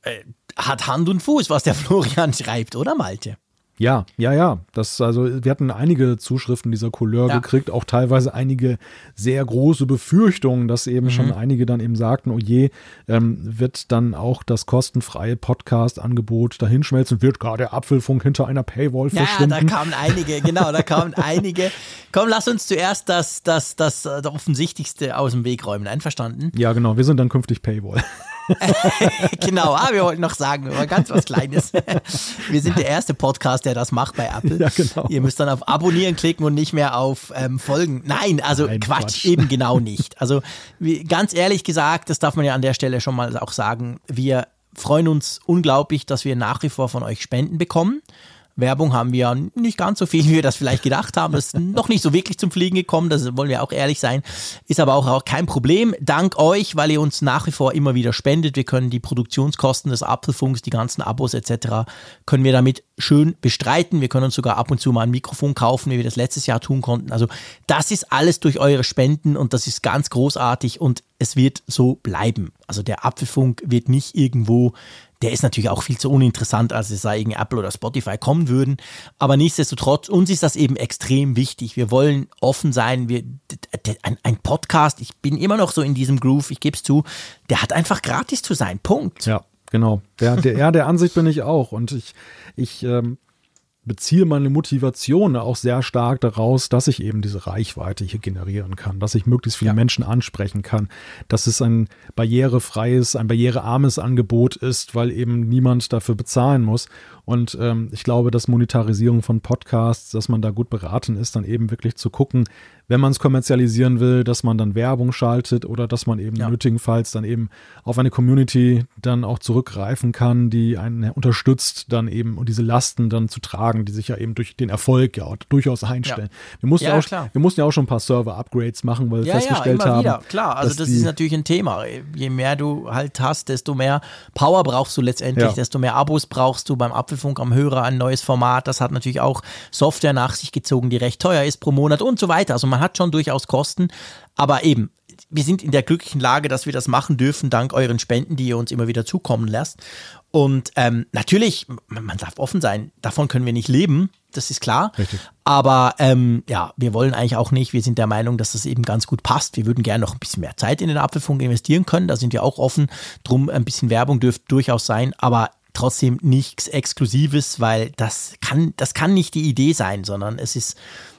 C: Äh, hat Hand und Fuß, was der Florian schreibt, oder Malte?
B: Ja, ja, ja. Das, also, wir hatten einige Zuschriften dieser Couleur ja. gekriegt, auch teilweise einige sehr große Befürchtungen, dass eben mhm. schon einige dann eben sagten, oh je, ähm, wird dann auch das kostenfreie Podcast-Angebot dahinschmelzen, wird gar der Apfelfunk hinter einer Paywall ja, verschwinden.
C: Ja, da kamen einige, genau, da kamen einige. Komm, lass uns zuerst das, das, das, das Offensichtlichste aus dem Weg räumen. Einverstanden?
B: Ja, genau. Wir sind dann künftig Paywall.
C: genau, ah, wir wollten noch sagen, aber ganz was Kleines. wir sind der erste Podcast, der das macht bei Apple. Ja, genau. Ihr müsst dann auf Abonnieren klicken und nicht mehr auf ähm, Folgen. Nein, also Nein, Quatsch, Quatsch, eben genau nicht. Also wie, ganz ehrlich gesagt, das darf man ja an der Stelle schon mal auch sagen, wir freuen uns unglaublich, dass wir nach wie vor von euch Spenden bekommen. Werbung haben wir nicht ganz so viel, wie wir das vielleicht gedacht haben. Das ist noch nicht so wirklich zum Fliegen gekommen, das wollen wir auch ehrlich sein. Ist aber auch, auch kein Problem. Dank euch, weil ihr uns nach wie vor immer wieder spendet. Wir können die Produktionskosten des Apfelfunks, die ganzen Abos etc., können wir damit schön bestreiten. Wir können uns sogar ab und zu mal ein Mikrofon kaufen, wie wir das letztes Jahr tun konnten. Also das ist alles durch eure Spenden und das ist ganz großartig und es wird so bleiben. Also der Apfelfunk wird nicht irgendwo der ist natürlich auch viel zu uninteressant, als es sei irgendwie Apple oder Spotify kommen würden. Aber nichtsdestotrotz, uns ist das eben extrem wichtig. Wir wollen offen sein. Wir, ein, ein Podcast, ich bin immer noch so in diesem Groove, ich gebe es zu, der hat einfach gratis zu sein. Punkt.
B: Ja, genau. Der, der, ja, der Ansicht bin ich auch. Und ich, ich ähm, beziehe meine Motivation auch sehr stark daraus, dass ich eben diese Reichweite hier generieren kann, dass ich möglichst viele ja. Menschen ansprechen kann, dass es ein barrierefreies, ein barrierearmes Angebot ist, weil eben niemand dafür bezahlen muss. Und ähm, ich glaube, dass Monetarisierung von Podcasts, dass man da gut beraten ist, dann eben wirklich zu gucken, wenn man es kommerzialisieren will, dass man dann Werbung schaltet oder dass man eben ja. nötigenfalls dann eben auf eine Community dann auch zurückgreifen kann, die einen unterstützt, dann eben und diese Lasten dann zu tragen, die sich ja eben durch den Erfolg ja durchaus einstellen. Ja. Wir, mussten ja, auch, wir mussten ja auch schon ein paar Server-Upgrades machen, weil wir festgestellt
C: ja, immer
B: haben.
C: Wieder. Klar, also das ist natürlich ein Thema. Je mehr du halt hast, desto mehr Power brauchst du letztendlich, desto mehr Abos brauchst du beim Apfelfunk am Hörer, ein neues Format. Das hat natürlich auch Software nach sich gezogen, die recht teuer ist pro Monat und so weiter. Also man hat schon durchaus Kosten, aber eben, wir sind in der glücklichen Lage, dass wir das machen dürfen, dank euren Spenden, die ihr uns immer wieder zukommen lasst. Und ähm, natürlich, man darf offen sein, davon können wir nicht leben. das ist klar.
B: Richtig.
C: Aber ähm, ja, wir wollen eigentlich auch nicht. Wir sind der Meinung, dass das eben ganz gut passt. Wir würden gerne noch ein bisschen mehr Zeit in den Apfelfunk investieren können. Da sind wir auch offen. Drum ein bisschen Werbung dürfte durchaus sein. Aber trotzdem nichts Exklusives, weil das kann, das kann nicht die Idee sein, sondern es ist,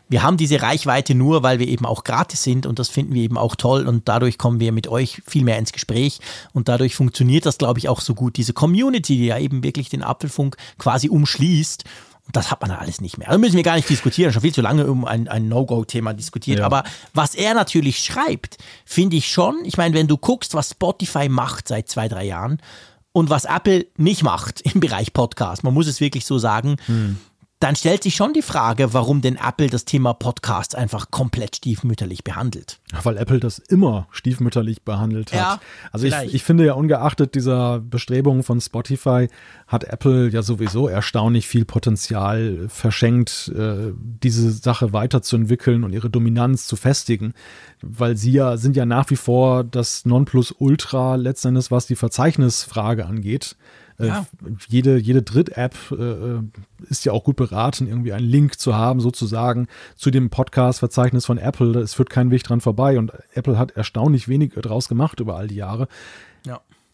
C: wir haben diese Reichweite nur, weil wir eben auch gratis sind und das finden wir eben auch toll und dadurch kommen wir mit euch viel mehr ins Gespräch und dadurch funktioniert das, glaube ich, auch so gut. Diese Community, die ja eben wirklich den Apfelfunk quasi umschließt und das hat man da alles nicht mehr. Da müssen wir gar nicht diskutieren, schon viel zu lange um ein, ein No-Go-Thema diskutiert.
B: Ja.
C: Aber was er natürlich schreibt, finde ich schon. Ich meine, wenn du guckst, was Spotify macht seit zwei, drei Jahren und was Apple nicht macht im Bereich Podcast, man muss es wirklich so sagen, dann stellt sich schon die Frage, warum denn Apple das Thema Podcast einfach komplett stiefmütterlich behandelt.
B: Weil Apple das immer stiefmütterlich behandelt hat.
C: Ja,
B: also ich, ich finde ja ungeachtet dieser Bestrebungen von Spotify hat Apple ja sowieso erstaunlich viel Potenzial verschenkt, äh, diese Sache weiterzuentwickeln und ihre Dominanz zu festigen. Weil sie ja sind ja nach wie vor das Nonplusultra letztendlich, was die Verzeichnisfrage angeht. Äh,
C: Ja.
B: Jede, jede Dritt-App äh, ist ja auch gut beraten, irgendwie einen Link zu haben, sozusagen, zu dem Podcast-Verzeichnis von Apple. Es führt kein Weg dran vorbei und Apple hat erstaunlich wenig draus gemacht über all die Jahre.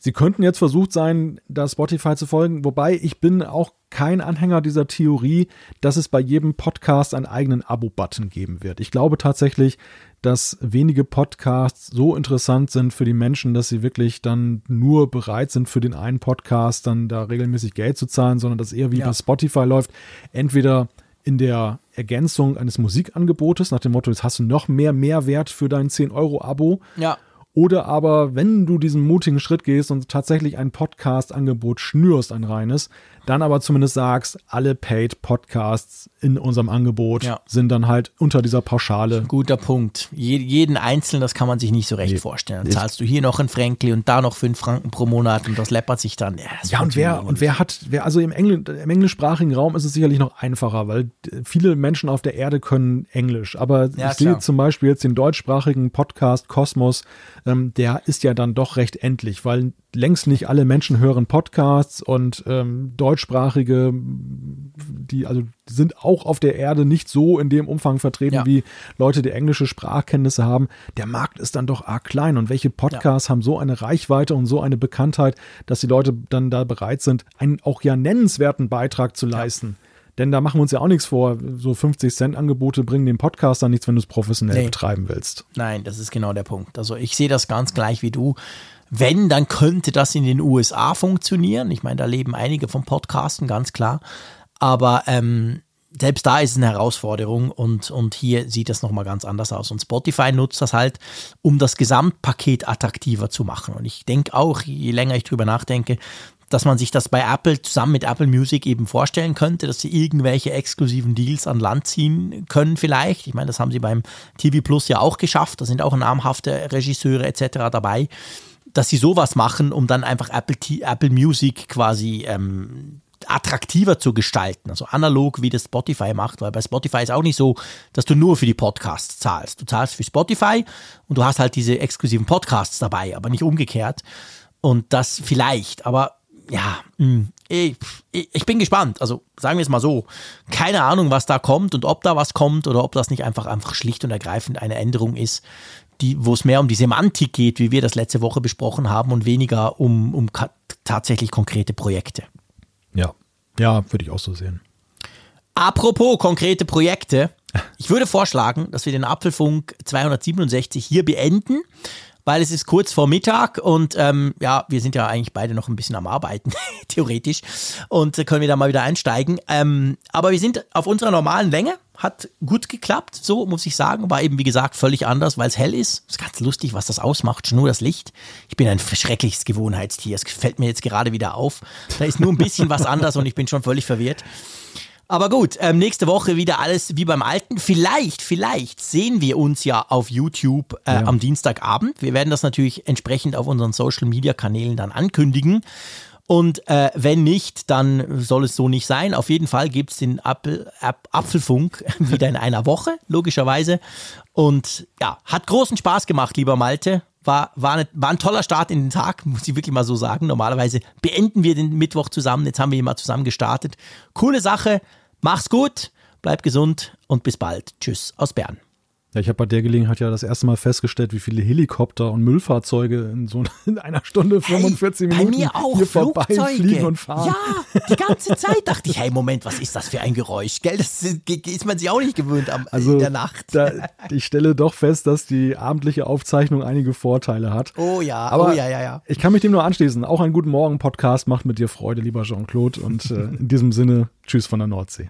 B: Sie könnten jetzt versucht sein, da Spotify zu folgen, wobei ich bin auch kein Anhänger dieser Theorie, dass es bei jedem Podcast einen eigenen Abo-Button geben wird. Ich glaube tatsächlich, dass wenige Podcasts so interessant sind für die Menschen, dass sie wirklich dann nur bereit sind, für den einen Podcast dann da regelmäßig Geld zu zahlen, sondern dass eher wie
C: Ja.
B: bei Spotify läuft, entweder in der Ergänzung eines Musikangebotes, nach dem Motto, jetzt hast du noch mehr Mehrwert für dein 10-Euro-Abo,
C: Ja.
B: Oder aber, wenn du diesen mutigen Schritt gehst und tatsächlich ein Podcast-Angebot schnürst, ein reines, dann aber zumindest sagst, alle Paid-Podcasts in unserem Angebot
C: Ja.
B: sind dann halt unter dieser Pauschale.
C: Guter Punkt. Je, jeden Einzelnen, das kann man sich nicht so recht
B: Nee.
C: vorstellen. Dann zahlst du hier noch ein Fränkli und da noch fünf Franken pro Monat und das läppert sich dann. Ja,
B: Ja, und wer, und wer hat, wer, also im, Engl im englischsprachigen Raum ist es sicherlich noch einfacher, weil viele Menschen auf der Erde können Englisch. Aber
C: Ja,
B: ich sehe zum Beispiel jetzt den deutschsprachigen Podcast Kosmos, ähm, der ist ja dann doch recht endlich, weil längst nicht alle Menschen hören Podcasts und ähm, deutschsprachige, die also sind auch auf der Erde nicht so in dem Umfang vertreten
C: Ja.
B: wie Leute, die englische Sprachkenntnisse haben. Der Markt ist dann doch arg klein und welche Podcasts haben so eine Reichweite und so eine Bekanntheit, dass die Leute dann da bereit sind, einen auch ja nennenswerten Beitrag zu leisten. Denn da machen wir uns ja auch nichts vor. So 50 Cent Angebote bringen dem Podcast dann nichts, wenn du es professionell
C: Nee.
B: betreiben willst.
C: Nein, das ist genau der Punkt. Also ich sehe das ganz gleich wie du. Wenn, dann könnte das in den USA funktionieren. Ich meine, da leben einige vom Podcasten, ganz klar. Aber ähm, selbst da ist es eine Herausforderung und, und hier sieht das nochmal ganz anders aus. Und Spotify nutzt das halt, um das Gesamtpaket attraktiver zu machen. Und ich denke auch, je länger ich drüber nachdenke, dass man sich das bei Apple zusammen mit Apple Music eben vorstellen könnte, dass sie irgendwelche exklusiven Deals an Land ziehen können vielleicht. Ich meine, das haben sie beim TV Plus ja auch geschafft. Da sind auch namhafte Regisseure etc. dabei, dass sie sowas machen, um dann einfach Apple, Apple Music quasi ähm, attraktiver zu gestalten, also analog wie das Spotify macht, weil bei Spotify ist auch nicht so, dass du nur für die Podcasts zahlst. Du zahlst für Spotify und du hast halt diese exklusiven Podcasts dabei, aber nicht umgekehrt. Und das vielleicht, aber ja, ich, ich ich bin gespannt. Also sagen wir es mal so, keine Ahnung, was da kommt und ob da was kommt oder ob das nicht einfach einfach schlicht und ergreifend eine Änderung ist, die, wo es mehr um die Semantik geht, wie wir das letzte Woche besprochen haben und weniger um, um tatsächlich konkrete Projekte.
B: Ja. Ja, würde ich auch so sehen.
C: Apropos konkrete Projekte, ich würde vorschlagen, dass wir den Apfelfunk 267 hier beenden, weil es ist kurz vor Mittag und ähm, ja, wir sind ja eigentlich beide noch ein bisschen am Arbeiten, theoretisch, und äh, können wir da mal wieder einsteigen. Ähm, aber wir sind auf unserer normalen Länge, hat gut geklappt, so muss ich sagen, war eben wie gesagt völlig anders, weil es hell ist. Ist ganz lustig, was das ausmacht, nur das Licht. Ich bin ein schreckliches Gewohnheitstier, es fällt mir jetzt gerade wieder auf. Da ist nur ein bisschen was anders und ich bin schon völlig verwirrt. Aber gut, ähm, nächste Woche wieder alles wie beim Alten. Vielleicht, vielleicht sehen wir uns ja auf YouTube äh,
B: Ja.
C: am Dienstagabend. Wir werden das natürlich entsprechend auf unseren Social Media Kanälen dann ankündigen. Und äh, wenn nicht, dann soll es so nicht sein. Auf jeden Fall gibt es den Apfel, Ap Apfelfunk wieder in einer Woche, logischerweise. Und ja, hat großen Spaß gemacht, lieber Malte. War, war, eine, war ein toller Start in den Tag, muss ich wirklich mal so sagen. Normalerweise beenden wir den Mittwoch zusammen. Jetzt haben wir ihn mal zusammen gestartet. Coole Sache. Mach's gut. bleib gesund und bis bald. Tschüss aus Bern.
B: Ja, ich habe bei der Gelegenheit ja das erste Mal festgestellt, wie viele Helikopter und Müllfahrzeuge in so in einer Stunde 45
C: hey,
B: Minuten
C: bei mir auch
B: hier
C: Flugzeuge.
B: vorbeifliegen und fahren.
C: Ja, die ganze Zeit dachte ich, hey, Moment, was ist das für ein Geräusch? Gell, das ist man sich auch nicht gewöhnt am,
B: also,
C: in der Nacht.
B: Da, ich stelle doch fest, dass die abendliche Aufzeichnung einige Vorteile hat.
C: Oh ja,
B: Aber
C: oh ja, ja, ja.
B: Ich kann mich dem nur anschließen. Auch ein Guten Morgen Podcast macht mit dir Freude, lieber Jean-Claude. Und äh, in diesem Sinne, tschüss von der Nordsee.